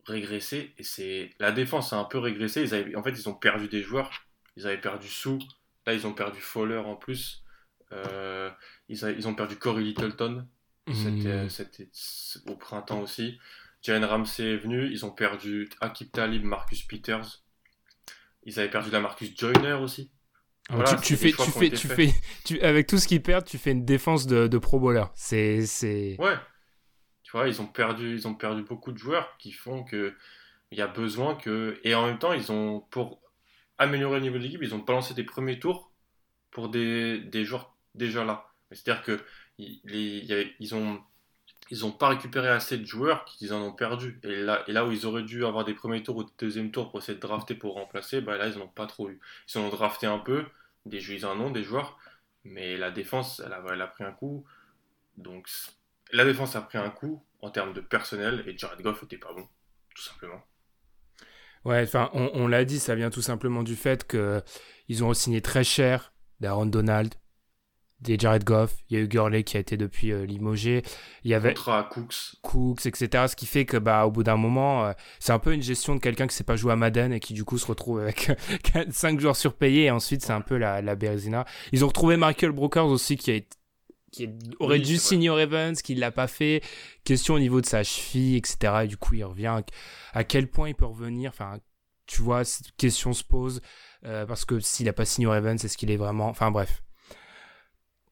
régressé, et c'est la défense a un peu régressé. Ils avaient, en fait, ils ont perdu des joueurs. Ils avaient perdu Sou, là ils ont perdu Fowler en plus. Euh, ils, ils, ont perdu Corey Littleton mmh. c'était, au printemps aussi. Jalen Ramsey est venu, ils ont perdu Akip Talib, Marcus Peters. Ils avaient perdu la Marcus Joyner aussi tu, fais, tu fais, tu fais, tu, avec tout ce qu'ils perdent, tu fais une défense de, de pro bowler. C'est, c'est. Ouais. Tu vois, ils ont perdu, ils ont perdu beaucoup de joueurs qui font que il y a besoin que, et en même temps, ils ont pour améliorer le niveau de l'équipe, ils ont pas lancé des premiers tours pour des, des joueurs déjà là. C'est-à-dire que les, ils ont ils n'ont pas récupéré assez de joueurs qu'ils en ont perdu. Et là, et là où ils auraient dû avoir des premiers tours ou des deuxième tours pour essayer de drafter pour remplacer, bah là, ils n'en ont pas trop eu. Ils en ont drafté un peu, des, ils en des joueurs, mais la défense, elle a, pris un coup. Donc, la défense a pris un coup en termes de personnel et Jared Goff n'était pas bon, tout simplement. Ouais, enfin, on, l'a dit, ça vient tout simplement du fait qu'ils ont signé très cher d'Aaron Donald, des Jared Goff, il y a eu Gurley qui a été depuis euh, limogé, il y avait Cooks, Cooks, etc. Ce qui fait que bah au bout d'un moment, euh, c'est un peu une gestion de quelqu'un qui sait pas jouer à Madden et qui du coup se retrouve avec (laughs) 5 joueurs surpayés et ensuite c'est un peu la, la Bérésina. Ils ont retrouvé Michael Brokers aussi qui a qui aurait dû signer au Ravens, qui l'a pas fait. Question au niveau de sa cheville, etc. Et du coup, il revient. À quel point il peut revenir? Enfin, tu vois, cette question se pose. Euh, parce que s'il a pas signé au Ravens, est-ce qu'il est vraiment. Enfin, bref.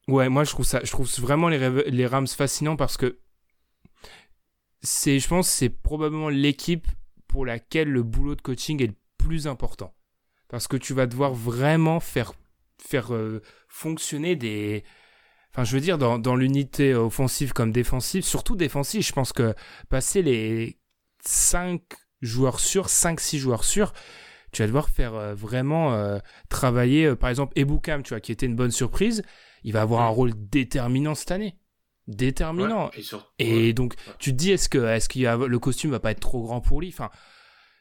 Ouais, moi je trouve ça, je trouve vraiment les, les Rams fascinants parce que c'est, je pense, c'est probablement l'équipe pour laquelle le boulot de coaching est le plus important. Parce que tu vas devoir vraiment faire, faire euh, fonctionner des. Enfin, je veux dire, dans, dans l'unité offensive comme défensive, surtout défensive, je pense que passer les 5 joueurs sûrs, 5-6 joueurs sûrs, tu vas devoir faire euh, vraiment euh, travailler, par exemple, Ebukam, tu vois, qui était une bonne surprise, il va avoir un rôle déterminant cette année déterminant. et, donc, tu te dis, est-ce que, est-ce qu'il y a, le costume va pas être trop grand pour lui? Enfin,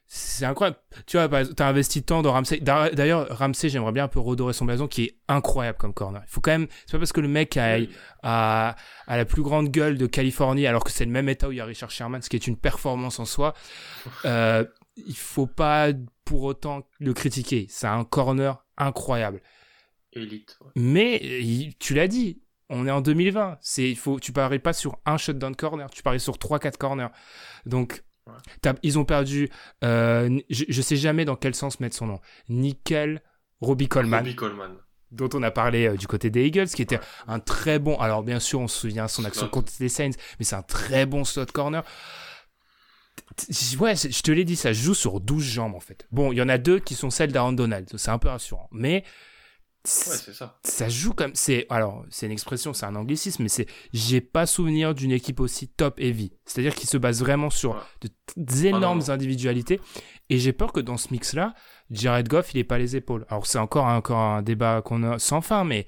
c'est incroyable. Tu vois, t'as investi tant dans Ramsey. D'ailleurs, Ramsey, j'aimerais bien un peu redorer son blason, qui est incroyable comme corner. Il faut quand même. C'est pas parce que le mec a, a, la plus grande gueule de Californie, alors que c'est le même état où il y a Richard Sherman, ce qui est une performance en soi. (laughs) Euh, il faut pas pour autant le critiquer. C'est un corner incroyable. Élite. Mais tu l'as dit, on est en 2020. C'est, il faut, tu paries pas sur un shutdown corner, tu paries sur 3-4 corners. Donc, ils ont perdu, euh, je, ne sais jamais dans quel sens mettre son nom. Nickel Robbie Coleman. Coleman. Dont on a parlé euh, du côté des Eagles, qui était un très bon. Alors, bien sûr, on se souvient son action contre les Saints, mais c'est un très bon slot corner. Ouais, je te l'ai dit, ça joue sur 12 jambes en fait. Bon, il y en a deux qui sont celles d'Aaron Donald, c'est un peu rassurant. Mais c'est ça. Ça joue comme c'est alors c'est une expression, c'est un anglicisme, mais c'est j'ai pas souvenir d'une équipe aussi top heavy. C'est-à-dire qu'il se base vraiment sur énormes individualités. Et j'ai peur que dans ce mix-là, Jared Goff il ait pas les épaules. Alors c'est encore encore un débat qu'on a sans fin, mais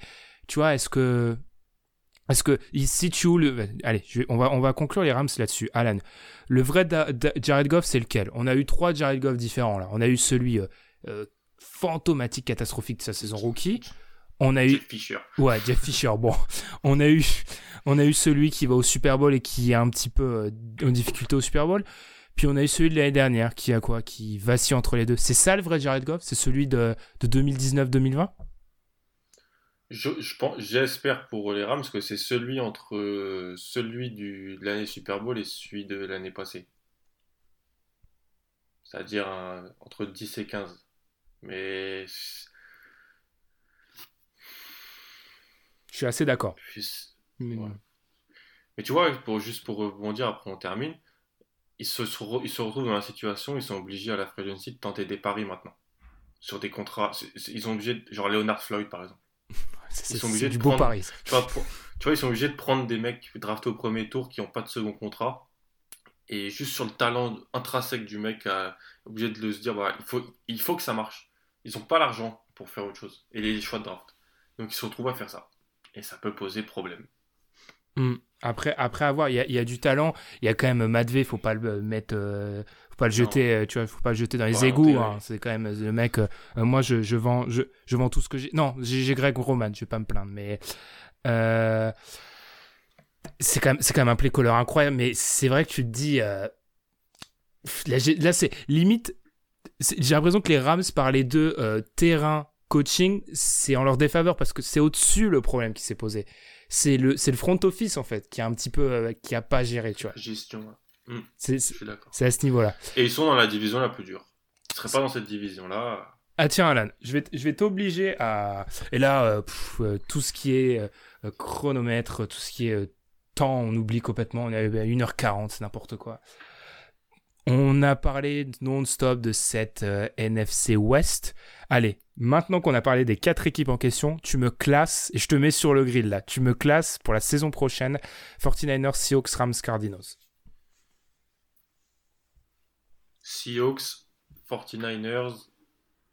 tu vois, est-ce que est-ce que si tu le allez, on va on va conclure les Rams là-dessus. Alan, le vrai Jared Goff c'est lequel? On a eu trois Jared Goff différents là. On a eu celui euh, euh, fantomatique, catastrophique de sa saison rookie. On a eu Jeff Fisher. Ouais, Jeff Fisher. Bon, (laughs) on a eu on a eu celui qui va au Super Bowl et qui est un petit peu euh, en difficulté au Super Bowl. Puis on a eu celui de l'année dernière qui a quoi Qui vacille entre les deux. C'est ça le vrai Jared Goff? C'est celui de, de 2019-2020 je, je pense, j'espère pour les Rams que c'est celui entre euh, celui du, de l'année Super Bowl et celui de l'année passée. C'est-à-dire entre 10 et 15. Mais. Je suis assez d'accord. Mais... tu vois, pour, juste pour rebondir, après on termine, ils se, ils se retrouvent dans la situation, ils sont obligés à la free de tenter des paris maintenant. Sur des contrats. Ils sont obligés, genre Leonard Floyd par exemple. (laughs) Ils sont obligés de du prendre, Tu vois, tu vois, ils sont obligés de prendre des mecs draftés au premier tour qui n'ont pas de second contrat. Et juste sur le talent intrinsèque du mec, obligé de le se dire, bah, il, faut, il faut que ça marche ils n'ont pas l'argent pour faire autre chose et les choix de draft. Donc ils se retrouvent à faire ça. Et ça peut poser problème. Hmm. Après, après avoir, il y, a du talent. Il y a quand même Madvé, faut pas le mettre, euh, faut pas le jeter, euh, tu vois, faut pas le jeter dans les égouts. Hein. C'est quand même le mec. Euh, moi, je, je, vends, je, je vends tout ce que j'ai. Non, j'ai Greg Roman, je vais pas me plaindre, mais c'est quand même, c'est quand même un play caller incroyable. Mais c'est vrai que tu te dis, là, là c'est limite j'ai l'impression que les Rams, par les deux euh, terrain, coaching, c'est en leur défaveur parce que c'est au-dessus le problème qui s'est posé. C'est le, c'est le front office, en fait, qui a un petit peu, euh, qui a pas géré, tu vois. Gestion, hmm. C'est, c'est à ce niveau-là. Et ils sont dans la division la plus dure. Ils seraient pas dans cette division-là. Ah tiens, Alan, je vais, je vais t'obliger à. Et là, euh, tout ce qui est chronomètre, tout ce qui est temps, on oublie complètement. On est à 1h40, c'est n'importe quoi. On a parlé non-stop de cette euh, NFC West. Allez, maintenant qu'on a parlé des quatre équipes en question, tu me classes, et je te mets sur le grill là, tu me classes pour la saison prochaine 49ers, Seahawks, Rams, Cardinals. Seahawks, 49ers,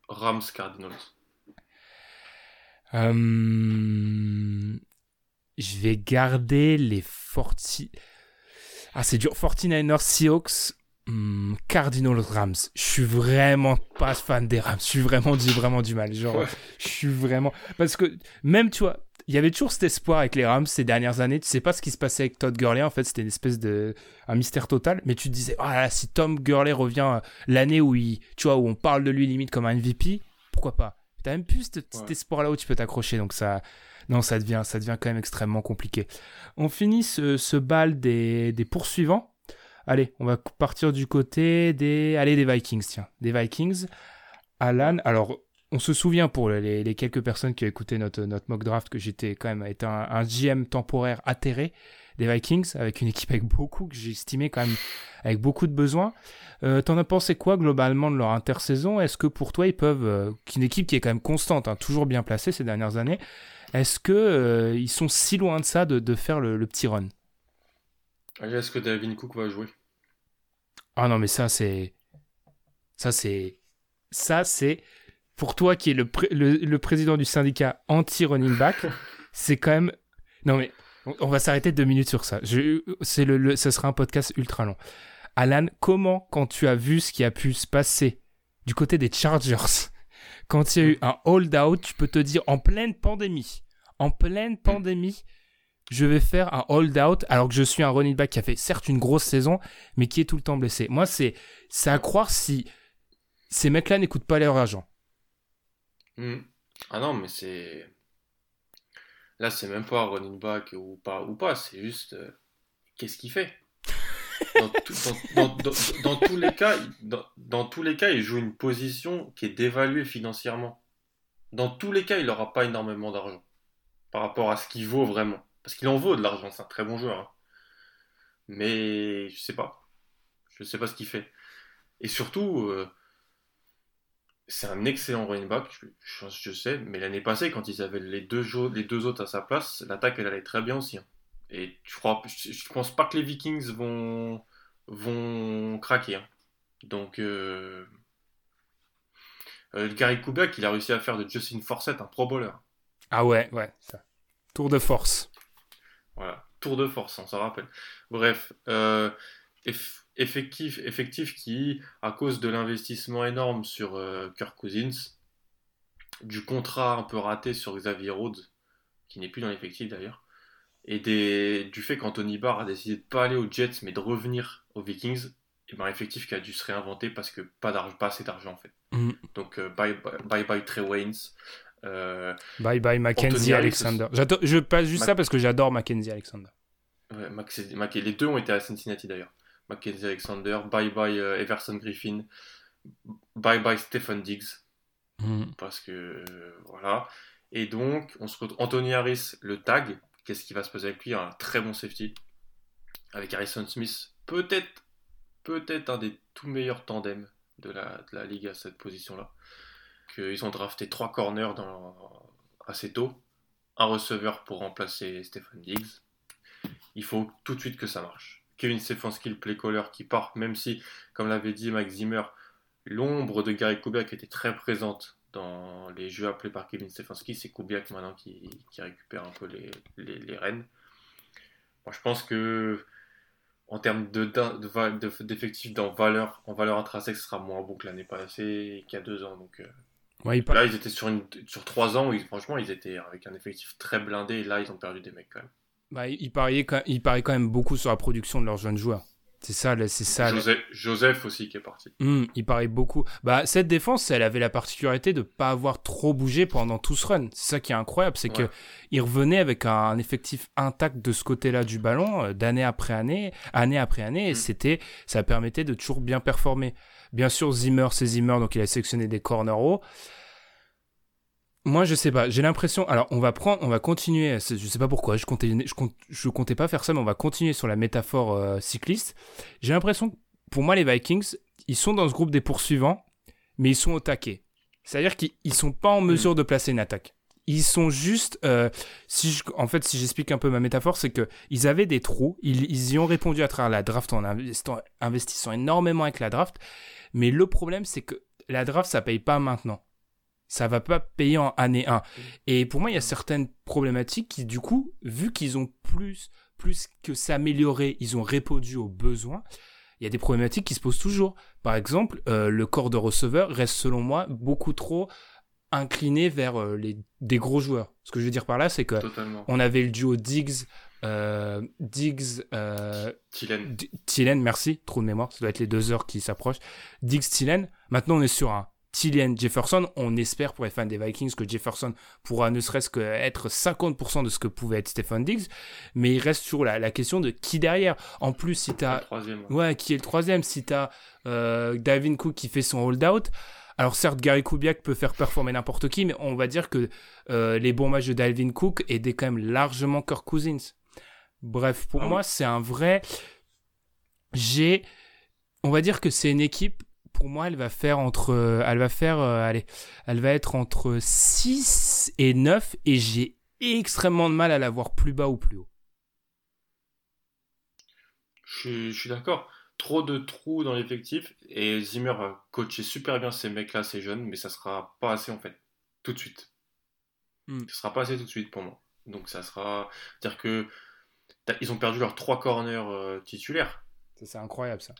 Rams, Cardinals. Euh, je vais garder les 40... Ah, c'est dur. 49ers, Seahawks, Hmm, Cardinals Rams. Je suis vraiment pas fan des Rams. Je suis vraiment du, vraiment du mal. Genre, je suis vraiment. Parce que même, tu vois, il y avait toujours cet espoir avec les Rams ces dernières années. Tu sais pas ce qui se passait avec Todd Gurley. En fait, c'était une espèce de. un mystère total. Mais tu te disais, ah si Tom Gurley revient l'année où il. Tu vois, où on parle de lui limite comme un MVP, pourquoi pas? T'as même plus cet, espoir là où tu peux t'accrocher. Donc ça. Non, ça devient, ça devient quand même extrêmement compliqué. On finit ce, ce bal des, des poursuivants Allez, on va partir du côté des, allez, des Vikings, tiens, des Vikings. Alan, alors, on se souvient pour les, quelques personnes qui ont écouté notre, notre mock draft que j'étais quand même un, GM temporaire atterré des Vikings, avec une équipe avec beaucoup, que estimé quand même avec beaucoup de besoins. Euh, T'en as pensé quoi globalement de leur intersaison? Est-ce que pour toi, ils peuvent, euh, une équipe qui est quand même constante, hein, toujours bien placée ces dernières années, est-ce que euh, ils sont si loin de ça de, faire le, petit run? Est-ce que Dalvin Cook va jouer? Ah non, mais ça c'est, ça c'est, ça c'est pour toi qui est le, le, le président du syndicat anti-running back, (laughs) c'est quand même. Non mais on va s'arrêter deux minutes sur ça. Je, c'est le, le, ce sera un podcast ultra long. Alan, comment, quand tu as vu ce qui a pu se passer du côté des Chargers, quand il y a eu un hold-out, tu peux te dire en pleine pandémie, en pleine pandémie, je vais faire un hold-out alors que je suis un running back qui a fait certes une grosse saison, mais qui est tout le temps blessé. Moi, c'est, c'est à croire si ces mecs-là n'écoutent pas leur agent. Mmh. Ah non, mais c'est. Là, c'est même pas un running back ou pas, ou pas c'est juste. Euh, qu'est-ce qu'il fait? (laughs) Dans, tout, dans, dans, dans, tous les cas, dans, tous les cas, il joue une position qui est dévaluée financièrement. Dans tous les cas, il n'aura pas énormément d'argent par rapport à ce qu'il vaut vraiment. Parce qu'il en vaut de l'argent, c'est un très bon joueur. Hein. Mais je sais pas. Je sais pas ce qu'il fait. Et surtout, euh, c'est un excellent running back, je, sais, mais l'année passée, quand ils avaient les deux, autres à sa place, l'attaque, elle allait très bien aussi. Hein. Et je, crois, pense pas que les Vikings vont, vont craquer. Hein. Donc, euh, euh, Gary Kubiak, il a réussi à faire de Justin Forsett un pro bowler. Ah ouais, ouais, ça. Tour de force. Voilà, tour de force, on s'en rappelle. Bref, euh, effectif, effectif qui, à cause de l'investissement énorme sur euh, Kirk Cousins, du contrat un peu raté sur Xavier Rhodes, qui n'est plus dans l'effectif d'ailleurs, et des, du fait qu'Anthony Barr a décidé de pas aller aux Jets mais de revenir aux Vikings, et ben effectif qui a dû se réinventer parce que pas, pas assez d'argent en fait. Mm. Donc euh, bye, bye, bye Trey Waynes. Euh, bye bye Mackenzie Alexander. Je passe juste ça parce que j'adore Mackenzie Alexander. Ouais, les deux ont été à Cincinnati d'ailleurs. Mackenzie Alexander, bye bye euh, Everson Griffin, bye bye Stephen Diggs. Mm. Parce que euh, voilà. Et donc, on se retrouve. Anthony Harris, le tag, qu'est-ce qui va se passer avec lui? Un très bon safety. Avec Harrison Smith, peut-être peut-être un des tout meilleurs tandems de la, de la ligue à cette position-là. Ils ont drafté trois corners assez tôt, un receveur pour remplacer Stephen Diggs. Il faut tout de suite que ça marche. Kevin Stefanski, le play caller qui part, même si, comme l'avait dit Mike Zimmer, l'ombre de Gary Kubiak était très présente dans les jeux appelés par Kevin Stefanski. C'est Kubiak maintenant qui, récupère un peu les, les, rênes. Moi, je pense que en termes d'effectifs valeur, en valeur intrinsèque, ce sera moins bon que l'année passée qu'il y a deux ans. Euh, Là, ils étaient sur, une, sur trois ans où, franchement, ils étaient avec un effectif très blindé. Et là, ils ont perdu des mecs quand même. Bah, il, pariait, il paraît quand même beaucoup sur la production de leurs jeunes joueurs. C'est ça, c'est ça. Joseph, Joseph, aussi qui est parti. Hum, il paraît beaucoup. Bah, cette défense, elle avait la particularité de pas avoir trop bougé pendant tout ce run. C'est ça qui est incroyable, c'est que il revenait avec un, effectif intact de ce côté-là du ballon, euh, d'année après année, année après année, et hum. c'était, ça permettait de toujours bien performer. Bien sûr, Zimmer, c'est Zimmer, donc il a sélectionné des corner hauts. Moi, je sais pas. J'ai l'impression. Alors, on va prendre, on va continuer. Je sais pas pourquoi. Je comptais, je, je comptais pas faire ça, mais on va continuer sur la métaphore euh, cycliste. J'ai l'impression que pour moi, les Vikings, ils sont dans ce groupe des poursuivants, mais ils sont au taquet. C'est-à-dire qu'ils sont pas en mesure de placer une attaque. Ils sont juste, euh, si je, en fait, si j'explique un peu ma métaphore, c'est que ils avaient des trous. Ils, ils, y ont répondu à travers la draft en investissant, investissant énormément avec la draft. Mais le problème, c'est que la draft, ça paye pas maintenant ça va pas payer en année 1. Et pour moi, il y a certaines problématiques qui, du coup, vu qu'ils ont plus, plus que s'améliorer, ils ont répondu aux besoins, il y a des problématiques qui se posent toujours. Par exemple, euh, le corps de receveur reste, selon moi, beaucoup trop incliné vers euh, les, des gros joueurs. Ce que je veux dire par là, c'est que on avait le duo Diggs, euh, Diggs, euh, merci, trop de mémoire, ça doit être les deux heures qui s'approchent. Diggs, Tillen. Maintenant, on est sur un Tillian Jefferson. On espère pour les fans des Vikings que Jefferson pourra ne serait-ce qu'être 50% de ce que pouvait être Stephen Diggs. Mais il reste sur la, la question de qui derrière. En plus, si t'as. Ouais, qui est le troisième Si t'as euh, Davin Cook qui fait son hold-out. Alors certes, Gary Kubiak peut faire performer n'importe qui, mais on va dire que euh, les bons matchs de Dalvin Cook aidaient quand même largement Kirk Cousins. Bref, pour Ah oui. moi, c'est un vrai. J'ai. On va dire que c'est une équipe. Pour moi, elle va faire entre. euh, Elle va faire. euh, allez. Elle va être entre 6 et 9. Et j'ai extrêmement de mal à la voir plus bas ou plus haut. Je, suis- je suis d'accord. Trop de trous dans l'effectif et Zimmer va coacher super bien ces mecs-là, ces jeunes, mais ça sera pas assez en fait, tout de suite. Hmm. Ça sera pas assez tout de suite pour moi. Donc ça sera. C'est-à-dire que ils ont perdu leurs trois corners euh, titulaires. C'est incroyable ça.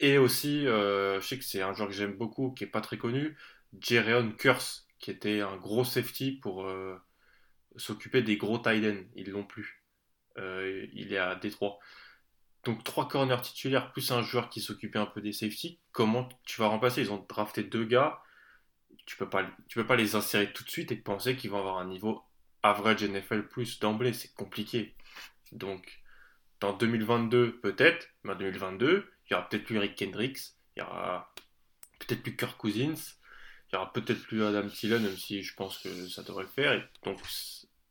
Et aussi, euh, je sais que c'est un joueur que j'aime beaucoup, qui est pas très connu, Jereon Curse, qui était un gros safety pour euh, s'occuper des gros tight ends. Ils l'ont plus. Euh, il est à Détroit. Donc trois corners titulaires plus un joueur qui s'occupait un peu des safety. Comment tu vas remplacer? Ils ont drafté deux gars. Tu peux peux pas les insérer tout de suite et penser qu'ils vont avoir un niveau average NFL plus d'emblée. C'est compliqué. Donc dans 2022 peut-être, mais en 2022 il y aura peut-être plus Eric Kendricks, il y aura peut-être plus Kirk Cousins, il y aura peut-être plus Adam Thielen, même si je pense que ça devrait le faire. Et donc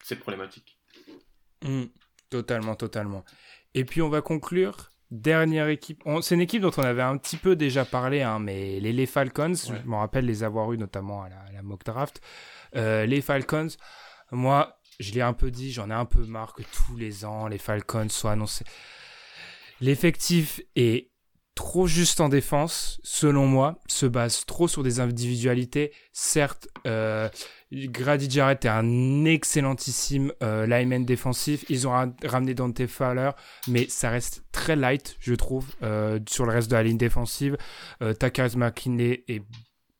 c'est problématique. Mm, totalement, totalement. Et puis on va conclure. Dernière équipe. C'est une équipe dont on avait un petit peu déjà parlé, hein, mais les, les Falcons, Ouais. je me rappelle les avoir eu notamment à la, à la mock draft. Euh, les Falcons, moi, je l'ai un peu dit, j'en ai un peu marre que tous les ans les Falcons soient annoncés. L'effectif est trop juste en défense, selon moi, se base trop sur des individualités. Certes, euh, Grady Jarrett est un excellentissime euh, lineman défensif. Ils ont ra- ramené Dante Fowler, mais ça reste très light, je trouve, euh, sur le reste de la ligne défensive. Euh, Takaz McKinley est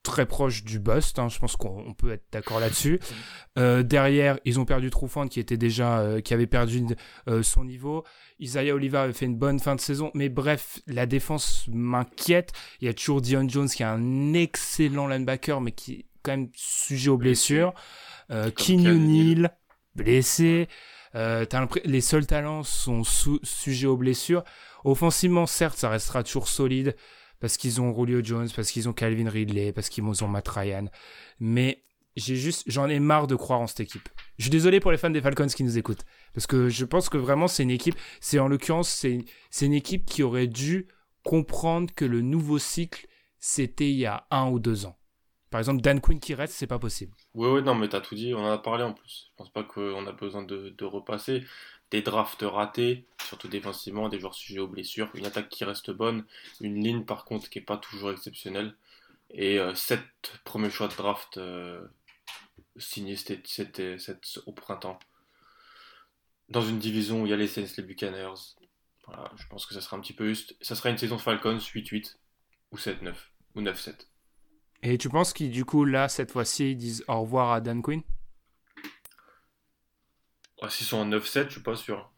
très proche du bust, hein, je pense qu'on on peut être d'accord là-dessus. (laughs) Euh, derrière, ils ont perdu Trufant qui était déjà, euh, qui avait perdu euh, son niveau. Isaiah Oliva avait fait une bonne fin de saison, mais bref, la défense m'inquiète. Il y a toujours Dion Jones qui est un excellent linebacker, mais qui est quand même sujet aux blessures. Euh, Neal. Blessé. Euh, les seuls talents sont sujets aux blessures. Offensivement, certes, ça restera toujours solide parce qu'ils ont Julio Jones, parce qu'ils ont Calvin Ridley, parce qu'ils ont Matt Ryan. Mais j'ai juste, j'en ai marre de croire en cette équipe. Je suis désolé pour les fans des Falcons qui nous écoutent, parce que je pense que vraiment c'est une équipe. C'est en l'occurrence, c'est une équipe qui aurait dû comprendre que le nouveau cycle c'était il y a un ou deux ans. Par exemple, Dan Quinn qui reste, c'est pas possible. Oui, oui, non, mais t'as tout dit, on en a parlé en plus. Je pense pas qu'on a besoin de repasser. Des drafts ratés, surtout défensivement, des joueurs sujets aux blessures, une attaque qui reste bonne, une ligne par contre qui est pas toujours exceptionnelle, et euh, sept premiers choix de draft euh, signés cet- cet- cet- au printemps. Dans une division où il y a les Saints, les Buccaneers. Voilà, je pense que ça sera un petit peu juste. Ça sera une saison Falcons 8-8, ou 7-9, ou 9-7. Et tu penses qu'ils, du coup, là, cette fois-ci, ils disent au revoir à Dan Quinn? S'ils sont en 9-7, je suis pas sûr.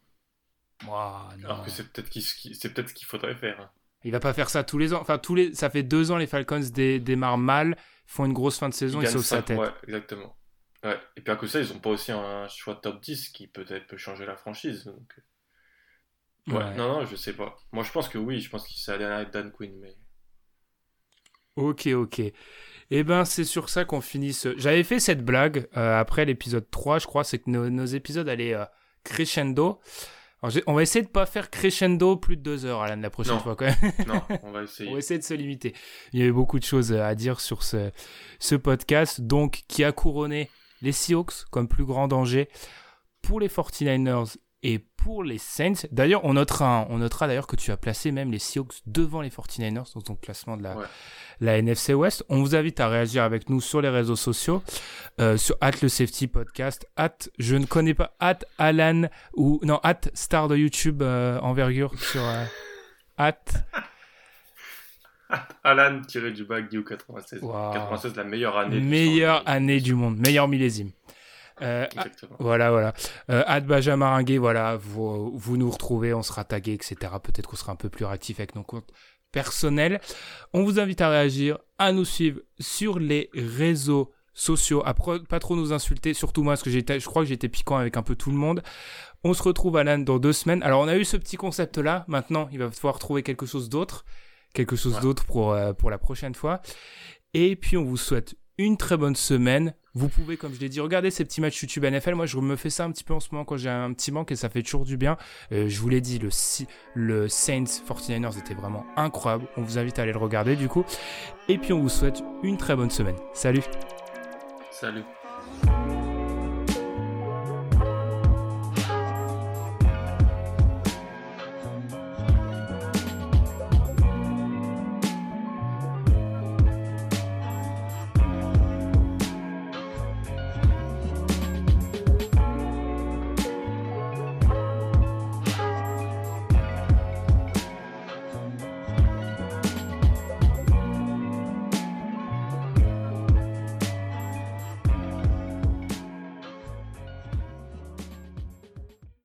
Alors que c'est peut-être ce qui- c'est peut-être ce qu'il faudrait faire. hein. Il va pas faire ça tous les ans. Enfin, tous les... ça fait deux ans, les Falcons dé- démarrent mal, font une grosse fin de saison, ils, gagnent sauvent sa tête. Ouais, exactement. Ouais. Et puis à cause de ça, ils ont pas aussi un choix de top 10 qui peut-être peut changer la franchise. Donc... Ouais. Ouais. Non, non, je sais pas. Moi, je pense que oui, je pense qu'il s'est allé avec Dan Quinn, mais Ok, ok. Eh ben, c'est sur ça qu'on finit ce... J'avais fait cette blague euh, après l'épisode 3, je crois, c'est que nos, nos épisodes allaient euh, crescendo. Alors, on va essayer de pas faire crescendo plus de deux heures, Alan, la prochaine Non. fois, quand même. non, on va essayer. (laughs) On va essayer de se limiter. Il y avait beaucoup de choses à dire sur ce, ce podcast, donc qui a couronné les Seahawks comme plus grand danger pour les 49ers et pour les Saints. D'ailleurs, on notera, on notera d'ailleurs que tu as placé même les Seahawks devant les 49ers dans ton classement de la, Ouais. la NFC West. On vous invite à réagir avec nous sur les réseaux sociaux, euh, sur at le safety podcast, at je ne connais pas, at Alan ou non, at star de YouTube euh, envergure sur euh, at (laughs) Alan tiré du bac du 96. Wow. 96, la meilleure année. meilleure année du monde, meilleur millésime. Euh, ah, voilà, voilà. Euh, Ad Benjamin Maringuet, voilà, vous, vous nous retrouvez, on sera tagué, etc. Peut-être qu'on sera un peu plus réactif avec nos comptes personnels. On vous invite à réagir, à nous suivre sur les réseaux sociaux, à pas trop nous insulter, surtout moi, parce que j'étais, je crois que j'étais piquant avec un peu tout le monde. On se retrouve, Alan, dans deux semaines. Alors, on a eu ce petit concept-là. Maintenant, il va falloir trouver quelque chose d'autre. Quelque chose Ouais. d'autre pour, euh, pour la prochaine fois. Et puis, on vous souhaite une très bonne semaine. Vous pouvez, comme je l'ai dit, regarder ces petits matchs YouTube NFL. Moi, je me fais ça un petit peu en ce moment quand j'ai un petit manque et ça fait toujours du bien. Euh, je vous l'ai dit, le, le Saints 49ers était vraiment incroyable. On vous invite à aller le regarder du coup. Et puis, on vous souhaite une très bonne semaine. Salut Salut